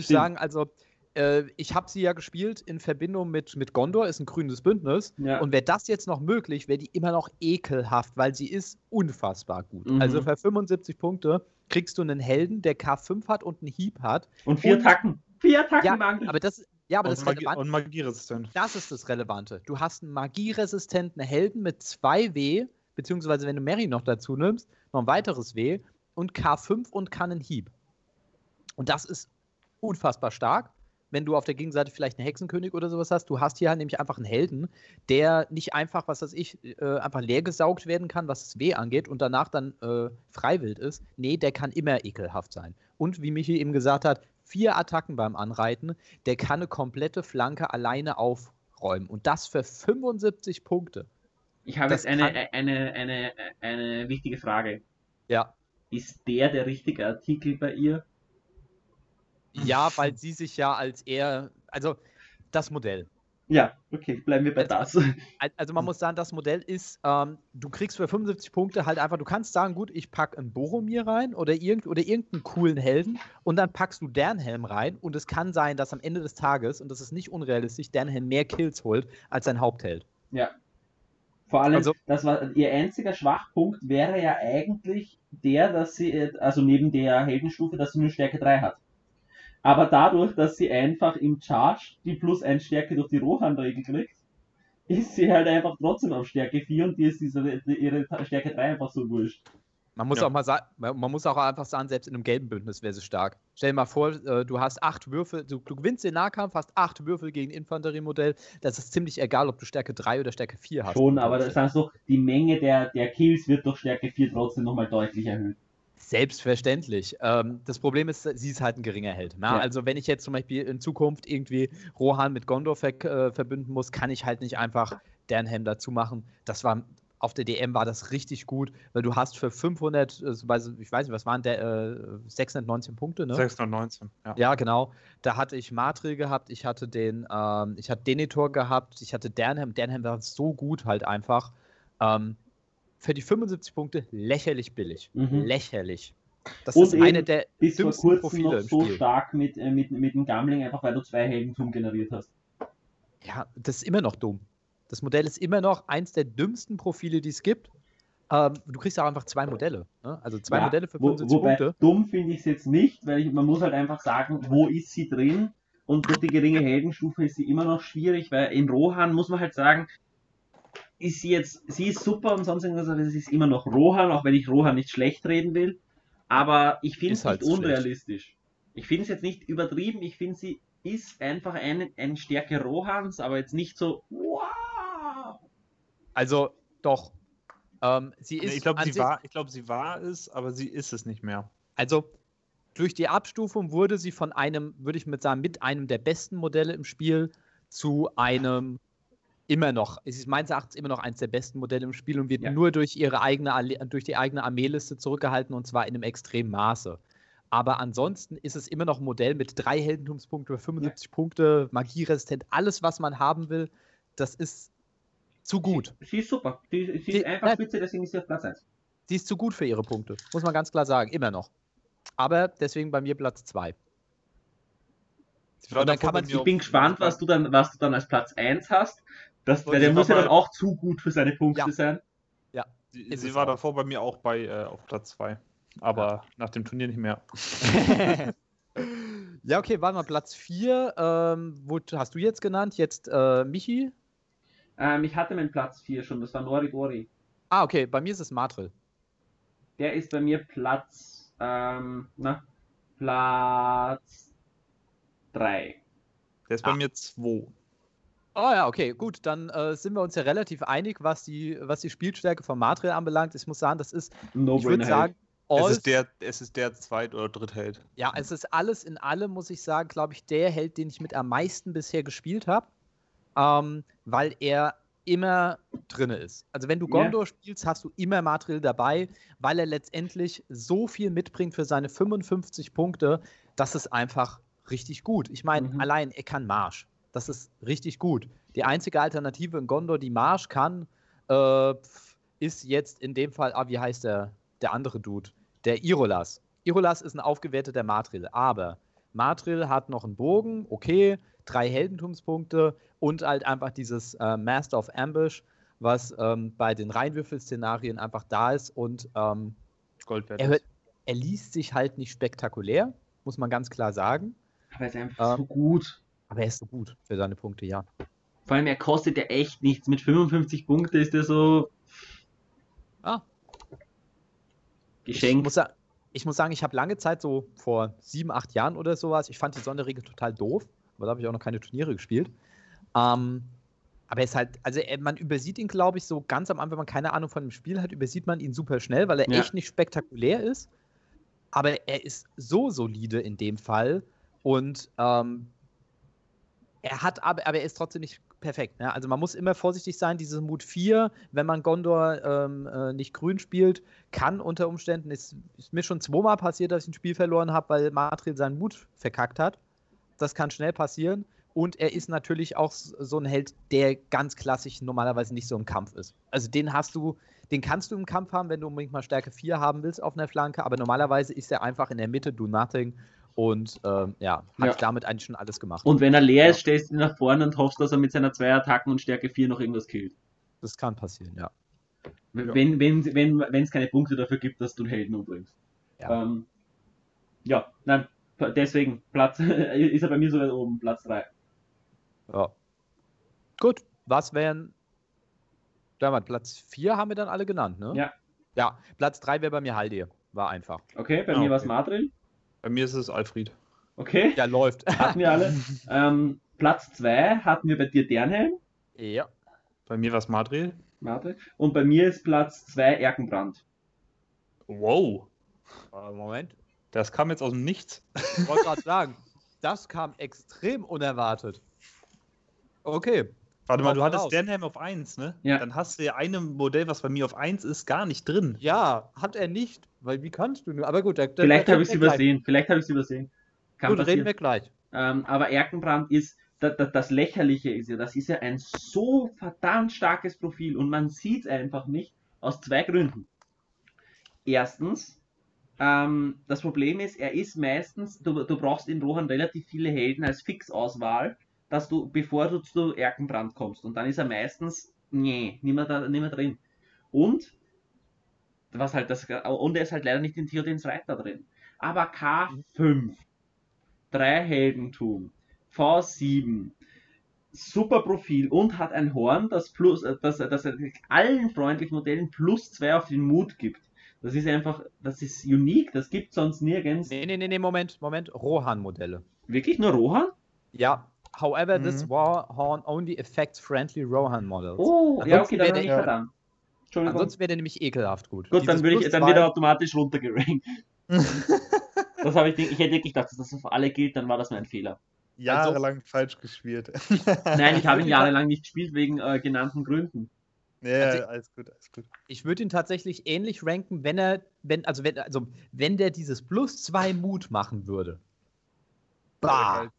ich
Stimmt.
sagen, also äh, ich habe sie ja gespielt in Verbindung mit, mit Gondor, ist ein grünes Bündnis.
Ja.
Und wäre das jetzt noch möglich, wäre die immer noch ekelhaft, weil sie ist unfassbar gut.
Mhm.
Also für 75 Punkte kriegst du einen Helden, der K5 hat und einen Hieb hat.
Und vier
Und-
Attacken. Vier Attacken
Ja,
Angriff.
aber das, ja, aber das
Und,
ist
Magie,
relevant.
und magieresistent.
Das ist das Relevante. Du hast einen magieresistenten Helden mit 2 W, beziehungsweise wenn du Mary noch dazu nimmst, noch ein weiteres W und K5 und kann einen Hieb. Und das ist unfassbar stark. Wenn du auf der Gegenseite vielleicht einen Hexenkönig oder sowas hast, du hast hier halt nämlich einfach einen Helden, der nicht einfach, was weiß ich, äh, einfach leer gesaugt werden kann, was das W angeht und danach dann äh, freiwillig ist. Nee, der kann immer ekelhaft sein. Und wie Michi eben gesagt hat, vier Attacken beim Anreiten, der kann eine komplette Flanke alleine aufräumen. Und das für 75 Punkte.
ich habe
das
jetzt eine, eine, eine, eine wichtige Frage.
Ja.
Ist der der richtige Artikel bei ihr?
Ja, weil sie sich ja als eher, also das Modell.
Ja, okay, bleiben wir bei das.
Al- Also man muss sagen, das Modell ist, ähm, du kriegst für 75 Punkte halt einfach, du kannst sagen, gut, ich packe einen Boromir rein oder, irgend, oder irgendeinen coolen Helden und dann packst du Dernhelm rein und es kann sein, dass am Ende des Tages, und das ist nicht unrealistisch, Dernhelm mehr Kills holt als sein Hauptheld.
Ja. Vor allem,
Also-
das war ihr einziger Schwachpunkt wäre ja eigentlich der, dass sie, äh, also neben der Heldenstufe, dass sie nur Stärke 3 hat. Aber dadurch, dass sie einfach im Charge die plus 1 Stärke durch die Rohan-Regel kriegt, ist sie halt einfach trotzdem auf Stärke 4 und die ist diese, die, ihre Stärke 3 einfach so wurscht.
Man muss
Ja.
auch mal sagen, man muss auch einfach sagen, selbst in einem gelben Bündnis wäre sie stark. Stell dir mal vor, äh, du hast acht Würfel, du, du gewinnst den Nahkampf, hast acht Würfel gegen Infanteriemodell. Das ist ziemlich egal, ob du Stärke 3 oder Stärke 4 hast.
Schon, aber das heißt so, die Menge der, der Kills wird durch Stärke 4 trotzdem nochmal deutlich erhöht.
Selbstverständlich. Ähm, das Problem ist, sie ist halt ein geringer Held. Na?
Ja.
Also wenn ich jetzt zum Beispiel in Zukunft irgendwie Rohan mit Gondor ver äh, verbünden muss, kann ich halt nicht einfach Dernhelm dazu machen. Das war auf der DM war das richtig gut, weil du hast für 500, äh, ich weiß nicht, was waren der, äh, 619 Punkte, ne?
619, ja.
Ja, genau. Da hatte ich Matril gehabt, ich hatte den, ähm, ich hatte Denethor gehabt, ich hatte Dernham. Dernham war so gut halt einfach. Ähm, für die 75 Punkte lächerlich billig.
Mhm.
Lächerlich. Das
Und
ist eine der
Bis vor
dümmsten
kurzem
Profile
noch so
Spiel.
stark mit, äh, mit, mit dem Gambling, einfach weil du zwei Heldentum generiert hast.
Ja, das ist immer noch dumm. Das Modell ist immer noch eins der dümmsten Profile, die es gibt. Ähm, du kriegst auch einfach zwei Modelle. Ne? Also zwei
Ja,
Modelle für
Wo,
75
wobei,
Punkte.
dumm finde ich es jetzt nicht, weil ich, man muss halt einfach sagen, wo ist sie drin? Und durch die geringe Heldenstufe ist sie immer noch schwierig, weil in Rohan muss man halt sagen, ist sie jetzt, sie ist super und sonst irgendwas, aber sie ist immer noch Rohan, auch wenn ich Rohan nicht schlecht reden will. Aber ich finde es
halt
nicht
schlecht.
unrealistisch. Ich finde es jetzt nicht übertrieben, ich finde sie ist einfach eine, eine Stärke Rohans, aber jetzt nicht so, wow.
Also doch. Ähm, sie ist
ich glaube, sie, war, ich glaub, sie war es, aber sie ist es nicht mehr.
Also durch die Abstufung wurde sie von einem, würde ich mit sagen, mit einem der besten Modelle im Spiel zu einem immer noch, es ist meines Erachtens immer noch eines der besten Modelle im Spiel und wird
Ja.
nur durch ihre eigene durch die eigene Armeeliste zurückgehalten und zwar in einem extremen Maße. Aber ansonsten ist es immer noch ein Modell mit drei Heldentumspunkte, 75 Punkte, magieresistent, alles, was man haben will, das ist zu gut.
Sie ist super. Sie, sie
Sie-
ist einfach
nein.
spitze, deswegen ist sie auf Platz 1.
Sie ist zu gut für ihre Punkte, muss man ganz klar sagen, immer noch. Aber deswegen bei mir Platz 2.
Sie war
Und dann
davor
kann man-
bei mir
Ich bin gespannt, was du dann, was du dann als Platz 1 hast. Das, der
sie
muss ja dann auch zu gut für seine Punkte
Ja.
sein.
Sie,
ist
sie
es
war
auch.
davor bei mir auch bei äh, auf Platz 2. Aber nach dem Turnier nicht mehr.
ja, okay, warte mal, Platz 4. Ähm, wo hast du jetzt genannt? Jetzt äh, Michi?
Ähm, ich hatte meinen Platz 4 schon, das war Norigori.
Ah, okay, bei mir ist es Matril.
Der ist bei mir Platz, ähm, na, Platz 3.
Der ist bei
Ah.
mir 2.
Oh ja, okay, gut, dann äh, sind wir uns ja relativ einig, was die, was die Spielstärke von Matril anbelangt. Ich muss sagen, das ist,
No
ich würde sagen,
Es ist der, es ist der Zweit- oder Drittheld.
ja, es ist alles in allem, muss ich sagen, glaube ich, der Held, den ich mit am meisten bisher gespielt habe, ähm, weil er immer drinne ist. Also wenn du. Gondor spielst, hast du immer Matril dabei, weil er letztendlich so viel mitbringt für seine 55 Punkte, das ist einfach richtig gut. Ich meine,
Mhm.
allein er kann Marsch. Das ist richtig gut. Die einzige Alternative in Gondor, die Marsch kann, äh, ist jetzt in dem Fall, ah, wie heißt der, der andere Dude? Der Irolas. Irolas ist ein aufgewerteter Matril, aber Matril hat noch einen Bogen, okay, drei Heldentumspunkte und halt einfach dieses äh, Master of Ambush, was ähm, bei den Reinwürfel-Szenarien einfach da ist und ähm,
Gold wert.
er, er liest sich halt nicht spektakulär, muss man ganz klar sagen,
Aber er ist einfach
Ähm,
so gut.
Aber er ist so gut für seine Punkte, ja.
Vor allem, er kostet ja echt nichts. Mit 55 Punkten ist er so
Ah, Ich
geschenkt.
muss, sa- ich muss sagen, ich habe lange Zeit, so vor sieben, acht Jahren oder sowas, ich fand die Sonderregel total doof, aber da habe ich auch noch keine Turniere gespielt. Ähm, aber er ist halt, also er, man übersieht ihn, glaube ich, so ganz am Anfang, wenn man keine Ahnung von dem Spiel hat, übersieht man ihn super schnell, weil er
Ja.
echt nicht spektakulär ist. Aber er ist so solide in dem Fall und ähm, er hat aber, aber er ist trotzdem nicht perfekt. Ne? Also man muss immer vorsichtig sein, dieses Mut 4, wenn man Gondor ähm, äh, nicht grün spielt, kann unter Umständen, ist, ist mir schon zweimal passiert, dass ich ein Spiel verloren habe, weil Matril seinen Mut verkackt hat. Das kann schnell passieren. Und er ist natürlich auch so ein Held, der ganz klassisch normalerweise nicht so im Kampf ist. Also den hast du, den kannst du im Kampf haben, wenn du unbedingt mal Stärke 4 haben willst auf einer Flanke, aber normalerweise ist er einfach in der Mitte, do nothing. Und ähm, ja, hat
Ja.
damit eigentlich schon alles gemacht.
Und wenn er leer
Ja.
ist, stellst du ihn nach vorne und hoffst, dass er mit seiner zwei Attacken und Stärke 4 noch irgendwas killt.
das kann passieren, ja.
Wenn wenn wenn wenn, es keine Punkte dafür gibt, dass du einen Helden umbringst.
Ja.
Ähm, ja, nein, deswegen Platz ist er bei mir sogar oben, Platz 3.
Ja. Gut, was wären. Da mal, Platz 4 haben wir dann alle genannt, ne?
Ja.
Ja, Platz 3 wäre bei mir Haldir. War einfach.
Okay, bei
Ah,
mir war es
okay. Bei mir ist es Alfred.
Okay,
Ja, läuft.
hatten wir alle. ähm, Platz 2 hatten wir bei dir Dernhelm,
ja.
Bei mir war es Madrid.
Madrid. Und bei mir ist Platz 2 Erkenbrand.
Wow.
Äh, Moment.
Das kam jetzt aus dem Nichts.
Ich wollte gerade sagen, das kam extrem unerwartet. Okay.
Warte mal, du hattest. Sternheim auf 1, ne?
Ja.
Dann hast du ja ein Modell, was bei mir auf 1 ist, gar nicht drin.
Ja, hat er nicht. Weil wie kannst du nur? Aber gut, da, da-
Vielleicht habe ich es
reden gleich.
übersehen. Vielleicht habe ich es übersehen. Kann
Gut, reden
passieren.
wir gleich.
Ähm, aber Erkenbrand ist, da, da, das Lächerliche ist ja, das ist ja ein so verdammt starkes Profil und man sieht es einfach nicht aus zwei Gründen. Erstens, ähm, das Problem ist, er ist meistens, du, du brauchst in Rohan relativ viele Helden als Fixauswahl, dass du, bevor du zu Erkenbrand kommst. Und dann ist er meistens, nee, nicht mehr, da, nicht mehr drin. Und, was halt das, und er ist halt leider nicht in Theodens Reiter drin. Aber K5, drei Heldentum, V7, super Profil und hat ein Horn, das plus, äh, das, das allen freundlichen Modellen plus zwei auf den Mut gibt. Das ist einfach, das ist unique, das gibt sonst nirgends.
Nee, nee, nee, nee, Moment, Moment. Rohan-Modelle.
Wirklich nur Rohan?
Ja. However, this
Mhm.
Warhorn only affects friendly Rohan models.
Oh, ja,
Ansonsten
okay, dann bin ich
der-
verdammt. Entschuldigung.
Ansonsten wäre der nämlich ekelhaft gut.
Gut, dann,
Dieses
würde ich, dann
zwei-
wird er automatisch runtergerankt. Das habe ich, ich hätte wirklich gedacht, dass das auf alle gilt, dann war das mein Fehler.
Jahrelang falsch gespielt.
Nein, ich habe ihn jahrelang nicht gespielt wegen äh, genannten Gründen.
Ja,
Also-
alles gut, alles gut.
Ich würde ihn tatsächlich ähnlich ranken, wenn er, wenn, also wenn, also wenn der dieses plus zwei Mut machen würde. Bah!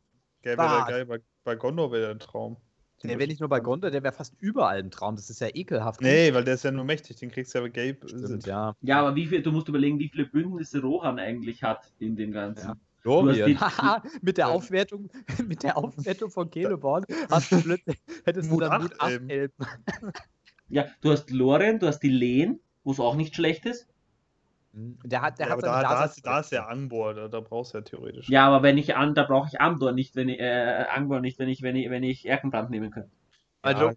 Geil,
Bah.
geil. Bei, bei Gondor wäre der ein Traum.
Der wäre nicht nur bei Gondor, der wäre fast überall ein Traum. Das ist ja ekelhaft.
Nee, weil der ist ja nur mächtig, den kriegst du ja bei Gabe.
Stimmt, ja.
Ja, aber wie viel, du musst überlegen, wie viele Bündnisse Rohan eigentlich hat in dem Ganzen.
Ja. Lorien. mit der. Aufwertung, mit der Aufwertung von Celeborn hast du plötzlich, hättest
Mut
du dann Mut 8
Elben.
Elben.
Ja, du hast Lorien, du hast die Lehen, wo es auch nicht schlecht ist.
Der hat, der
ja,
hat
aber da, da, ist, da ist ja Angbor, da, da brauchst du ja theoretisch.
Ja, aber wenn ich an, da brauche ich Andor nicht, wenn ich, äh, Angor nicht, wenn ich, wenn ich, wenn ich Erkenbrand nehmen könnte.
Also,
ja.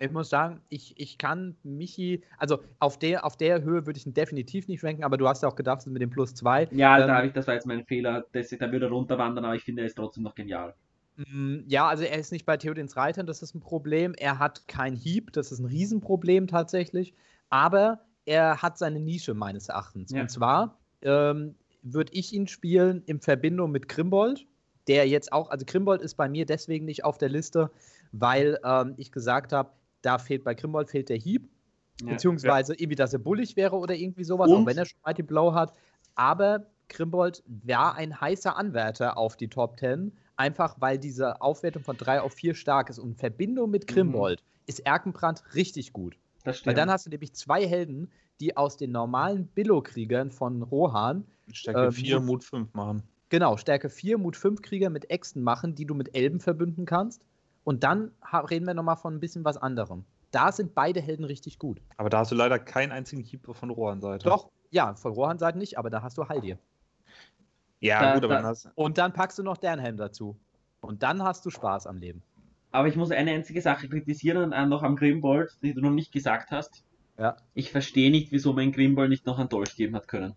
Ich muss sagen, ich, ich kann Michi, also auf der, auf der Höhe würde ich ihn definitiv nicht ranken, aber du hast ja auch gedacht, mit dem Plus 2.
Ja,
Ähm,
da habe ich, das war jetzt mein Fehler. Das, da würde er runterwandern, aber ich finde, er ist trotzdem noch genial.
Mm, Ja, also er ist nicht bei Theodens Reitern, das ist ein Problem. Er hat kein Hieb, das ist ein Riesenproblem tatsächlich. Aber er hat seine Nische meines Erachtens.
Ja.
Und zwar ähm, würde ich ihn spielen in Verbindung mit Grimbold, der jetzt auch, also Grimbold ist bei mir deswegen nicht auf der Liste, weil ähm, ich gesagt habe, da fehlt bei Grimbold fehlt der Hieb,
Ja.
beziehungsweise irgendwie, dass er bullig wäre oder irgendwie sowas,
Und-
auch wenn er schon Mighty Blow hat. Aber Grimbold war ein heißer Anwärter auf die Top 10, einfach weil diese Aufwertung von 3 auf 4 stark ist. Und in Verbindung mit Grimbold ist Erkenbrand richtig gut.
Das
Weil dann hast du nämlich zwei Helden, die aus den normalen Billo-Kriegern von Rohan,
Stärke
Ähm,
4,
Mut-
Mut 5 machen.
genau, Stärke 4, Mut 5 Krieger mit Äxten machen, die du mit Elben verbünden kannst. Und dann reden wir nochmal von ein bisschen was anderem. Da sind beide Helden richtig gut.
Aber da hast du leider keinen einzigen Hieb von Rohan-Seite.
Doch, ja, von Rohan-Seite nicht, aber da hast du Haldir.
Ja,
Da-
gut, aber
da-
dann hast
Und dann packst du noch Dernhelm dazu. Und dann hast du Spaß am Leben.
Aber ich muss eine einzige Sache kritisieren äh, noch am Grimbold, die du noch nicht gesagt hast.
Ja.
Ich verstehe nicht, wieso mein Grimbold nicht noch einen Dolch geben hat können.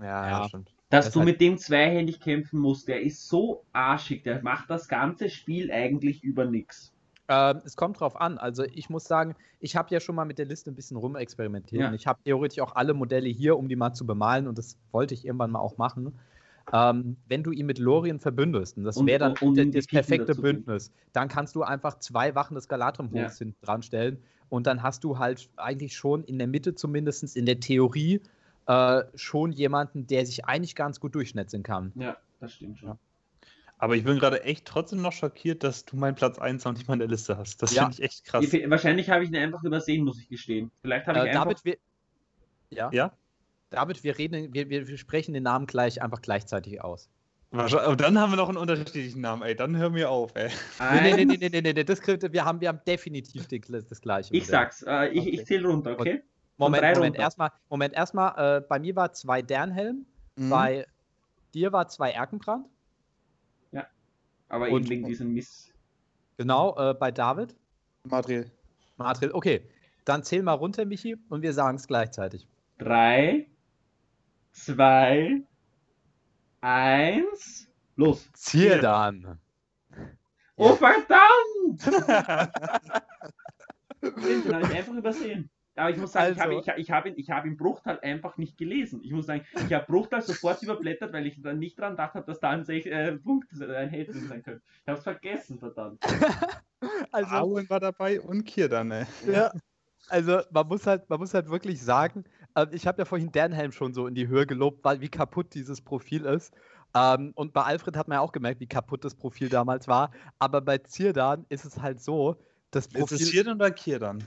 Ja,
Ja.
stimmt.
Dass
Das
du
hat-
mit dem zweihändig kämpfen musst, der ist so arschig, der macht das ganze Spiel eigentlich über nix.
Ähm, es kommt drauf an. Also ich muss sagen, ich habe ja schon mal mit der Liste ein bisschen rumexperimentiert.
Ja.
Und ich habe theoretisch auch alle Modelle hier, um die mal zu bemalen. Und das wollte ich irgendwann mal auch machen. Ähm, wenn du ihn mit Lorien verbündest, und das wäre dann d-
die
das perfekte. Bündnis, dann kannst du einfach zwei Wachen des Galatrum
Ja.
dran stellen. Und dann hast du halt eigentlich schon in der Mitte zumindest in der Theorie äh, schon jemanden, der sich eigentlich ganz gut durchschnetzeln kann.
Ja, das stimmt schon.
Ja.
Aber ich bin gerade echt trotzdem noch schockiert, dass du meinen Platz 1 noch nicht mal in der Liste hast. Das
Ja.
finde ich echt krass.
Ich- Wahrscheinlich habe ich ihn einfach übersehen, muss ich gestehen. Vielleicht habe ich
Äh,
einfach.
David, wir, ja,
Ja?
David, wir reden, wir, wir sprechen den Namen gleich einfach gleichzeitig aus.
Aber dann haben wir noch einen unterschiedlichen Namen, ey. Dann hör mir auf, ey.
Nee, nee, nee,
Eins-
nee, nee, das, kriegt- wir, haben, wir haben definitiv die, das gleiche.
Ich sag's, äh, ich,
Okay.
ich zähle runter, okay?
Moment, Moment,
runter.
erstmal, Moment, erstmal, äh, bei mir war zwei Dernhelm,
Mhm.
bei dir war zwei Erkenbrand,
Aber
Und-
eben wegen diesem Miss.
genau, äh, bei David,
Madriel.
Madrid, okay. Dann zähl mal runter, Michi, und wir sagen es gleichzeitig.
Drei, zwei, eins, los.
Ziel dann.
Oh, verdammt! Den habe ich einfach übersehen. Aber ich muss sagen, ich, habe,
Also-
ich, ich, habe ihn, ich habe ihn Bruchtal einfach nicht gelesen. Ich muss sagen, ich habe Bruchtal sofort überblättert, weil ich dann nicht dran gedacht habe, dass da ein, Sech- äh, Punkt, ein Held drin sein könnte. Ich habe es vergessen, verdammt.
Also,
Auen war dabei und Kirdan, ey.
Ja, also man muss halt, man muss halt wirklich sagen, äh, ich habe ja vorhin Dernhelm schon so in die Höhe gelobt, weil wie kaputt dieses Profil ist. Ähm, und bei Alfred hat man ja auch gemerkt, wie kaputt das Profil damals war. Aber bei Zierdan ist es halt so, das
Ist es
Profil.
Kirdan oder Kirdan?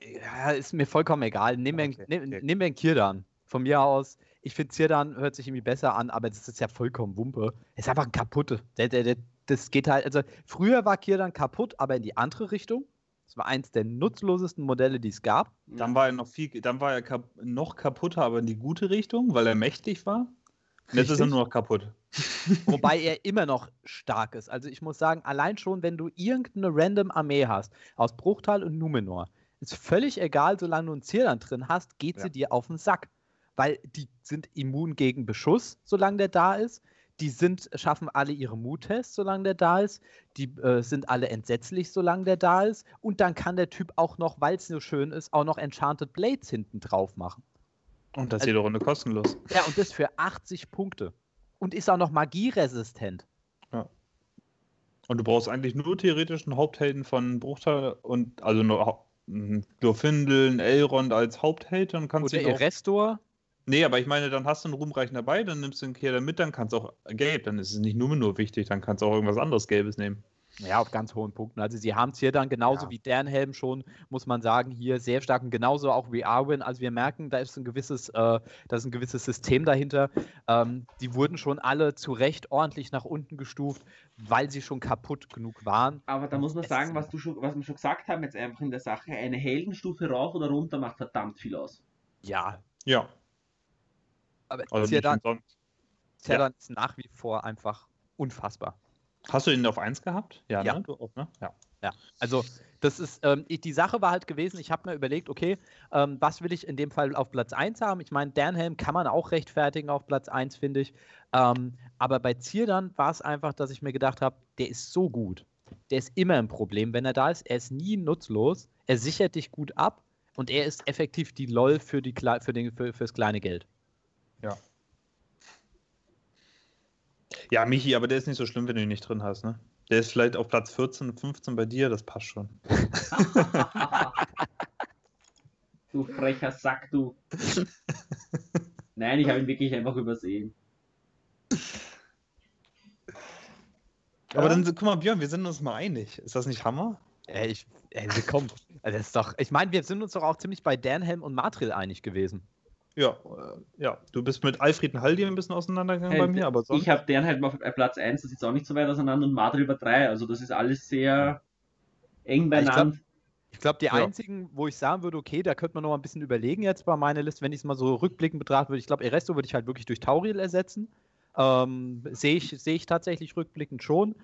ja, ist mir vollkommen egal. Nimm mir
Okay,
nehm,
okay.
nehm mir einen Kirdan. Von mir aus. Ich finde Zierdan hört sich irgendwie besser an, aber das ist ja vollkommen Wumpe. Ist einfach ein kaputte. Der, der, der, das geht halt, also früher war Kirdan kaputt, aber in die andere Richtung. Das war eins der nutzlosesten Modelle, die es gab.
Dann war er noch viel, dann war er kap noch kaputter, aber in die gute Richtung, weil er mächtig war. Und jetzt ist er
Richtig.
nur noch kaputt.
Wobei er immer noch stark ist. Also ich muss sagen, allein schon, wenn du irgendeine random Armee hast, aus Bruchtal und Numenor, ist völlig egal, solange du einen Zierland drin hast, geht sie
Ja.
dir auf den Sack. Weil die sind immun gegen Beschuss, solange der da ist. Die sind, schaffen alle ihre Muttests, solange der da ist. Die äh, sind alle entsetzlich, solange der da ist. Und dann kann der Typ auch noch, weil es so schön ist, auch noch Enchanted Blades hinten drauf machen.
Und das
Also-
jede Runde kostenlos.
Ja, und das für 80 Punkte. Und ist auch noch magieresistent.
Und du brauchst eigentlich nur theoretisch einen Haupthelden von Bruchteil und also nur Hau- m, Glorfindel, Elrond als Hauptheld, dann kannst
Oder
du auch.
Erestor.
Nee, aber ich meine, dann hast du einen Ruhmreichen dabei, dann nimmst du den Kirdan mit, dann kannst du auch gelb, dann ist es nicht nur nur wichtig, dann kannst du auch irgendwas anderes Gelbes nehmen.
Ja, auf ganz hohen Punkten. Also sie haben es hier dann genauso
Ja.
wie Dernhelm schon, muss man sagen, hier sehr stark und genauso auch wie Arwen. Also wir merken, da ist ein gewisses, äh, da ist ein gewisses System dahinter. Ähm, die wurden schon alle zu Recht ordentlich nach unten gestuft, weil sie schon kaputt genug waren.
Aber da muss man sagen, was, du schon, was wir schon gesagt haben, jetzt einfach in der Sache, eine Heldenstufe rauf oder runter macht verdammt viel aus.
Ja,
Ja,
aber
also
Zierdan,
nicht umsonst.
Zierdan ist nach wie vor einfach unfassbar.
Hast du ihn auf 1 gehabt?
Ja.
ne? Du auch, ne? Ja.
Ja, also das ist, ähm, ich, die Sache war halt gewesen, ich habe mir überlegt, okay, ähm, was will ich in dem Fall auf Platz 1 haben? Ich meine, Dernhelm kann man auch rechtfertigen auf Platz 1, finde ich. Ähm, aber bei Zierdern war es einfach, dass ich mir gedacht habe, der ist so gut. Der ist immer ein Problem, wenn er da ist. Er ist nie nutzlos. Er sichert dich gut ab und er ist effektiv die LOL für, die, für, den, für, fürs kleine Geld.
Ja. Ja, Michi, aber der ist nicht so schlimm, wenn du ihn nicht drin hast, ne? Der ist vielleicht auf Platz 14, 15 bei dir, das passt schon.
du frecher Sack, du. Nein, ich habe ihn wirklich einfach übersehen.
Aber ja. dann, guck mal, Björn, wir sind uns mal einig. Ist das nicht Hammer?
Ey, ich, ey komm. Also das ist doch, ich meine, wir sind uns doch auch ziemlich bei Danhelm und Matril einig gewesen.
Ja, äh, ja, du bist mit Alfred und Haldi ein bisschen auseinandergegangen
hey,
bei mir, aber
sonst... Ich habe deren halt auf Platz 1, das ist jetzt auch nicht so weit auseinander, und Madrid über 3, also das ist alles sehr eng beieinander.
Ich glaube, glaub, die ja. einzigen, wo ich sagen würde, okay, da könnte man noch mal ein bisschen überlegen jetzt bei meiner Liste, wenn ich es mal so rückblickend betrachte, würde ich glaube, Eresto würde ich halt wirklich durch Tauriel ersetzen. Ähm, Sehe ich, seh ich tatsächlich rückblickend schon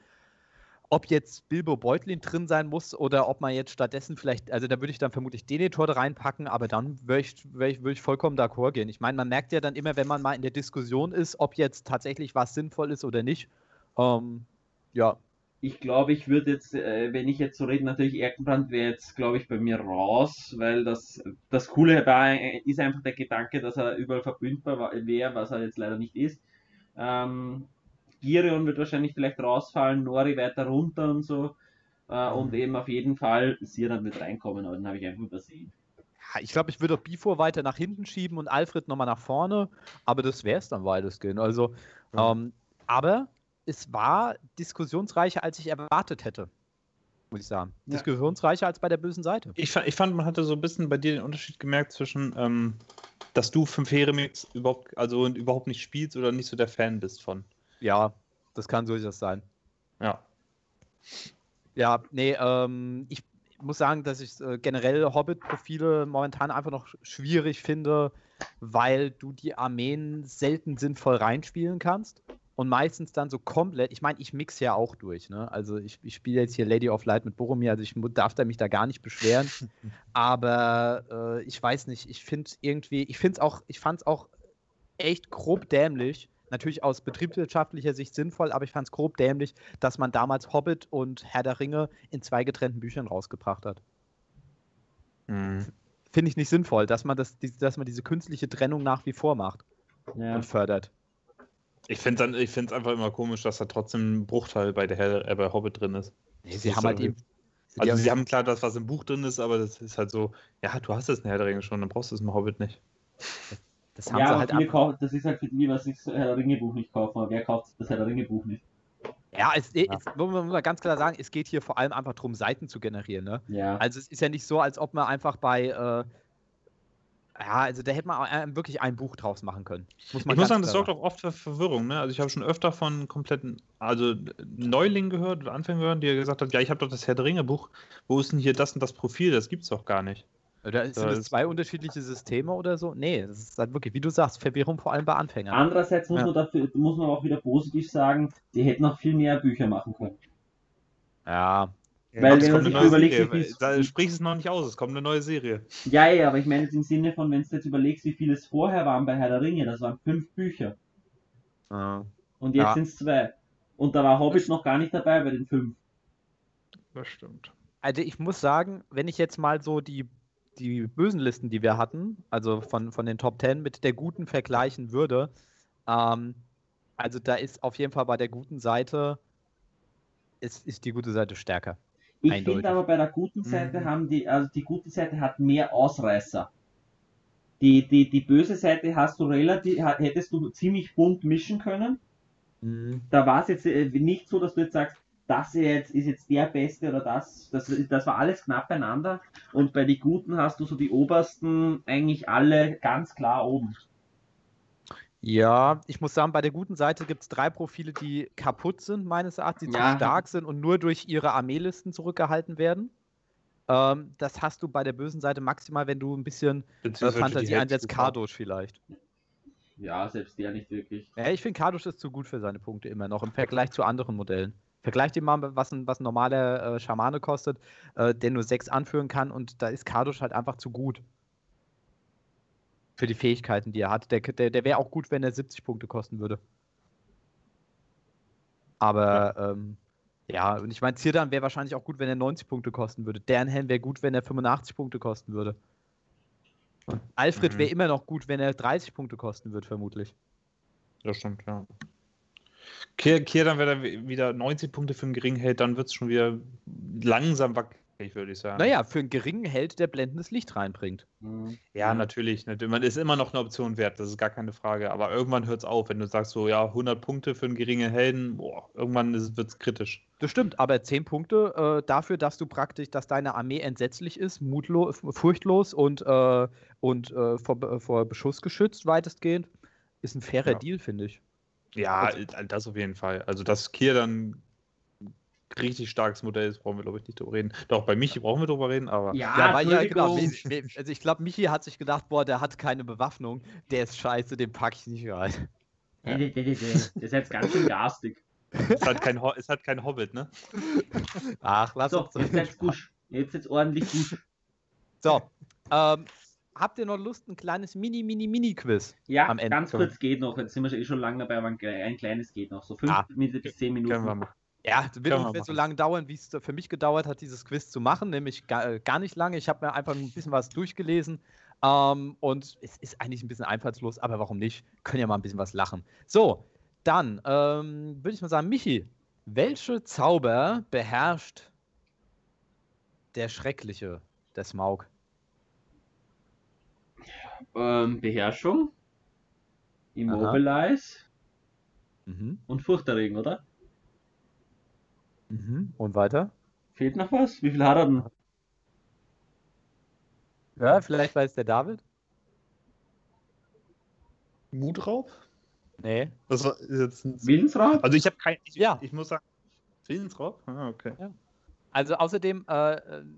ob jetzt Bilbo Beutlin drin sein muss oder ob man jetzt stattdessen vielleicht, also da würde ich dann vermutlich Denethor reinpacken, aber dann würde ich, würd ich, vollkommen d'accord gehen. Ich meine, man merkt ja dann immer, wenn man mal in der Diskussion ist, ob jetzt tatsächlich was sinnvoll ist oder nicht. Ähm, ja.
Ich glaube, ich würde jetzt, äh, wenn ich jetzt so rede, natürlich Erkenbrand wäre jetzt, glaube ich, bei mir raus, weil das, das Coole dabei äh, ist einfach der Gedanke, dass er überall verbündbar wäre, was er jetzt leider nicht ist. Ähm, Girion wird wahrscheinlich vielleicht rausfallen, Nori weiter runter und so. Äh, mhm. Und eben auf jeden Fall Siran wird reinkommen, aber den habe ich einfach übersehen.
ich glaube, ich würde Bifur weiter nach hinten schieben und Alfred nochmal nach vorne, aber das wäre es dann weitestgehend. Also, mhm. ähm, aber es war diskussionsreicher, als ich erwartet hätte muss ich sagen. Ja. Diskussionsreicher als bei der bösen Seite.
Ich, ich, fand, man hatte so ein bisschen bei dir den Unterschied gemerkt zwischen, ähm, dass du fünf Heremix überhaupt, also überhaupt nicht spielst oder nicht so der Fan bist von.
Ja, das kann durchaus sein.
Ja.
Ja, nee, ähm, ich muss sagen, dass ich äh, generell Hobbit-Profile momentan einfach noch schwierig finde, weil du die Armeen selten sinnvoll reinspielen kannst und meistens dann so komplett, ich meine, ich mix ja auch durch, ne? Also ich, ich spiele jetzt hier Lady of Light mit Boromir, also ich darf da mich da gar nicht beschweren, aber äh, ich weiß nicht, ich finde irgendwie, ich finde es auch, ich fand es auch echt grob dämlich, natürlich aus betriebswirtschaftlicher Sicht sinnvoll, aber ich fand es grob dämlich, dass man damals Hobbit und Herr der Ringe in zwei getrennten Büchern rausgebracht hat. Mhm. Finde ich nicht sinnvoll, dass man, das, dass man diese künstliche Trennung nach wie vor macht ja. und fördert.
Ich finde es einfach immer komisch, dass da trotzdem ein Bruchteil bei, der Herr, äh, bei Hobbit drin ist.
Nee, sie haben halt eben.
Also, sie haben klar das, was im Buch drin ist, aber das ist halt so, ja, du hast es in Herr der Ringe schon, dann brauchst du es im Hobbit nicht.
Das haben ja, sie halt ab... kaufen, das ist halt für die, was ich das Herr der Ringe Buch nicht kaufe. Aber wer kauft das Herr der Ringe Buch nicht?
Ja, es, ja. es muss man ganz klar sagen, es geht hier vor allem einfach darum, Seiten zu generieren. Ne?
Ja.
Also es ist ja nicht so, als ob man einfach bei, äh, ja, also da hätte man wirklich ein Buch draus machen können.
Muss ich muss sagen, das sorgt auch oft für Verwirrung. Ne? Also ich habe schon öfter von kompletten, also Neulingen gehört oder Anfänger gehört, die gesagt haben, ja, ich habe doch das Herr der Ringe Buch, wo ist denn hier das und das Profil? Das gibt's doch gar nicht.
Oder sind das zwei unterschiedliche Systeme oder so? Nee, das ist halt wirklich, wie du sagst, Verwirrung vor allem bei Anfängern.
Andererseits muss, ja. man, dafür, muss man auch wieder positiv sagen, die hätten noch viel mehr Bücher machen können.
Ja.
Weil wenn man sich überlegt,
wie viel. Da sprichst es noch nicht aus, es kommt eine neue Serie.
Ja, ja, aber ich meine jetzt im Sinne von, wenn du jetzt überlegst, wie viele es vorher waren bei Herr der Ringe, das waren fünf Bücher.
Ja.
Und jetzt ja. sind es zwei. Und da war Hobbit noch gar nicht dabei bei den fünf.
Das stimmt.
Also ich muss sagen, wenn ich jetzt mal so die die bösen Listen, die wir hatten, also von, von den Top 10 mit der guten vergleichen würde, ähm, also da ist auf jeden Fall bei der guten Seite, ist, ist die gute Seite stärker.
Ich finde aber bei der guten Seite mhm. haben die, also die gute Seite hat mehr Ausreißer. Die, die, die böse Seite hast du relativ, hättest du ziemlich bunt mischen können. Mhm. Da war es jetzt äh, nicht so, dass du jetzt sagst, das jetzt ist jetzt der Beste oder das, das, das war alles knapp beieinander. Und bei den Guten hast du so die obersten eigentlich alle ganz klar oben.
Ja, ich muss sagen, bei der guten Seite gibt es drei Profile, die kaputt sind, meines Erachtens, die ja. zu stark sind und nur durch ihre Armeelisten zurückgehalten werden. Ähm, das hast du bei der bösen Seite maximal, wenn du ein bisschen äh, Fantasie einsetzt, Kardosch vielleicht.
Ja, selbst der nicht wirklich.
Ja, ich finde Kardosch ist zu gut für seine Punkte immer noch im Vergleich zu anderen Modellen. Vergleicht dir mal, was ein, was ein normaler äh, Schamane kostet, äh, der nur 6 anführen kann und da ist Kardusch halt einfach zu gut. Für die Fähigkeiten, die er hat. Der, der, der wäre auch gut, wenn er 70 Punkte kosten würde. Aber ja, ähm, ja und ich meine, Zirdan wäre wahrscheinlich auch gut, wenn er 90 Punkte kosten würde. Dernhelm wäre gut, wenn er 85 Punkte kosten würde. Und Alfred mhm. wäre immer noch gut, wenn er 30 Punkte kosten würde, vermutlich.
Das stimmt, ja. Kehr, Kehr dann, wenn er wieder 90 Punkte für einen geringen hält, dann wird es schon wieder langsam wackelig, würde ich sagen.
Naja, für einen geringen Held, der blendendes Licht reinbringt.
Mhm. Ja, natürlich. Man ist immer noch eine Option wert, das ist gar keine Frage. Aber irgendwann hört es auf, wenn du sagst, so, ja, 100 Punkte für einen geringen Helden, boah, irgendwann wird es kritisch.
Das stimmt, aber 10 Punkte äh, dafür, dass du praktisch, dass deine Armee entsetzlich ist, mutlos, furchtlos und, äh, und äh, vor, vor Beschuss geschützt, weitestgehend, ist ein fairer ja. Deal, finde ich.
Ja, also, das auf jeden Fall. Also, dass Kier dann ein richtig starkes Modell ist, brauchen wir, glaube ich, nicht drüber reden. Doch, bei Michi brauchen wir drüber reden, aber.
Ja, ja, weil, ja genau. Also, ich glaube, Michi hat sich gedacht, boah, der hat keine Bewaffnung, der ist scheiße, den packe ich nicht rein.
Ja. Der ist jetzt ganz schön garstig.
es, hat kein es hat kein Hobbit, ne?
Ach, lass
so, uns. Jetzt jetzt gusch. Jetzt jetzt ordentlich gusch.
So, ähm, habt ihr noch Lust, ein kleines Mini, Mini, Mini-Quiz?
Ja, am Ende ganz kurz geht noch. Jetzt sind wir eh schon lange dabei, aber ein, ein kleines geht noch. So fünf ah, bis zehn Minuten. Können wir
machen. Ja, das wird ungefähr so lange dauern, wie es für mich gedauert hat, dieses Quiz zu machen, nämlich gar, äh, gar nicht lange. Ich habe mir einfach ein bisschen was durchgelesen ähm, und es ist eigentlich ein bisschen einfallslos, aber warum nicht? Können ja mal ein bisschen was lachen. So, dann ähm, würde ich mal sagen, Michi, welche Zauber beherrscht der Schreckliche, der Smaug?
Ähm, Beherrschung, Immobilize mhm. und Furchterregen, oder?
Mhm. Und weiter?
Fehlt noch was? Wie viel hat er denn?
Ja, vielleicht weiß der David.
Mutraub?
Nee.
Das war jetzt ein...
Willensraub?
Also ich habe kein. Ich, ja. Ich muss sagen. Willensraub? Ah, okay. Ja.
Also außerdem äh,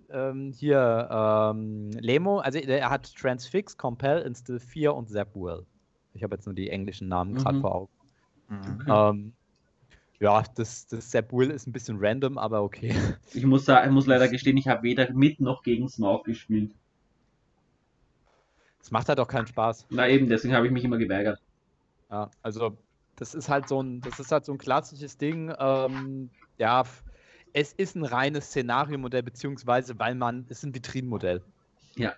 äh, hier ähm, Lemo, also er hat Transfix, Compel, Instill 4 und Zapwell. Ich habe jetzt nur die englischen Namen gerade mhm. vor Augen. Mhm. Ähm, ja, das, das Zapwell ist ein bisschen random, aber okay.
Ich muss, ich muss leider gestehen, ich habe weder mit noch gegen Smaug gespielt.
Das macht halt auch keinen Spaß.
Na eben, deswegen habe ich mich immer geweigert.
Ja, also das ist halt so ein, das ist halt so ein klassisches Ding. Ähm, ja, es ist ein reines Szenariomodell, beziehungsweise weil man, es ist ein Vitrinenmodell.
Ja.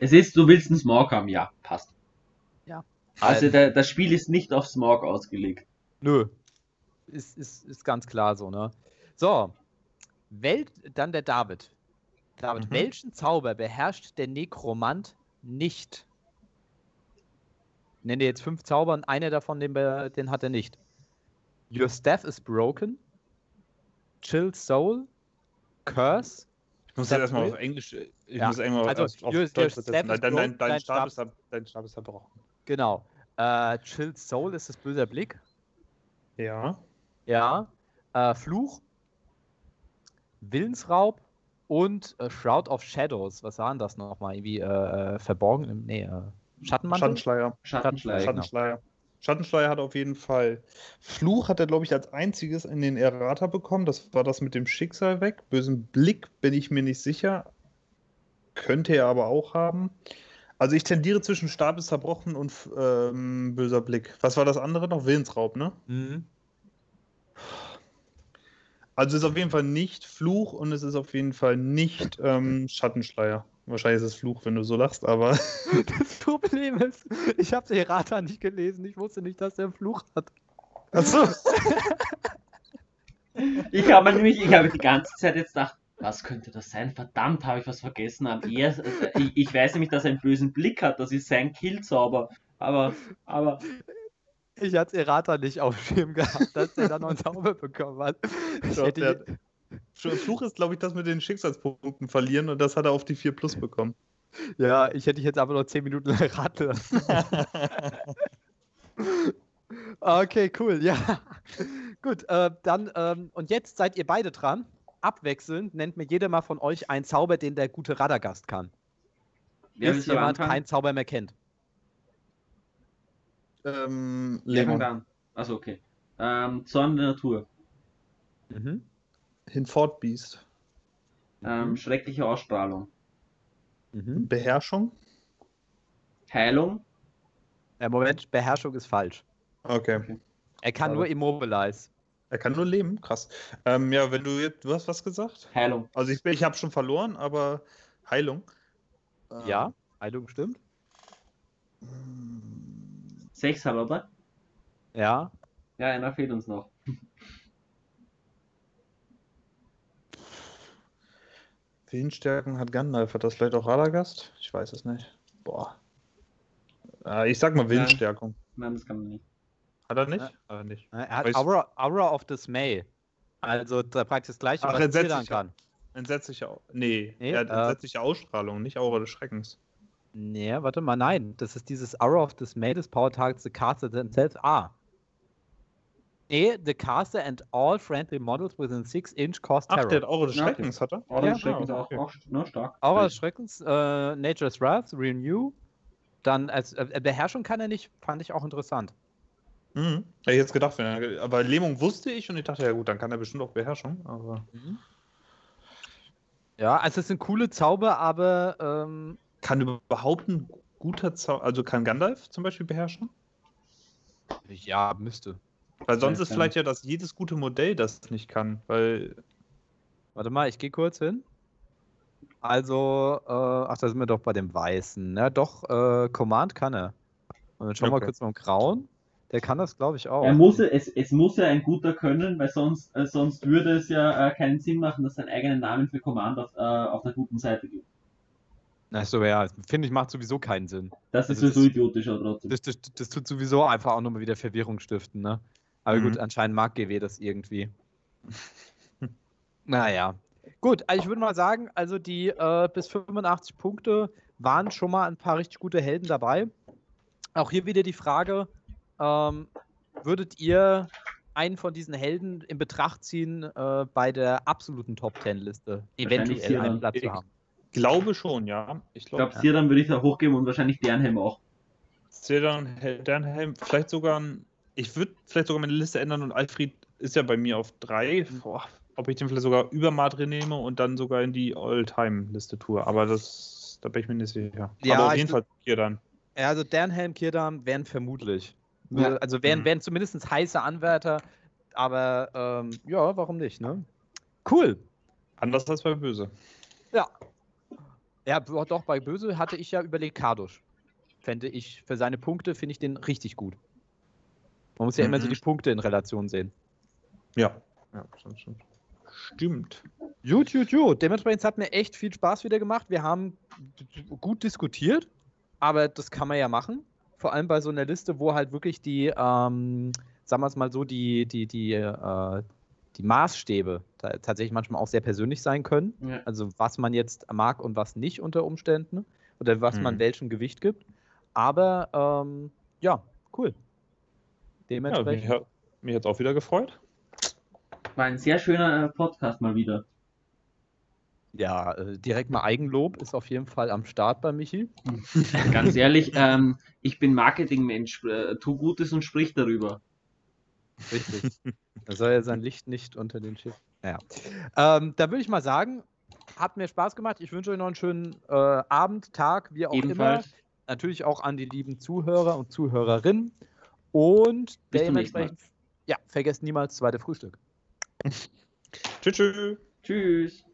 Es ist, du willst einen Smog haben, ja, passt.
Ja.
Also, also der, das Spiel ist nicht auf Smog ausgelegt.
Nö. Ist, ist, ist ganz klar so, ne? So. Welt, dann der David. David, mhm. welchen Zauber beherrscht der Nekromant nicht? Ich nenne dir jetzt fünf Zauber und einer davon, den, den hat er nicht. Your staff is broken. Chill Soul, Curse.
Ich muss jetzt erstmal auf Englisch. Ich ja. muss irgendwann also, auf, auf Deutsch übersetzen. Dein, dein, dein, dein, Stab ist, dein Stab ist zerbrochen.
Genau. Äh, Chill Soul ist das böse Blick.
Ja.
Ja. Äh, Fluch. Willensraub und äh, Shroud of Shadows. Was waren das nochmal? Irgendwie äh, äh verborgen? Nee, äh, Schattenmantel?
Schattenschleier.
Schattenschleier. Schattenschleier. Genau.
Schattenschleier hat auf jeden Fall. Fluch hat er, glaube ich, als einziges in den Errata bekommen. Das war das mit dem Schicksal weg. Bösen Blick bin ich mir nicht sicher. Könnte er aber auch haben. Also ich tendiere zwischen Stab ist zerbrochen und ähm, böser Blick. Was war das andere noch? Willensraub, ne? Mhm. Also es ist auf jeden Fall nicht Fluch und es ist auf jeden Fall nicht ähm, Schattenschleier. Wahrscheinlich ist es Fluch, wenn du so lachst, aber.
Das Problem ist, ich habe den Errata nicht gelesen. Ich wusste nicht, dass er einen Fluch hat.
Achso. ich habe nämlich, ich habe die ganze Zeit jetzt gedacht, was könnte das sein? Verdammt, habe ich was vergessen. Er, ich, ich, weiß nämlich, dass er einen bösen Blick hat. Das ist sein Killzauber. Aber, aber.
Ich hatte Errata nicht auf dem gehabt, dass er dann noch einen Zauber bekommen hat. Ich
Doch, hätte, Fluch ist, glaube ich, das mit den Schicksalspunkten verlieren und das hat er auf die 4 Plus bekommen.
Ja, ich hätte dich jetzt aber noch 10 Minuten raten okay, cool, ja. Gut, äh, dann, ähm, und jetzt seid ihr beide dran. Abwechselnd nennt mir jeder mal von euch einen Zauber, den der gute Radagast kann. Wer Bis jemand keinen Zauber mehr kennt.
Ähm, Lemon. Achso, okay. Ähm, Zorn der Natur.
Mhm.
Hinfort Beast.
Ähm, schreckliche Ausstrahlung.
Mhm.
Beherrschung.
Heilung.
Ja, Moment, Beherrschung ist falsch.
Okay.
Er kann
Schade.
nur Immobilize.
Er kann nur leben, krass. Ähm, ja, wenn du jetzt, du hast was gesagt?
Heilung.
Also ich, ich habe schon verloren, aber Heilung. Ähm,
Ja, Heilung stimmt.
Sechs hat er, oder?
Ja.
Ja, einer fehlt uns noch.
Willensstärken hat Gandalf. Hat das vielleicht auch Radagast? Ich weiß es nicht. Boah. Äh, ich sag mal Willensstärkung.
Nein, das kann man nicht.
Hat er nicht?
Ja.
Hat er nicht.
Er hat Aura, Aura of Dismay. Also da praktisch das gleiche,
Ach,
was
sich-
kann.
Entsetzliche, nee,
Nee,
er hat
äh,
entsetzliche Ausstrahlung, nicht Aura des Schreckens.
Nee, warte mal, nein. Das ist dieses Aura of Dismay des Power Targets the caster themselves are. Nee, the caster and all friendly models within 6 inch
Ach,
terror.
der hat Aura des
Ja, okay.
Schreckens, hat er?
Aura
Ja,
des Schreckens
ah,
auch,
okay.
auch ne, stark.
Aura des Schreckens, äh, Nature's Wrath, Renew. Dann als äh, Beherrschung kann er nicht, fand ich auch interessant.
Mhm. Hätte ich jetzt gedacht, wenn er, aber Lähmung wusste ich und ich dachte, ja gut, dann kann er bestimmt auch Beherrschung, aber
Ja, also es sind coole Zauber, aber ähm,
kann überhaupt ein guter Zauber, also kann Gandalf zum Beispiel beherrschen?
ja, müsste.
Weil sonst
Ja,
ist vielleicht ja, dass jedes gute Modell das nicht kann, weil
Warte mal, ich gehe kurz hin. Also, äh, ach, da sind wir doch bei dem Weißen. Ja, doch, äh, Command kann er. Und dann schauen wir
Okay.
kurz beim Grauen. Der kann das, glaube ich, auch.
Er muss, es, es muss ja ein guter können, weil sonst, äh, sonst würde es ja äh, keinen Sinn machen, dass sein eigenen Namen für Command auf, äh, auf der guten Seite gibt.
Achso, ja, finde ich, macht sowieso keinen Sinn.
Das ist
Also
sowieso
das-
idiotisch, aber trotzdem.
Das, das, das tut sowieso einfach auch nochmal wieder Verwirrung stiften, ne? Aber
Mhm.
gut, anscheinend mag GW das irgendwie. naja. Gut, also ich würde mal sagen, also die äh, bis 85 Punkte waren schon mal ein paar richtig gute Helden dabei. Auch hier wieder die Frage, ähm, würdet ihr einen von diesen Helden in Betracht ziehen, äh, bei der absoluten Top 10 Liste eventuell einen. Platz zu haben?
glaube schon, ja. Ich
Ich
glaube,
glaube, Sirdan würde ich da hochgeben und wahrscheinlich Dernhelm auch.
Sedan Dernhelm, vielleicht sogar ein, ich würde vielleicht sogar meine Liste ändern und Alfred ist ja bei mir auf drei. Boah, ob ich den vielleicht sogar über Madre nehme und dann sogar in die All-Time-Liste tue. Aber das, da bin ich mir nicht sicher.
Ja,
Aber auf jeden Fall hier dann.
Ja, also Dernhelm, Kirdam wären vermutlich.
Ja.
Also wären,
Mhm.
wären zumindest heiße Anwärter, aber ähm, ja, warum nicht, ne? Cool.
Anders als bei Böse.
Ja. Ja, doch, bei Böse hatte ich ja überlegt, Kardusch. Fände ich, für seine Punkte finde ich den richtig gut. Man muss ja immer so
Mhm.
die Punkte in Relation sehen.
Ja. Ja, stimmt, stimmt. Stimmt.
Gut, gut, gut. Dementsprechend hat mir echt viel Spaß wieder gemacht. Wir haben gut diskutiert, aber das kann man ja machen. Vor allem bei so einer Liste, wo halt wirklich die, ähm, sagen wir es mal so, die, die, die, äh, die Maßstäbe tatsächlich manchmal auch sehr persönlich sein können.
Ja.
Also was man jetzt mag und was nicht unter Umständen oder was man
Mhm.
welchem Gewicht gibt. Aber ähm, ja, cool.
Ja, mich,
Dementsprechend.
hat- mich hat es auch wieder gefreut.
War ein sehr schöner äh, Podcast mal wieder.
Ja, äh, direkt mal Eigenlob ist auf jeden Fall am Start bei Michi.
Ganz ehrlich, ähm, ich bin Marketingmensch, äh, tu Gutes und sprich darüber.
Richtig. Da soll ja sein Licht nicht unter den Schiff. Naja. Ähm, da würde ich mal sagen, hat mir Spaß gemacht. Ich wünsche euch noch einen schönen äh, Abend, Tag, wie auch immer.
Ebenfalls.
Natürlich auch an die lieben Zuhörer und Zuhörerinnen. Und
Bis zum nächsten Mal.
dementsprechend, ja, vergesst niemals das zweite Frühstück.
Tschüss. tschüss.
Tschüss.